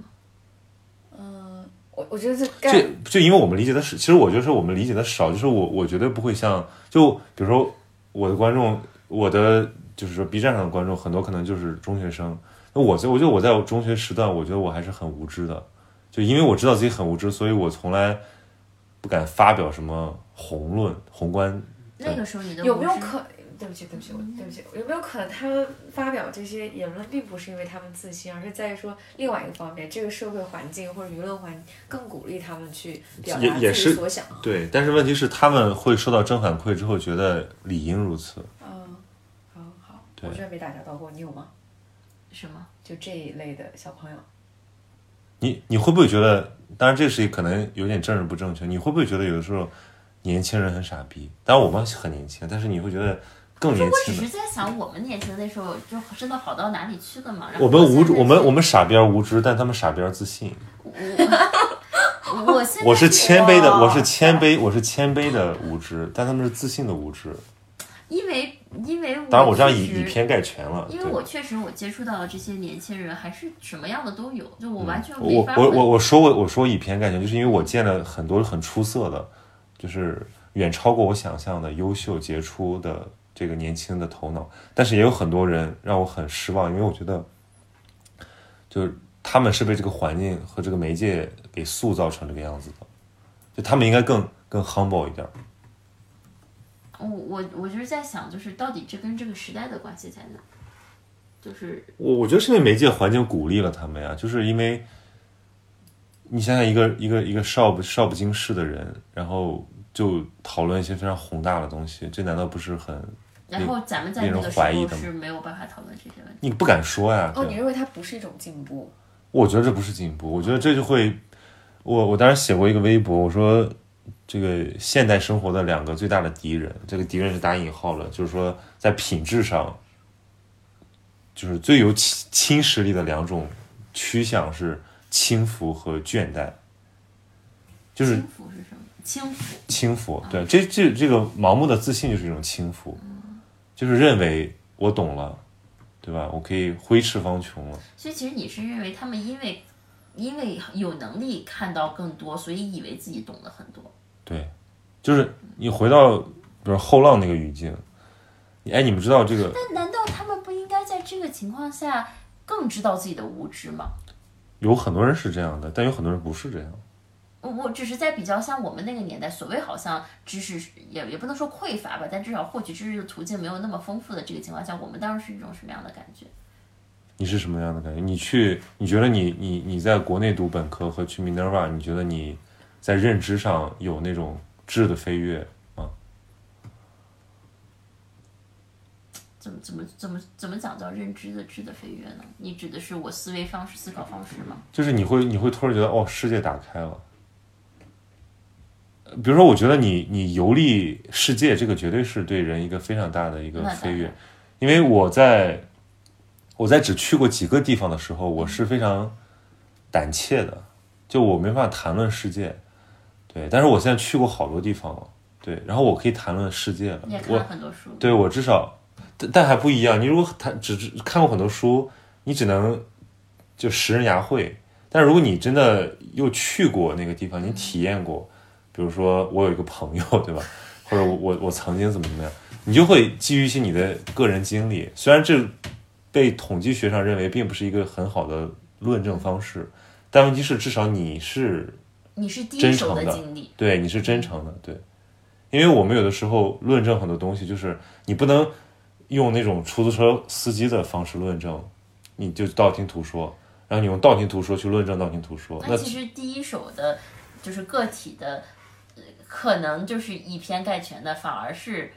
嗯，我我觉得这就概就因为我们理解的是，其实我觉得是我们理解的少，就是我我绝对不会像就比如说我的观众，我的就是说 B 站上的观众很多可能就是中学生，那我就我觉得我在我中学时段，我觉得我还是很无知的，就因为我知道自己很无知，所以我从来不敢发表什么宏论宏观。那个时候你的有没有可？对不起，对不起，我对不起，有没有可能他们发表这些言论，并不是因为他们自信，而是在于说另外一个方面，这个社会环境或者舆论环境更鼓励他们去表达自己所想。对，但是问题是他们会受到正反馈之后，觉得理应如此。我居然没打交道过，你有吗？什么？就这一类的小朋友，你你会不会觉得？当然，这事情可能有点政治不正确。你会不会觉得有的时候年轻人很傻逼？当然我们很年轻，但是你会觉得更年我只。是在想，我们年轻的那时候就真的好到哪里去了嘛？我们无知，我们我们傻逼而无知，但他们傻逼而自信。我现在我是谦卑的，我是谦卑，我是谦卑的无知，但他们是自信的无知。因为因为当然，我这样以以偏概全了。因为我确实我接触到的这些年轻人还是什么样的都有，就我完全嗯我我我我说我我说以偏概全，就是因为我见了很多很出色的，就是远超过我想象的优秀杰出的这个年轻的头脑，但是也有很多人让我很失望，因为我觉得，就是他们是被这个环境和这个媒介给塑造成这个样子的，就他们应该更更 humble 一点。我我我就是在想，就是到底这跟这个时代的关系在哪？就是我我觉得是因为媒介环境鼓励了他们呀，就是因为你想想一个一个一个少不少不经事的人，然后就讨论一些非常宏大的东西，这难道不是很然后咱们在那个时候怀疑的是没有办法讨论这些问题。你不敢说呀？哦，你认为它不是一种进步？我觉得这不是进步，我觉得这就会，我我当时写过一个微博，我说这个现代生活的两个最大的敌人，这个敌人是打引号了，就是说在品质上，就是最有侵侵蚀力的两种趋向是轻浮和倦怠，就是轻浮是什么？轻浮。轻浮，对，这这这个盲目的自信就是一种轻浮，就是认为我懂了，对吧？我可以挥斥方遒了。所以其实你是认为他们因为因为有能力看到更多，所以以为自己懂得很多。对，就是你回到比如后浪那个语境，你哎，你们知道这个？但难道他们不应该在这个情况下更知道自己的无知吗？有很多人是这样的，但有很多人不是这样。我我只是在比较像我们那个年代，所谓好像知识也也不能说匮乏吧，但至少获取知识的途径没有那么丰富的这个情况下，我们当时是一种什么样的感觉？你是什么样的感觉？你去，你觉得你你你在国内读本科和去 Minerva，你觉得你在认知上有那种质的飞跃啊？怎么怎么怎么怎么讲叫认知的质的飞跃呢？你指的是我思维方式、思考方式吗？就是你会你会突然觉得哦，世界打开了。呃比如说，我觉得你你游历世界，这个绝对是对人一个非常大的一个飞跃。因为我在我在只去过几个地方的时候，我是非常胆怯的，就我没办法谈论世界。对，但是我现在去过好多地方了，对，然后我可以谈论世界了你也。看了我很多书，对我至少，但但还不一样。你如果谈只只看过很多书，你只能就识人牙慧。但如果你真的又去过那个地方，你体验过，比如说我有一个朋友，对吧？或者我我我曾经怎么怎么样，你就会基于一些你的个人经历，虽然这被统计学上认为并不是一个很好的论证方式，但问题是至少你是你是第一手的的。经历，对，你是真诚的，对，因为我们有的时候论证很多东西，就是你不能用那种出租车司机的方式论证，你就道听途说，然后你用道听途说去论证道听途说，那那其实第一手的，就是个体的，呃可能就是以偏概全的，反而是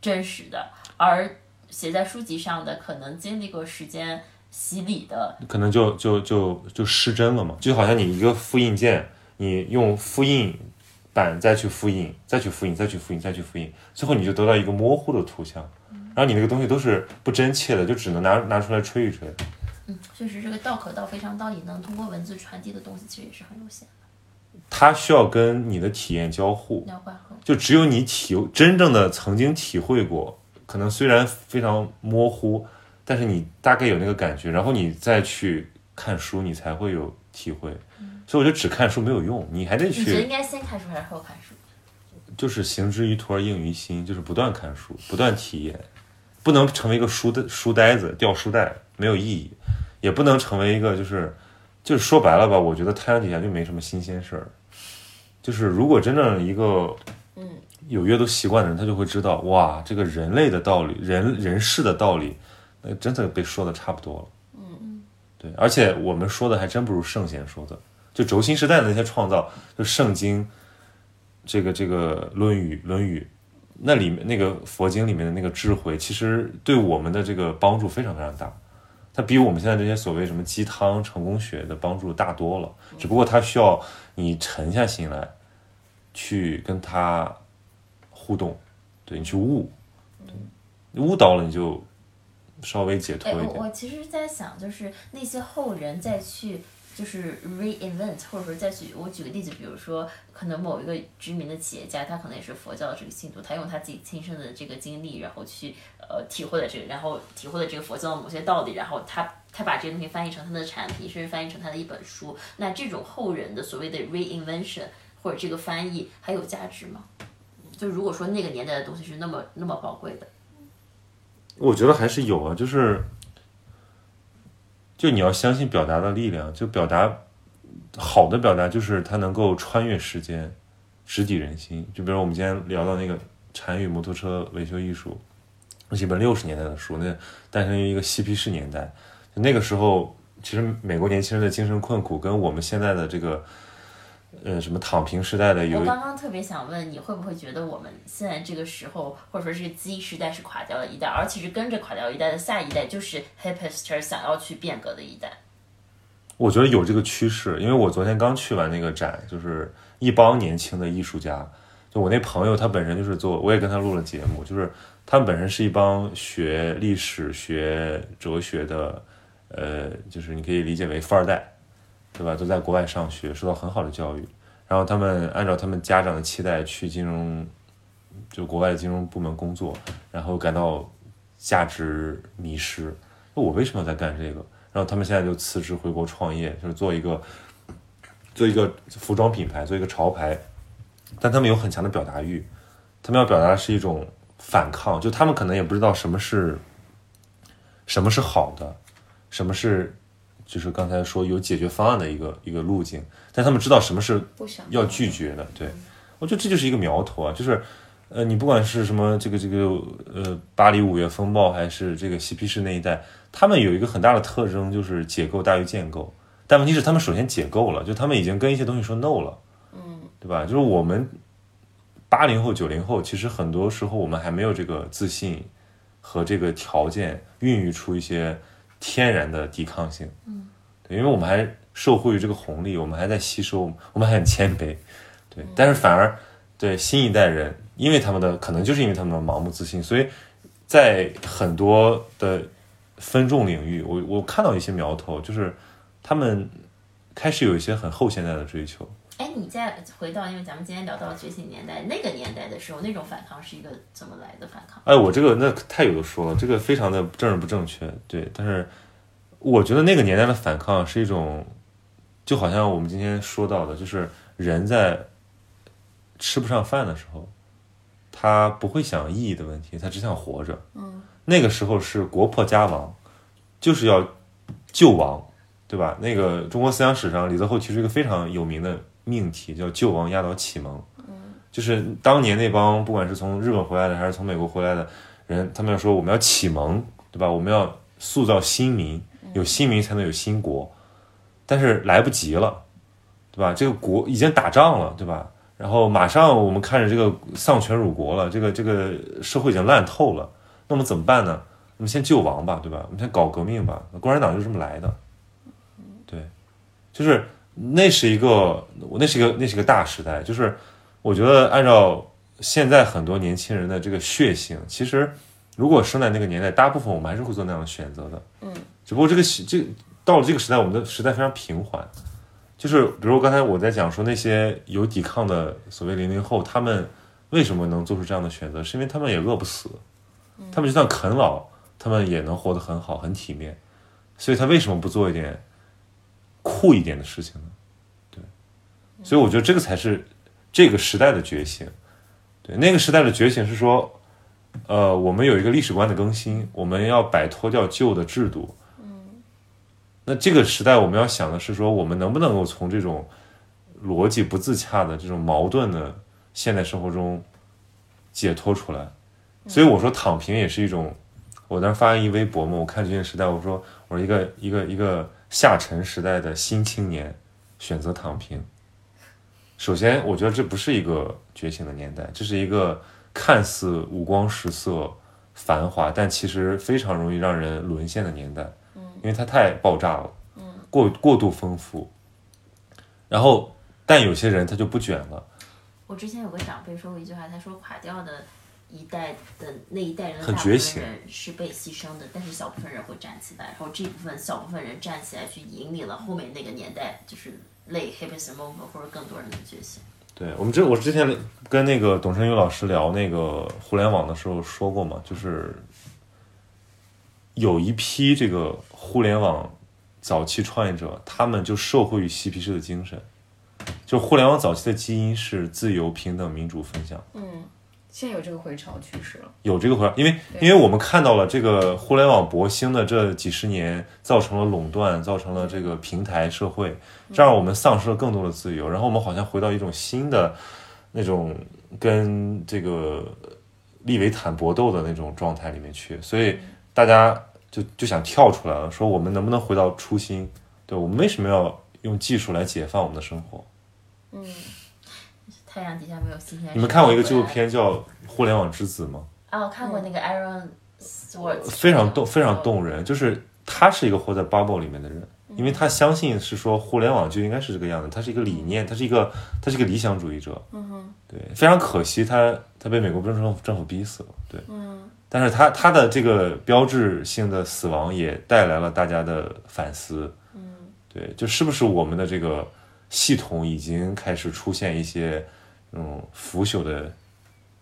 真实的，而写在书籍上的，可能经历过时间洗礼的，可能就就就就失真了嘛，就好像你一个复印件，你用复印板再去复印，再去复印，再去复印，再去复印，最后你就得到一个模糊的图像，然后你那个东西都是不真切的，就只能拿拿出来吹一吹。嗯，确实这个道可道非常道，也能通过文字传递的东西，其实也是很有限的，它需要跟你的体验交互。就只有你体真正的曾经体会过，可能虽然非常模糊，但是你大概有那个感觉，然后你再去看书，你才会有体会。所以我觉得只看书没有用，你还得你觉得应，该先看书还是后看书？就是行之于途而应于心，就是不断看书，不断体验，不能成为一个书的书呆子，掉书袋没有意义，也不能成为一个就是就是说白了吧，我觉得太阳底下就没什么新鲜事儿。就是如果真正一个嗯有阅读习惯的人，他就会知道，哇，这个人类的道理，人人世的道理，那真的被说的差不多了。嗯，对，而且我们说的还真不如圣贤说的。就轴心时代的那些创造，就圣经，这个这个论语，论语，那里面那个佛经里面的那个智慧，其实对我们的这个帮助非常非常大。它比我们现在这些所谓什么鸡汤成功学的帮助大多了，只不过它需要你沉下心来，去跟它互动，对你去悟，对，悟到了你就稍微解脱哎，一点。我我其实在想，就是那些后人再去就是 reinvent，或者说再去，我举个例子，比如说可能某一个知名的企业家，他可能也是佛教的这个信徒，他用他自己亲身的这个经历，然后去呃体会了这个，然后体会了这个佛教的某些道理，然后他他把这个东西翻译成他的产品，甚至翻译成他的一本书。那这种后人的所谓的 reinvention 或者这个翻译还有价值吗？就如果说那个年代的东西是那么那么宝贵的，我觉得还是有啊，就是，就你要相信表达的力量，就表达好的表达，就是它能够穿越时间，直抵人心。就比如我们今天聊到那个《禅语摩托车维修艺术》，那是一本六十年代的书，那诞生于一个嬉皮士年代，那个时候，其实美国年轻人的精神困苦跟我们现在的这个。呃，什么躺平时代的有我刚刚特别想问，你会不会觉得我们现在这个时候，或者说这个 Z 时代是垮掉了一代，而其实跟着垮掉一代的下一代就是 hipster 想要去变革的一代。我觉得有这个趋势，因为我昨天刚去完那个展，就是一帮年轻的艺术家。就我那朋友，他本身就是做，我也跟他录了节目，就是他们本身是一帮学历史、学哲学的，呃，就是你可以理解为富二代，对吧？都在国外上学，受到很好的教育，然后他们按照他们家长的期待去金融，就国外的金融部门工作，然后感到价值迷失。我为什么要在干这个？然后他们现在就辞职回国创业，就是做一个做一个服装品牌，做一个潮牌，但他们有很强的表达欲，他们要表达的是一种反抗，就他们可能也不知道什么是什么是好的，什么是就是刚才说有解决方案的一个一个路径，但他们知道什么是要拒绝的，对我觉得这就是一个苗头啊，就是呃，你不管是什么这个这个呃巴黎五月风暴，还是这个嬉皮士那一代，他们有一个很大的特征，就是解构大于建构。但问题是，他们首先解构了，就他们已经跟一些东西说 no 了，嗯，对吧？就是我们八零后、九零后，其实很多时候我们还没有这个自信和这个条件，孕育出一些天然的抵抗性，嗯，对，因为我们还受惠于这个红利，我们还在吸收，我们还很谦卑，对，但是反而对新一代人，因为他们的可能就是因为他们的盲目自信，所以在很多的分众领域，我我看到一些苗头，就是他们开始有一些很后现代的追求。哎，你再回到，因为咱们今天聊到觉醒年代那个年代的时候，那种反抗是一个怎么来的反抗？哎，我这个那太有的说了，这个非常的政治不正确，对，但是我觉得那个年代的反抗是一种，就好像我们今天说到的，就是人在吃不上饭的时候，他不会想意义的问题，他只想活着。嗯，那个时候是国破家亡，就是要救亡，对吧？那个中国思想史上，李泽厚其实一个非常有名的命题，叫“救亡压倒启蒙”。就是当年那帮不管是从日本回来的还是从美国回来的人，他们要说我们要启蒙，对吧？我们要塑造新民，有新民才能有新国，但是来不及了，对吧？这个国已经打仗了，对吧？然后马上我们看着这个丧权辱国了，这个这个社会已经烂透了，那我们怎么办呢？我们先救亡吧，对吧？我们先搞革命吧。共产党就这么来的，对，就是那是一个，那是一个，那是一个大时代。就是我觉得按照现在很多年轻人的这个血性，其实如果生在那个年代，大部分我们还是会做那样的选择的。嗯，只不过这个时这到了这个时代，我们的时代非常平缓。就是比如刚才我在讲说那些有抵抗的所谓零零后，他们为什么能做出这样的选择？是因为他们也饿不死，他们就算啃老，他们也能活得很好、很体面。所以他为什么不做一点酷一点的事情呢？对，所以我觉得这个才是这个时代的觉醒。对，那个时代的觉醒是说，呃，我们有一个历史观的更新，我们要摆脱掉旧的制度。那这个时代，我们要想的是说，我们能不能够从这种逻辑不自洽的这种矛盾的现代生活中解脱出来？所以我说躺平也是一种。我当时发一微博嘛，我看这些时代，我说我说一个一个一个下沉时代的新青年选择躺平。首先，我觉得这不是一个觉醒的年代，这是一个看似五光十色、繁华，但其实非常容易让人沦陷的年代。嗯因为它太爆炸了，嗯过过度丰富。然后，但有些人他就不卷了，我之前有个长辈说过一句话，他说垮掉的一代的那一代人很觉醒人是被牺牲的，但是小部分人会站起来，然后这部分小部分人站起来去引领了后面那个年代，就是类 hipster movement 或者更多人的觉醒。对我们这，我之前跟那个董晨宇老师聊那个互联网的时候说过嘛，就是有一批这个互联网早期创业者，他们就受惠于嬉皮士的精神，就互联网早期的基因是自由、平等、民主、分享。嗯，现在有这个回潮趋势了。有这个回潮，因为因为我们看到了这个互联网博兴的这几十年，造成了垄断，造成了这个平台社会，这让我们丧失了更多的自由，然后我们好像回到一种新的那种跟这个利维坦搏斗的那种状态里面去，所以大家就就想跳出来了，说我们能不能回到初心？对我们为什么要用技术来解放我们的生活？嗯，太阳底下没有新鲜。你们看过一个纪录？片叫《互联网之子》吗？啊，我看过那个 Aaron Swartz，非常动，非常动人。就是他是一个活在 bubble 里面的人，因为他相信是说互联网就应该是这个样子，他是一个理念，他是一个他是一个理想主义者。嗯哼，对，非常可惜他他被美国政府政府逼死了。对，嗯但是他他的这个标志性的死亡也带来了大家的反思。嗯对，就是不是我们的这个系统已经开始出现一些嗯腐朽的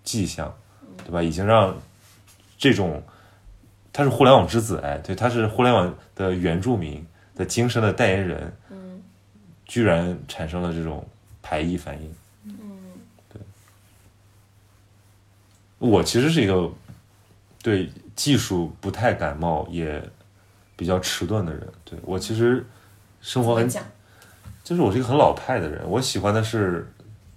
迹象，对吧？已经让这种他是互联网之子，哎，对，他是互联网的原住民的精神的代言人，嗯居然产生了这种排异反应。嗯我其实是一个对技术不太感冒，也比较迟钝的人。对我其实生活很？就是我是一个很老派的人，我喜欢的是，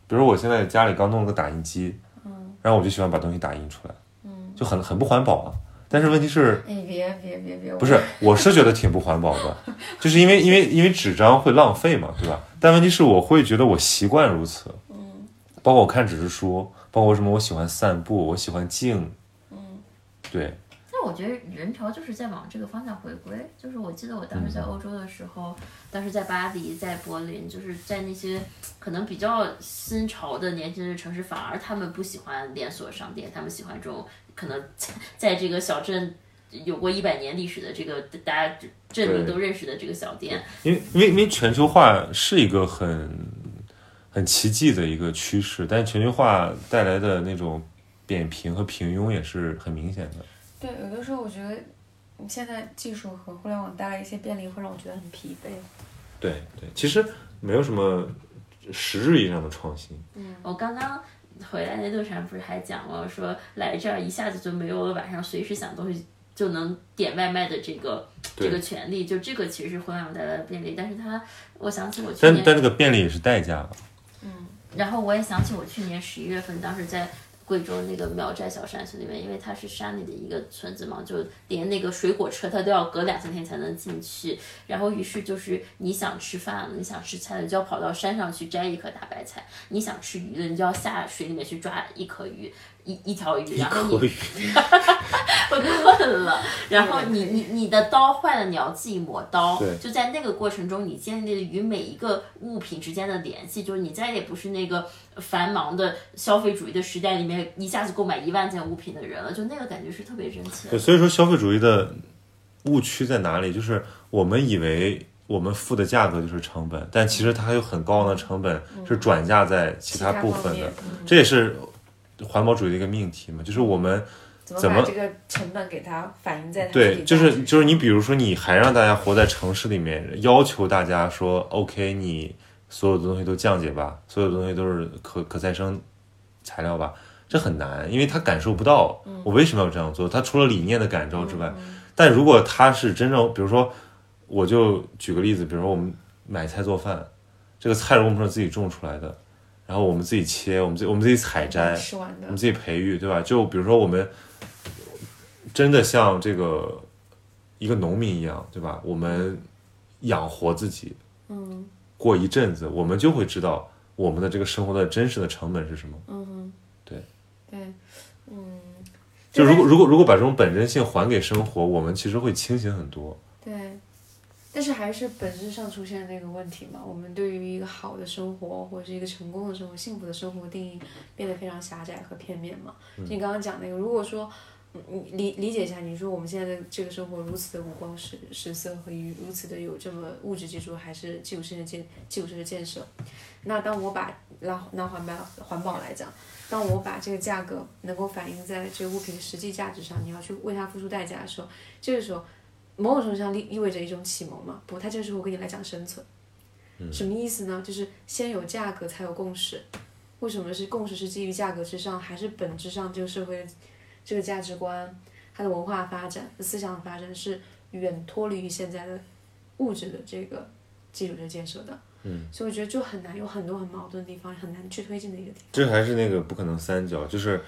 比如我现在家里刚弄了个打印机，嗯然后我就喜欢把东西打印出来，嗯，就很很不环保啊。但是问题是，哎，别别别别，不是，我是觉得挺不环保的，就是因为因为因为纸张会浪费嘛，对吧？但问题是我会觉得我习惯如此，嗯包括我看纸质书，包括什么我喜欢散步，我喜欢静，嗯对，但我觉得人潮就是在往这个方向回归。就是我记得我当时在欧洲的时候，当时在巴黎、在柏林，就是在那些可能比较新潮的年轻的城市，反而他们不喜欢连锁商店，他们喜欢这种可能在 在这个小镇有过一百年历史的这个大家镇民都认识的这个小店。因为因为因为全球化是一个很很奇迹的一个趋势，但全球化带来的那种扁平和平庸也是很明显的。对，有的时候我觉得现在技术和互联网带来一些便利，会让我觉得很疲惫。对对，其实没有什么实质意义上的创新。嗯我刚刚回来的路上不是还讲了，说来这儿一下子就没有了晚上随时想东西就能点外卖的这个这个权利，就这个其实是互联网带来的便利，但是它，我想起我去年，但但这个便利也是代价吧？然后我也想起我去年十一月份当时在。贵州那个苗寨小山村里面，因为它是山里的一个村子嘛，就连那个水果车它都要隔两三天才能进去。然后于是就是你想吃饭了，你想吃菜了，就要跑到山上去摘一颗大白菜；你想吃鱼了，你就要下水里面去抓一颗鱼，一一条鱼，然后你可以，我困了，然后你你你的刀坏了，你要自己磨刀对。就在那个过程中，你建立了与每一个物品之间的联系，就是你再也不是那个繁忙的消费主义的时代里面一下子购买一万件物品的人了，就那个感觉是特别真切的。对，所以说消费主义的误区在哪里？就是我们以为我们付的价格就是成本，但其实它还有很高昂的成本是转嫁在其他部分的这也是环保主义的一个命题嘛，就是我们。怎么把这个成本给它反映在对，就是就是你比如说，你还让大家活在城市里面，要求大家说，OK，你所有的东西都降解吧，所有的东西都是可可再生材料吧，这很难，因为他感受不到我为什么要这样做。他除了理念的感召之外，但如果他是真正，比如说，我就举个例子，比如说我们买菜做饭，这个菜如果我们是自己种出来的，然后我们自己切，我们自己我们自己采摘，吃完的我们自己培育，对吧？就比如说我们真的像这个一个农民一样，对吧？我们养活自己，嗯过一阵子，我们就会知道我们的这个生活的真实的成本是什么。嗯，对对，嗯，就如果如果如果把这种本真性还给生活，我们其实会清醒很多。对，但是还是本质上出现那个问题嘛。我们对于一个好的生活，或者是一个成功的生活、幸福的生活定义变得非常狭窄和片面嘛。就你刚刚讲那个，如果说理理解一下，你说我们现在的这个生活如此的五光十十色和与如此的有这么物质基础，还是基础设施建基础设施建设，那当我把拿拿环保环保来讲，当我把这个价格能够反映在这个物品的实际价值上，你要去为它付出代价的时候，这个时候某种程度上意意味着一种启蒙嘛？不，它这个时候跟你来讲生存，什么意思呢？就是先有价格才有共识。为什么是共识是基于价格之上，还是本质上这个社会这个价值观、它的文化发展、思想的发展是远脱离于现在的物质的这个基础的建设的？嗯，所以我觉得就很难，有很多很矛盾的地方，很难去推进的一个地方。这还是那个不可能三角，就是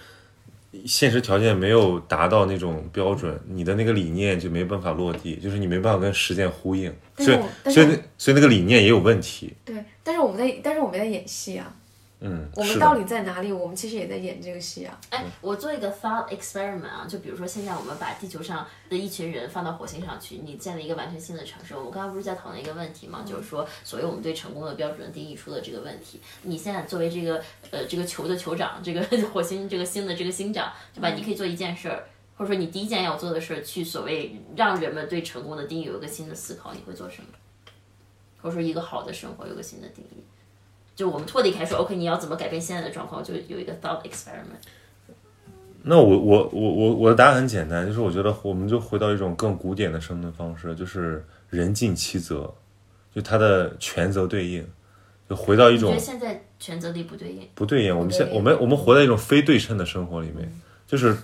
现实条件没有达到那种标准，你的那个理念就没办法落地，就是你没办法跟实践呼应，所以所以所以那个理念也有问题。对，但是我们在，但是我们在演戏啊，嗯，我们，到底在哪里？我们其实也在演这个戏啊。哎，我做一个 thought experiment 啊，就比如说现在我们把地球上的一群人放到火星上去，你建了一个完全新的城市。我们刚刚不是在讨论一个问题嘛，就是说所谓我们对成功的标准定义出的这个问题。你现在作为这个呃这个球的酋长，这个 火星这个星的这个星长，对吧？你可以做一件事儿。或者说，你第一件要做的事儿，去所谓让人们对成功的定义有一个新的思考，你会做什么？或者说，一个好的生活有个新的定义。就我们脱离开说，OK，你要怎么改变现在的状况？就有一个 thought experiment。那我我我我我的答案很简单，就是我觉得我们就回到一种更古典的生存方式，就是人尽其责，就他的权责对应，就回到一种你觉得现在权责力不对应？不对应。我们现我们我们活在一种非对称的生活里面，就是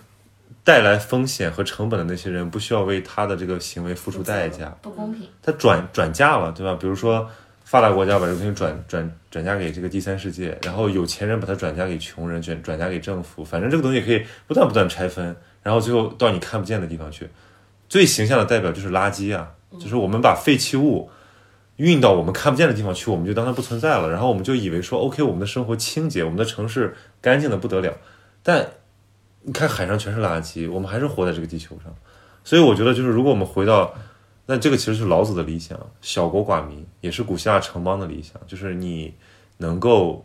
带来风险和成本的那些人，不需要为他的这个行为付出代价，不公平。他转转嫁了，对吧？比如说发达国家把这个东西转转转嫁给这个第三世界，然后有钱人把它转嫁给穷人，转转嫁给政府，反正这个东西可以不断不断拆分，然后最后到你看不见的地方去。最形象的代表就是垃圾啊，就是我们把废弃物运到我们看不见的地方去，我们就当它不存在了，然后我们就以为说 OK，我们的生活清洁，我们的城市干净的不得了，但你看海上全是垃圾，我们还是活在这个地球上。所以我觉得，就是如果我们回到，那这个其实是老子的理想，小国寡民，也是古希腊城邦的理想，就是你能够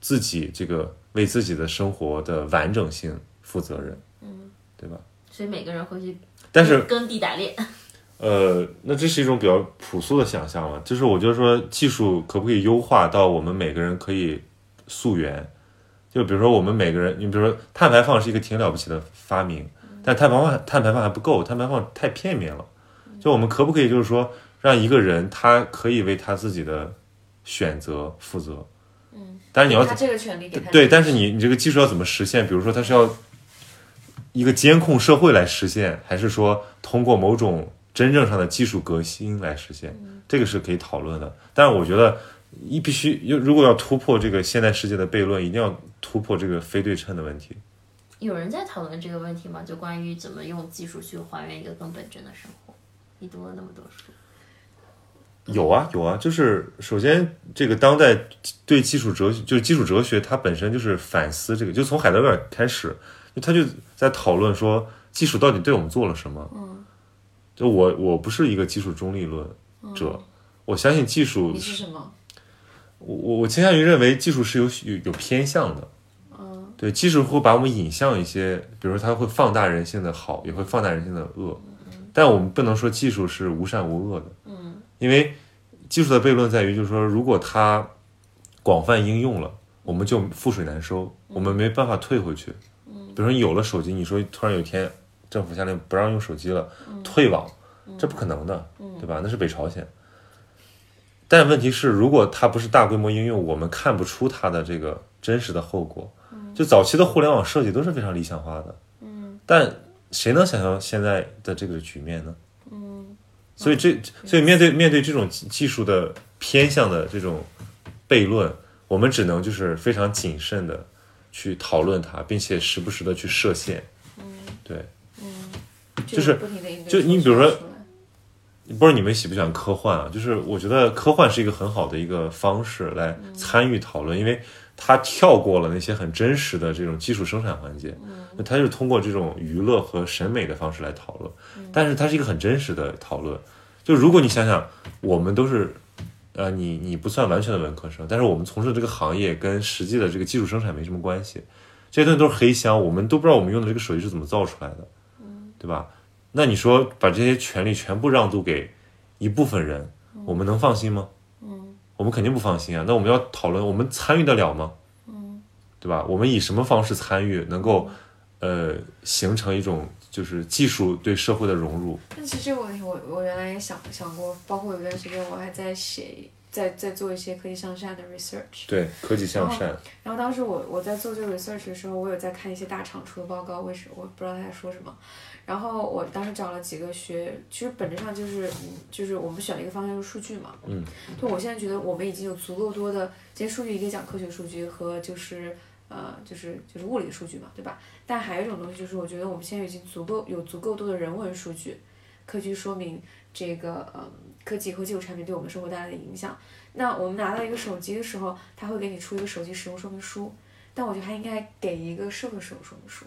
自己这个为自己的生活的完整性负责任，嗯，对吧？所以每个人回去但是耕地打猎。呃，那这是一种比较朴素的想象了，就是我觉得说技术可不可以优化到我们每个人可以溯源，就比如说我们每个人，你比如说碳排放是一个挺了不起的发明，但但碳排放碳排放还不够，碳排放太片面了。就我们可不可以就是说，让一个人他可以为他自己的选择负责？嗯，但是你要他这个权利给他对，但是你你这个技术要怎么实现？比如说，他是要一个监控社会来实现，还是说通过某种真正上的技术革新来实现？这个是可以讨论的。但是我觉得，一必须如果要突破这个现代世界的悖论，一定要突破这个非对称的问题。有人在讨论这个问题吗？就关于怎么用技术去还原一个更本真的生活。你读了那么多书，有啊有啊，就是首先这个当代对技术哲学，就是基础哲学，它本身就是反思这个，就从海德格尔开始，他就在讨论说技术到底对我们做了什么。嗯，就我我不是一个技术中立论者，我相信技术你是什么？我我我倾向于认为技术是有有有偏向的。嗯，对，技术会把我们引向一些，比如说它会放大人性的好，也会放大人性的恶。但我们不能说技术是无善无恶的。嗯，因为技术的悖论在于，就是说，如果它广泛应用了，我们就覆水难收，我们没办法退回去。嗯，比如说你有了手机，你说突然有一天政府下令不让用手机了，退网，这不可能的，对吧？那是北朝鲜。但问题是，如果它不是大规模应用，我们看不出它的这个真实的后果。就早期的互联网设计都是非常理想化的。嗯，但谁能想象现在的这个局面呢？嗯，所以这所以面对面对这种技技术的偏向的这种悖论，我们只能就是非常谨慎的去讨论它，并且时不时的去设限。嗯，对，就是就你比如说不知道你们喜不喜欢科幻啊？就是我觉得科幻是一个很好的一个方式来参与讨论，因为它跳过了那些很真实的这种技术生产环节，那它是通过这种娱乐和审美的方式来讨论，但是它是一个很真实的讨论。就如果你想想，我们都是，呃，你你不算完全的文科生，但是我们从事这个行业跟实际的这个技术生产没什么关系，这些东西都是黑箱，我们都不知道我们用的这个手机是怎么造出来的，对吧？那你说把这些权利全部让渡给一部分人，我们能放心吗？嗯，我们肯定不放心啊。那我们要讨论，我们参与得了吗？嗯，对吧？我们以什么方式参与，能够呃形成一种就是技术对社会的融入？但其实这个问题我我原来也想想过，包括有段时间我还在写，在在做一些科技向善的 research。对，科技向善，然后当时我我在做这个 research 的时候，我有在看一些大厂出的报告，为什么我不知道他在说什么。然后我当时找了几个学，其实本质上就是嗯就是我们选了一个方向就是数据嘛。嗯。就我现在觉得我们已经有足够多的这些数据，一个讲科学数据和就是呃就是就是物理的数据嘛，对吧？但还有一种东西就是我觉得我们现在已经足够有足够多的人文数据，可以去说明这个呃科技和技术产品对我们生活带来的影响。那我们拿到一个手机的时候，它会给你出一个手机使用说明书，但我觉得它应该给一个社会使用说明书，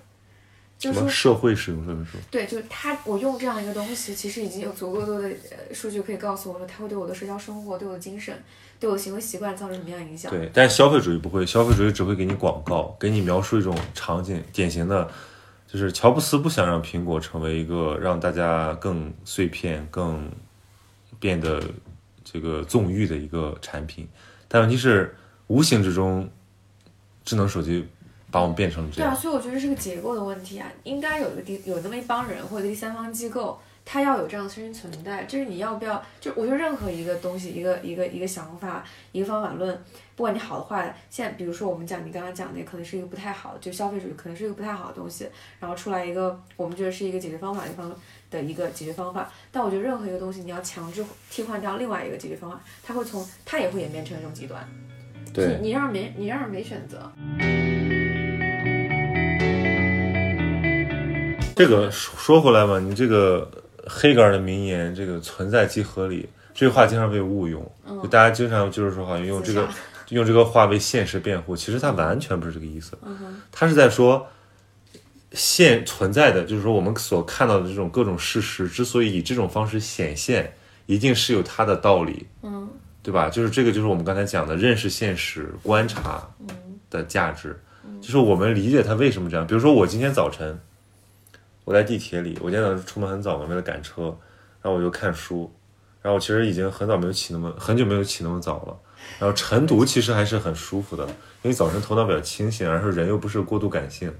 就是社会使用说明书？对，就是它，我用这样一个东西，其实已经有足够多的呃数据可以告诉我说，它会对我的社交生活、对我的精神、对我的行为习惯造成什么样的影响。对，但是消费主义不会，消费主义只会给你广告，给你描述一种场景，典型的，就是乔布斯不想让苹果成为一个让大家更碎片、更变得这个纵欲的一个产品，但问题是，无形之中，智能手机把我们变成这样对啊，所以我觉得这是个结构的问题啊，应该有一个第有那么一帮人或者第三方机构，他要有这样的声音存在。就是你要不要？就我觉得任何一个东西，一个一个一个想法，一个方法论，不管你好的坏，现在比如说我们讲你刚刚讲的，可能是一个不太好的，就消费主义可能是一个不太好的东西，然后出来一个我们觉得是一个解决方法一方的一个解决方法。但我觉得任何一个东西，你要强制替换掉另外一个解决方法，它会从它也会演变成一种极端。对，你你让没你让人没选择。这个说说回来嘛，你这个黑格尔的名言，这个存在即合理，这句话经常被误用，就大家经常就是说好像用这个用这个话为现实辩护，其实它完全不是这个意思，它是在说现存在的，就是说我们所看到的这种各种事实，之所以以这种方式显现，一定是有它的道理，嗯。对吧？就是这个，就是我们刚才讲的认识现实、观察的价值，就是我们理解它为什么这样。比如说，我今天早晨我在地铁里，我今天早上出门很早嘛，为了赶车，然后我就看书，然后我其实已经很早没有起那么很久没有起那么早了。然后晨读其实还是很舒服的，因为早晨头脑比较清醒，然后人又不是过度感性。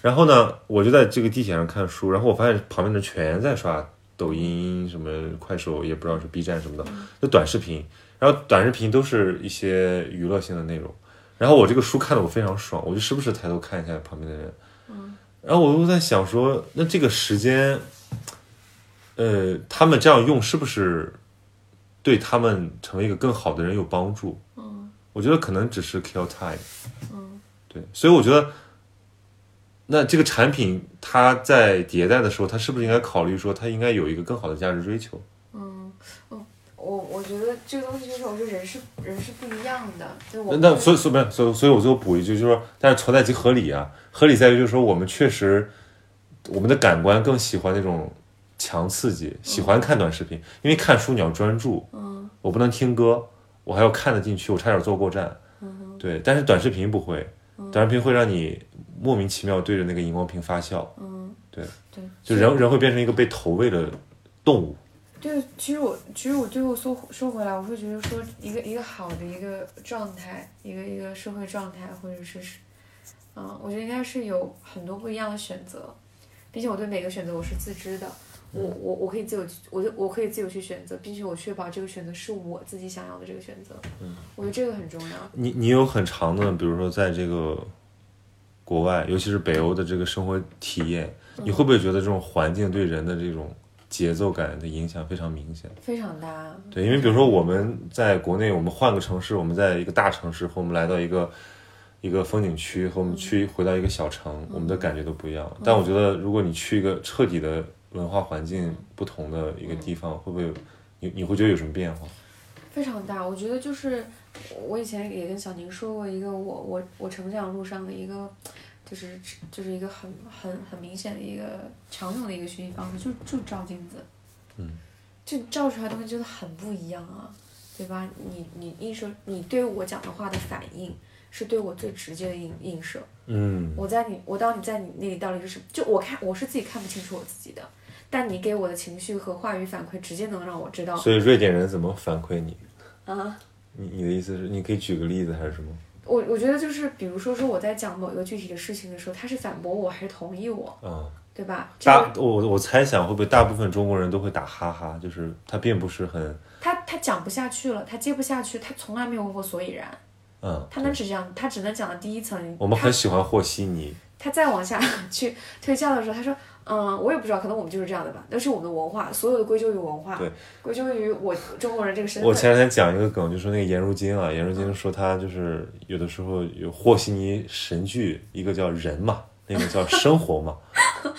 然后呢，我就在这个地铁上看书，然后我发现旁边的全在刷抖音、什么快手，也不知道是 B 站什么的，就短视频。然后短视频都是一些娱乐性的内容。然后我这个书看得我非常爽，我就时不时抬头看一下旁边的人。然后我又在想说，那这个时间，呃，他们这样用是不是对他们成为一个更好的人有帮助？嗯，我觉得可能只是 kill time。嗯，对，所以我觉得，那这个产品它在迭代的时候，它是不是应该考虑说，它应该有一个更好的价值追求？我我觉得这个东西就是，我觉得人是人是不一样的。就我那那所以所以不所以所以我最后补一句，就是说，但是存在即合理啊，合理在于就是说，我们确实我们的感官更喜欢那种强刺激，喜欢看短视频，因为看书你要专注，嗯，我不能听歌，我还要看得进去，我差点坐过站，嗯，对，但是短视频不会，短视频会让你莫名其妙对着那个荧光屏发笑，嗯，对对，就人人会变成一个被投喂的动物，对，其实我其实我最后说说回来，我会觉得说一个一个好的一个状态，一个一个社会状态，或者是是，嗯，我觉得应该是有很多不一样的选择，并且我对每个选择我是自知的，我我我可以自由，我就我可以自由去选择，并且我确保这个选择是我自己想要的这个选择，嗯，我觉得这个很重要。你你有很长的，比如说在这个国外，尤其是北欧的这个生活体验，你会不会觉得这种环境对人的这种节奏感的影响非常明显？非常大，对，因为比如说我们在国内，我们换个城市，我们在一个大城市，和我们来到一个一个风景区，和我们去回到一个小城，我们的感觉都不一样。但我觉得，如果你去一个彻底的文化环境不同的一个地方，会不会有你你会觉得有什么变化？非常大。我觉得就是我以前也跟小宁说过一个我我我成长路上的一个，就是就是一个很很很明显的一个常用的一个学习方式，就就照镜子，嗯，就照出来的东西真的很不一样啊，对吧？你你映射你对我讲的话的反应，是对我最直接的映映射。嗯，我在你，我到你在你那里到底是什么？就我看我是自己看不清楚我自己的，但你给我的情绪和话语反馈，直接能让我知道所以瑞典人怎么反馈你？啊。你你的意思是，你可以举个例子还是什么？我我觉得就是，比如说说我在讲某一个具体的事情的时候，他是反驳我还是同意我，嗯、对吧？这大我我猜想会不会大部分中国人都会打哈哈，就是他并不是很他他讲不下去了，他接不下去，他从来没有问过所以然，嗯，他能只讲，他只能讲到第一层。我们很喜欢和稀泥，他再往下 去推销的时候，他说：“嗯，我也不知道，可能我们就是这样的吧，那是我们的文化，所有的归咎于文化，对，归咎于我中国人这个身份。我前两天讲一个梗，就说那个颜如晶啊，颜如晶说她就是有的时候有和稀泥神剧，一个叫人嘛，那个叫生活嘛，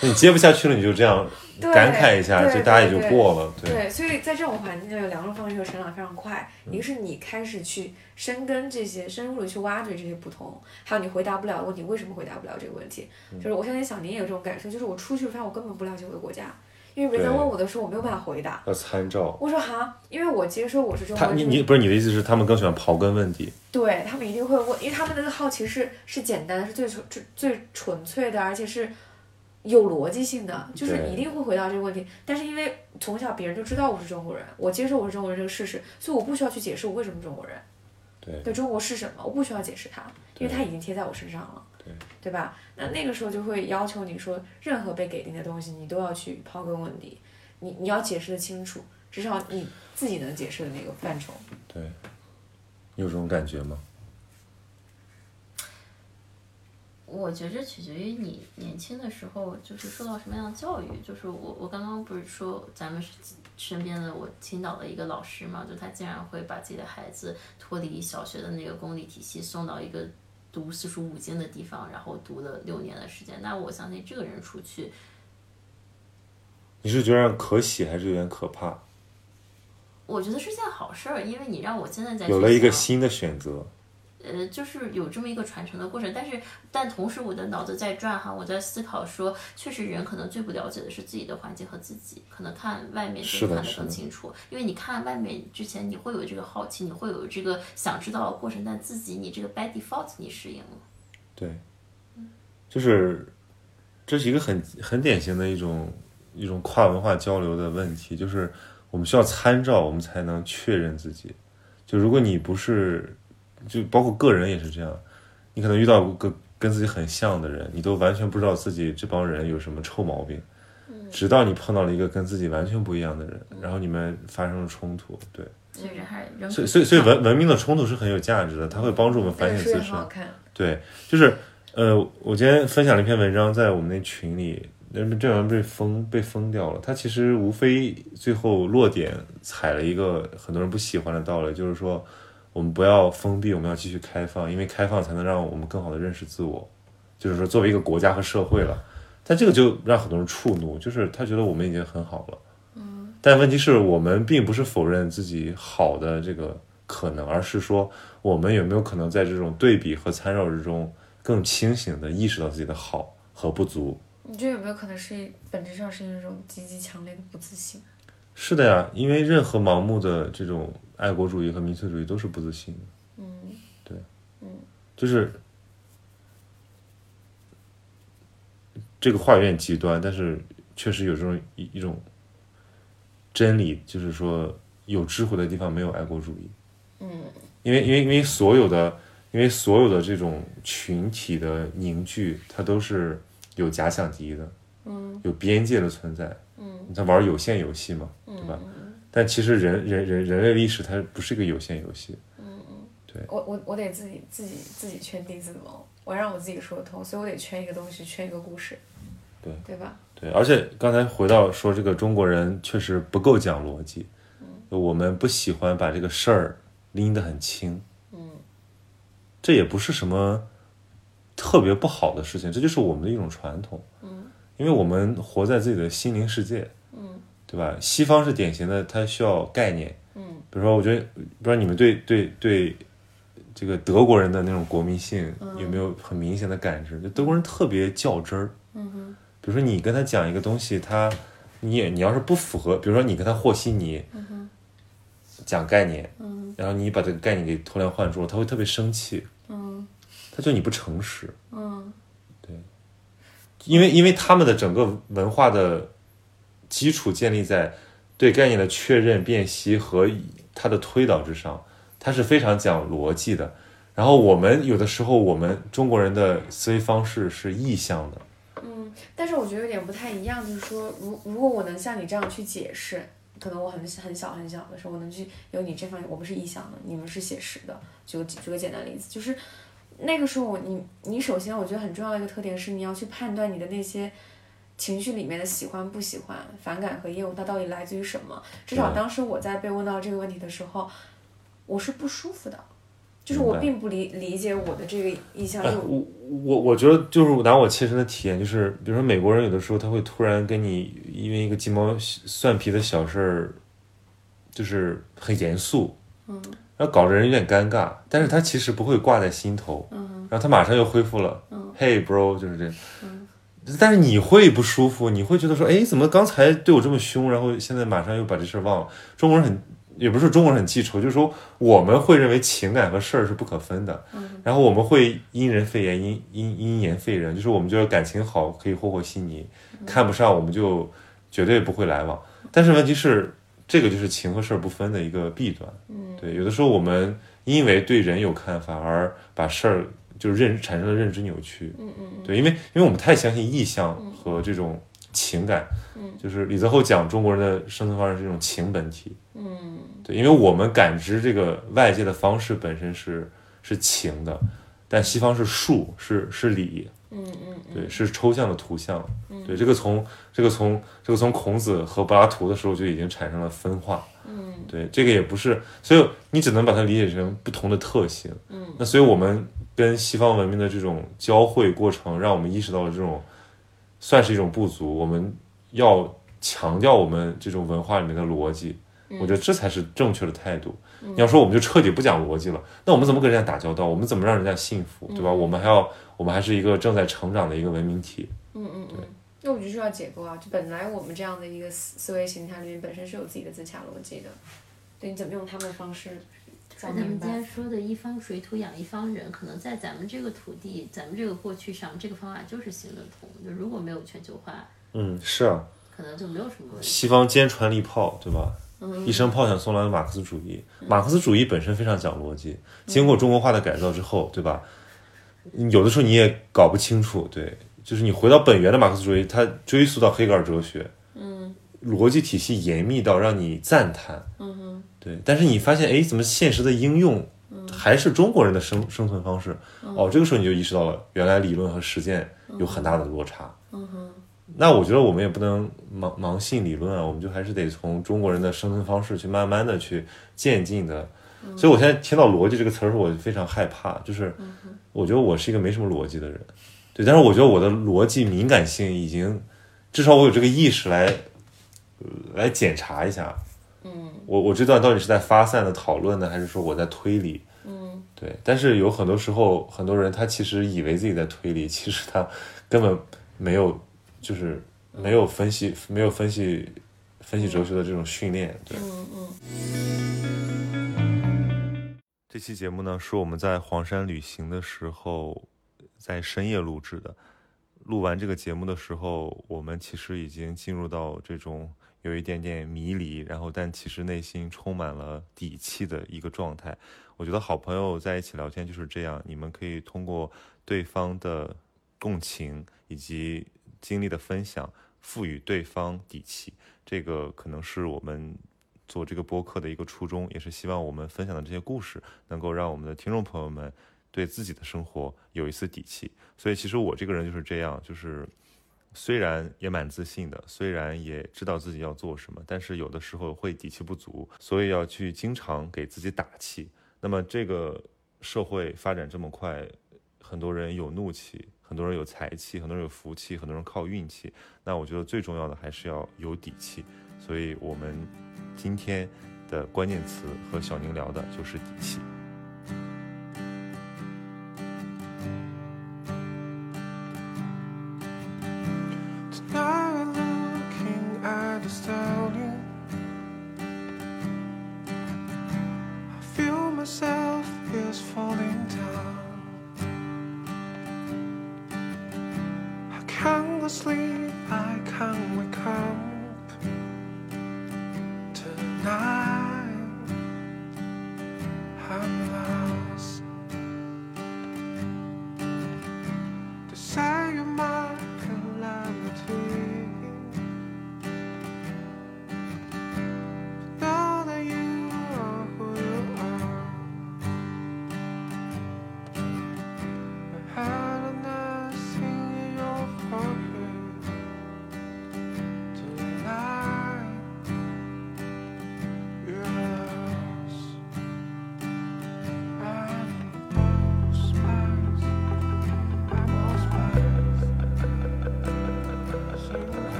那你接不下去了，你就这样感慨一下，就大家也就过了，对，对，所以在这种环境下，有两种方式，就成长非常快，嗯一个是你开始去深耕这些，深入的去挖掘这些不同，还有你回答不了的问题，为什么回答不了这个问题？嗯就是我相信小宁也有这种感受，就是我出去发现我根本不了解我的国家，因为别人对问我的时候，我没有办法回答。要参照。我说哈，因为我接受我是中国人，他你你不是你的意思是他们更喜欢刨根问底？对他们一定会问，因为他们那个好奇是是简单的，是最纯最最纯粹的，而且是有逻辑性的，就是一定会回答这个问题。但是因为从小别人就知道我是中国人，我接受我是中国人这个事实，所以我不需要去解释我为什么中国人，对对中国是什么，我不需要解释它，因为它已经贴在我身上了，对对吧？那那个时候就会要求你说，任何被给定的东西，你都要去刨根问底，你你要解释的清楚，至少你自己能解释的那个范畴。对，你有这种感觉吗？我觉着取决于你年轻的时候就是受到什么样的教育。就是我我刚刚不是说咱们是身边的我青岛的一个老师嘛，就他竟然会把自己的孩子脱离小学的那个公立体系，送到一个读四书五经的地方，然后读了六年的时间。那我相信这个人出去，你是觉得可喜还是有点可怕？我觉得是件好事儿，因为你让我现在在有了一个新的选择，呃，就是有这么一个传承的过程，但是但同时我的脑子在转哈，我在思考说，确实人可能最不了解的是自己的环境和自己，可能看外面就看得更清楚，因为你看外面之前你会有这个好奇，你会有这个想知道的过程，但自己你这个 by default 你适应了。对，就是这是一个很很典型的一种一种跨文化交流的问题，就是我们需要参照，我们才能确认自己。就如果你不是，就包括个人也是这样，你可能遇到个跟自己很像的人，你都完全不知道自己这帮人有什么臭毛病，直到你碰到了一个跟自己完全不一样的人，然后你们发生了冲突，对，所以所以所以所以文文明的冲突是很有价值的，它会帮助我们反省自身。对，就是呃，我今天分享了一篇文章在我们那群里，那这玩意儿被封被封掉了。它其实无非最后落点踩了一个很多人不喜欢的道理，就是说我们不要封闭，我们要继续开放，因为开放才能让我们更好的认识自我。就是说，作为一个国家和社会了，但这个就让很多人触怒，就是他觉得我们已经很好了。嗯，但问题是我们并不是否认自己好的这个可能，而是说我们有没有可能在这种对比和参照之中，更清醒的意识到自己的好和不足。你觉得有没有可能是本质上是一种极其强烈的不自信？是的呀，因为任何盲目的这种爱国主义和民粹主义都是不自信的。嗯就是这个话有点极端，但是确实有这种一一种真理，就是说有智慧的地方没有爱国主义。嗯因为因为因为所有的因为所有的这种群体的凝聚，它都是有假想敌的，嗯有边界的存在。嗯你在玩有限游戏嘛，对吧？但其实人人人人类历史它不是一个有限游戏。嗯嗯。对我我我得自己自己自己圈地自萌，我让我自己说得通，所以我得圈一个东西，圈一个故事，对对吧？对，而且刚才回到说这个中国人确实不够讲逻辑，我们不喜欢把这个事儿拎得很轻，嗯这也不是什么特别不好的事情，这就是我们的一种传统，嗯因为我们活在自己的心灵世界，嗯对吧？西方是典型的，它需要概念，嗯。比如说，我觉得不知道你们对对对这个德国人的那种国民性有没有很明显的感知？就德国人特别较真儿，嗯哼。比如说你跟他讲一个东西，他你也你要是不符合，比如说你跟他和稀泥，讲概念，嗯然后你把这个概念给偷梁换柱，他会特别生气，嗯。他觉得你不诚实，嗯。因为因为他们的整个文化的基础建立在对概念的确认、辨析和它的推导之上，它是非常讲逻辑的。然后我们有的时候，我们中国人的思维方式是意向的，嗯，但是我觉得有点不太一样，就是说，如如果我能像你这样去解释，可能我很很小很小的时候，我能去有你这方，我们是意向的，你们是写实的。举举个简单例子，就是那个时候我你你首先我觉得很重要的一个特点是你要去判断你的那些情绪里面的喜欢不喜欢、反感和厌恶，它到底来自于什么。至少当时我在被问到这个问题的时候，我是不舒服的，就是我并不理理解我的这个意向，哎我我我我觉得就是拿我切身的体验，就是比如说美国人有的时候他会突然跟你因为一个鸡毛蒜皮的小事儿，就是很严肃，嗯然后搞得人有点尴尬，但是他其实不会挂在心头，嗯然后他马上又恢复了，嗯嘿 bro 就是这样，但是你会不舒服，你会觉得说，哎，怎么刚才对我这么凶，然后现在马上又把这事儿忘了？中国人很，也不是中国人很记仇，就是说我们会认为情感和事儿是不可分的，然后我们会因人废言，因因因言废人，就是我们觉得感情好可以和和稀泥，看不上我们就绝对不会来往。但是问题是，这个就是情和事儿不分的一个弊端。嗯对，有的时候我们因为对人有看法而把事儿就是认产生了认知扭曲。嗯嗯对，因为因为我们太相信意象和这种情感，嗯就是李泽厚讲中国人的生存方式是一种情本体。嗯对，因为我们感知这个外界的方式本身是是情的，但西方是术，是是理，嗯嗯对，是抽象的图像。对，这个从这个从这个从孔子和柏拉图的时候就已经产生了分化。嗯对，这个也不是，所以你只能把它理解成不同的特性。嗯那所以我们跟西方文明的这种交汇过程，让我们意识到了这种算是一种不足。我们要强调我们这种文化里面的逻辑，我觉得这才是正确的态度。你要说我们就彻底不讲逻辑了，那我们怎么跟人家打交道？我们怎么让人家信服，对吧？我们还要，我们还是一个正在成长的一个文明体。嗯嗯嗯。那我觉得就要解构啊，就本来我们这样的一个思思维形态里面本身是有自己的自洽逻辑的，对，你怎么用他们的方式咱们今天？说的一方水土养一方人，可能在咱们这个土地、咱们这个过去上，这个方法就是行得通。就如果没有全球化，嗯，是啊，可能就没有什么问题。西方坚船利炮，对吧？嗯一声炮响送来了马克思主义。马克思主义本身非常讲逻辑，经过中国化的改造之后，对吧？有的时候你也搞不清楚，对，就是你回到本源的马克思主义，它追溯到黑格尔哲学，嗯，逻辑体系严密到让你赞叹，嗯哼，对，但是你发现，哎，怎么现实的应用还是中国人的生生存方式？哦，这个时候你就意识到了，原来理论和实践有很大的落差，嗯哼。那我觉得我们也不能盲盲信理论啊，我们就还是得从中国人的生存方式去慢慢的去渐进的。所以我现在听到逻辑这个词儿我就非常害怕，就是我觉得我是一个没什么逻辑的人，对，但是我觉得我的逻辑敏感性已经，至少我有这个意识来，呃来检查一下，嗯，我我这段到底是在发散的讨论呢，还是说我在推理？嗯，对，但是有很多时候，很多人他其实以为自己在推理，其实他根本没有，就是没有分析，没有分析分析哲学的这种训练，对。这期节目呢，是我们在黄山旅行的时候，在深夜录制的。录完这个节目的时候，我们其实已经进入到这种有一点点迷离，然后但其实内心充满了底气的一个状态。我觉得好朋友在一起聊天就是这样，你们可以通过对方的共情以及经历的分享，赋予对方底气。这个可能是我们做这个播客的一个初衷，也是希望我们分享的这些故事能够让我们的听众朋友们对自己的生活有一丝底气。所以其实我这个人就是这样，就是虽然也蛮自信的，虽然也知道自己要做什么，但是有的时候会底气不足，所以要去经常给自己打气。那么这个社会发展这么快，很多人有怒气，很多人有财气，很多人有福气，很多人靠运气。那我觉得最重要的还是要有底气。所以我们今天的关键词和小宁聊的就是底气。Myself is falling down. I can't go sleep, I can't wake up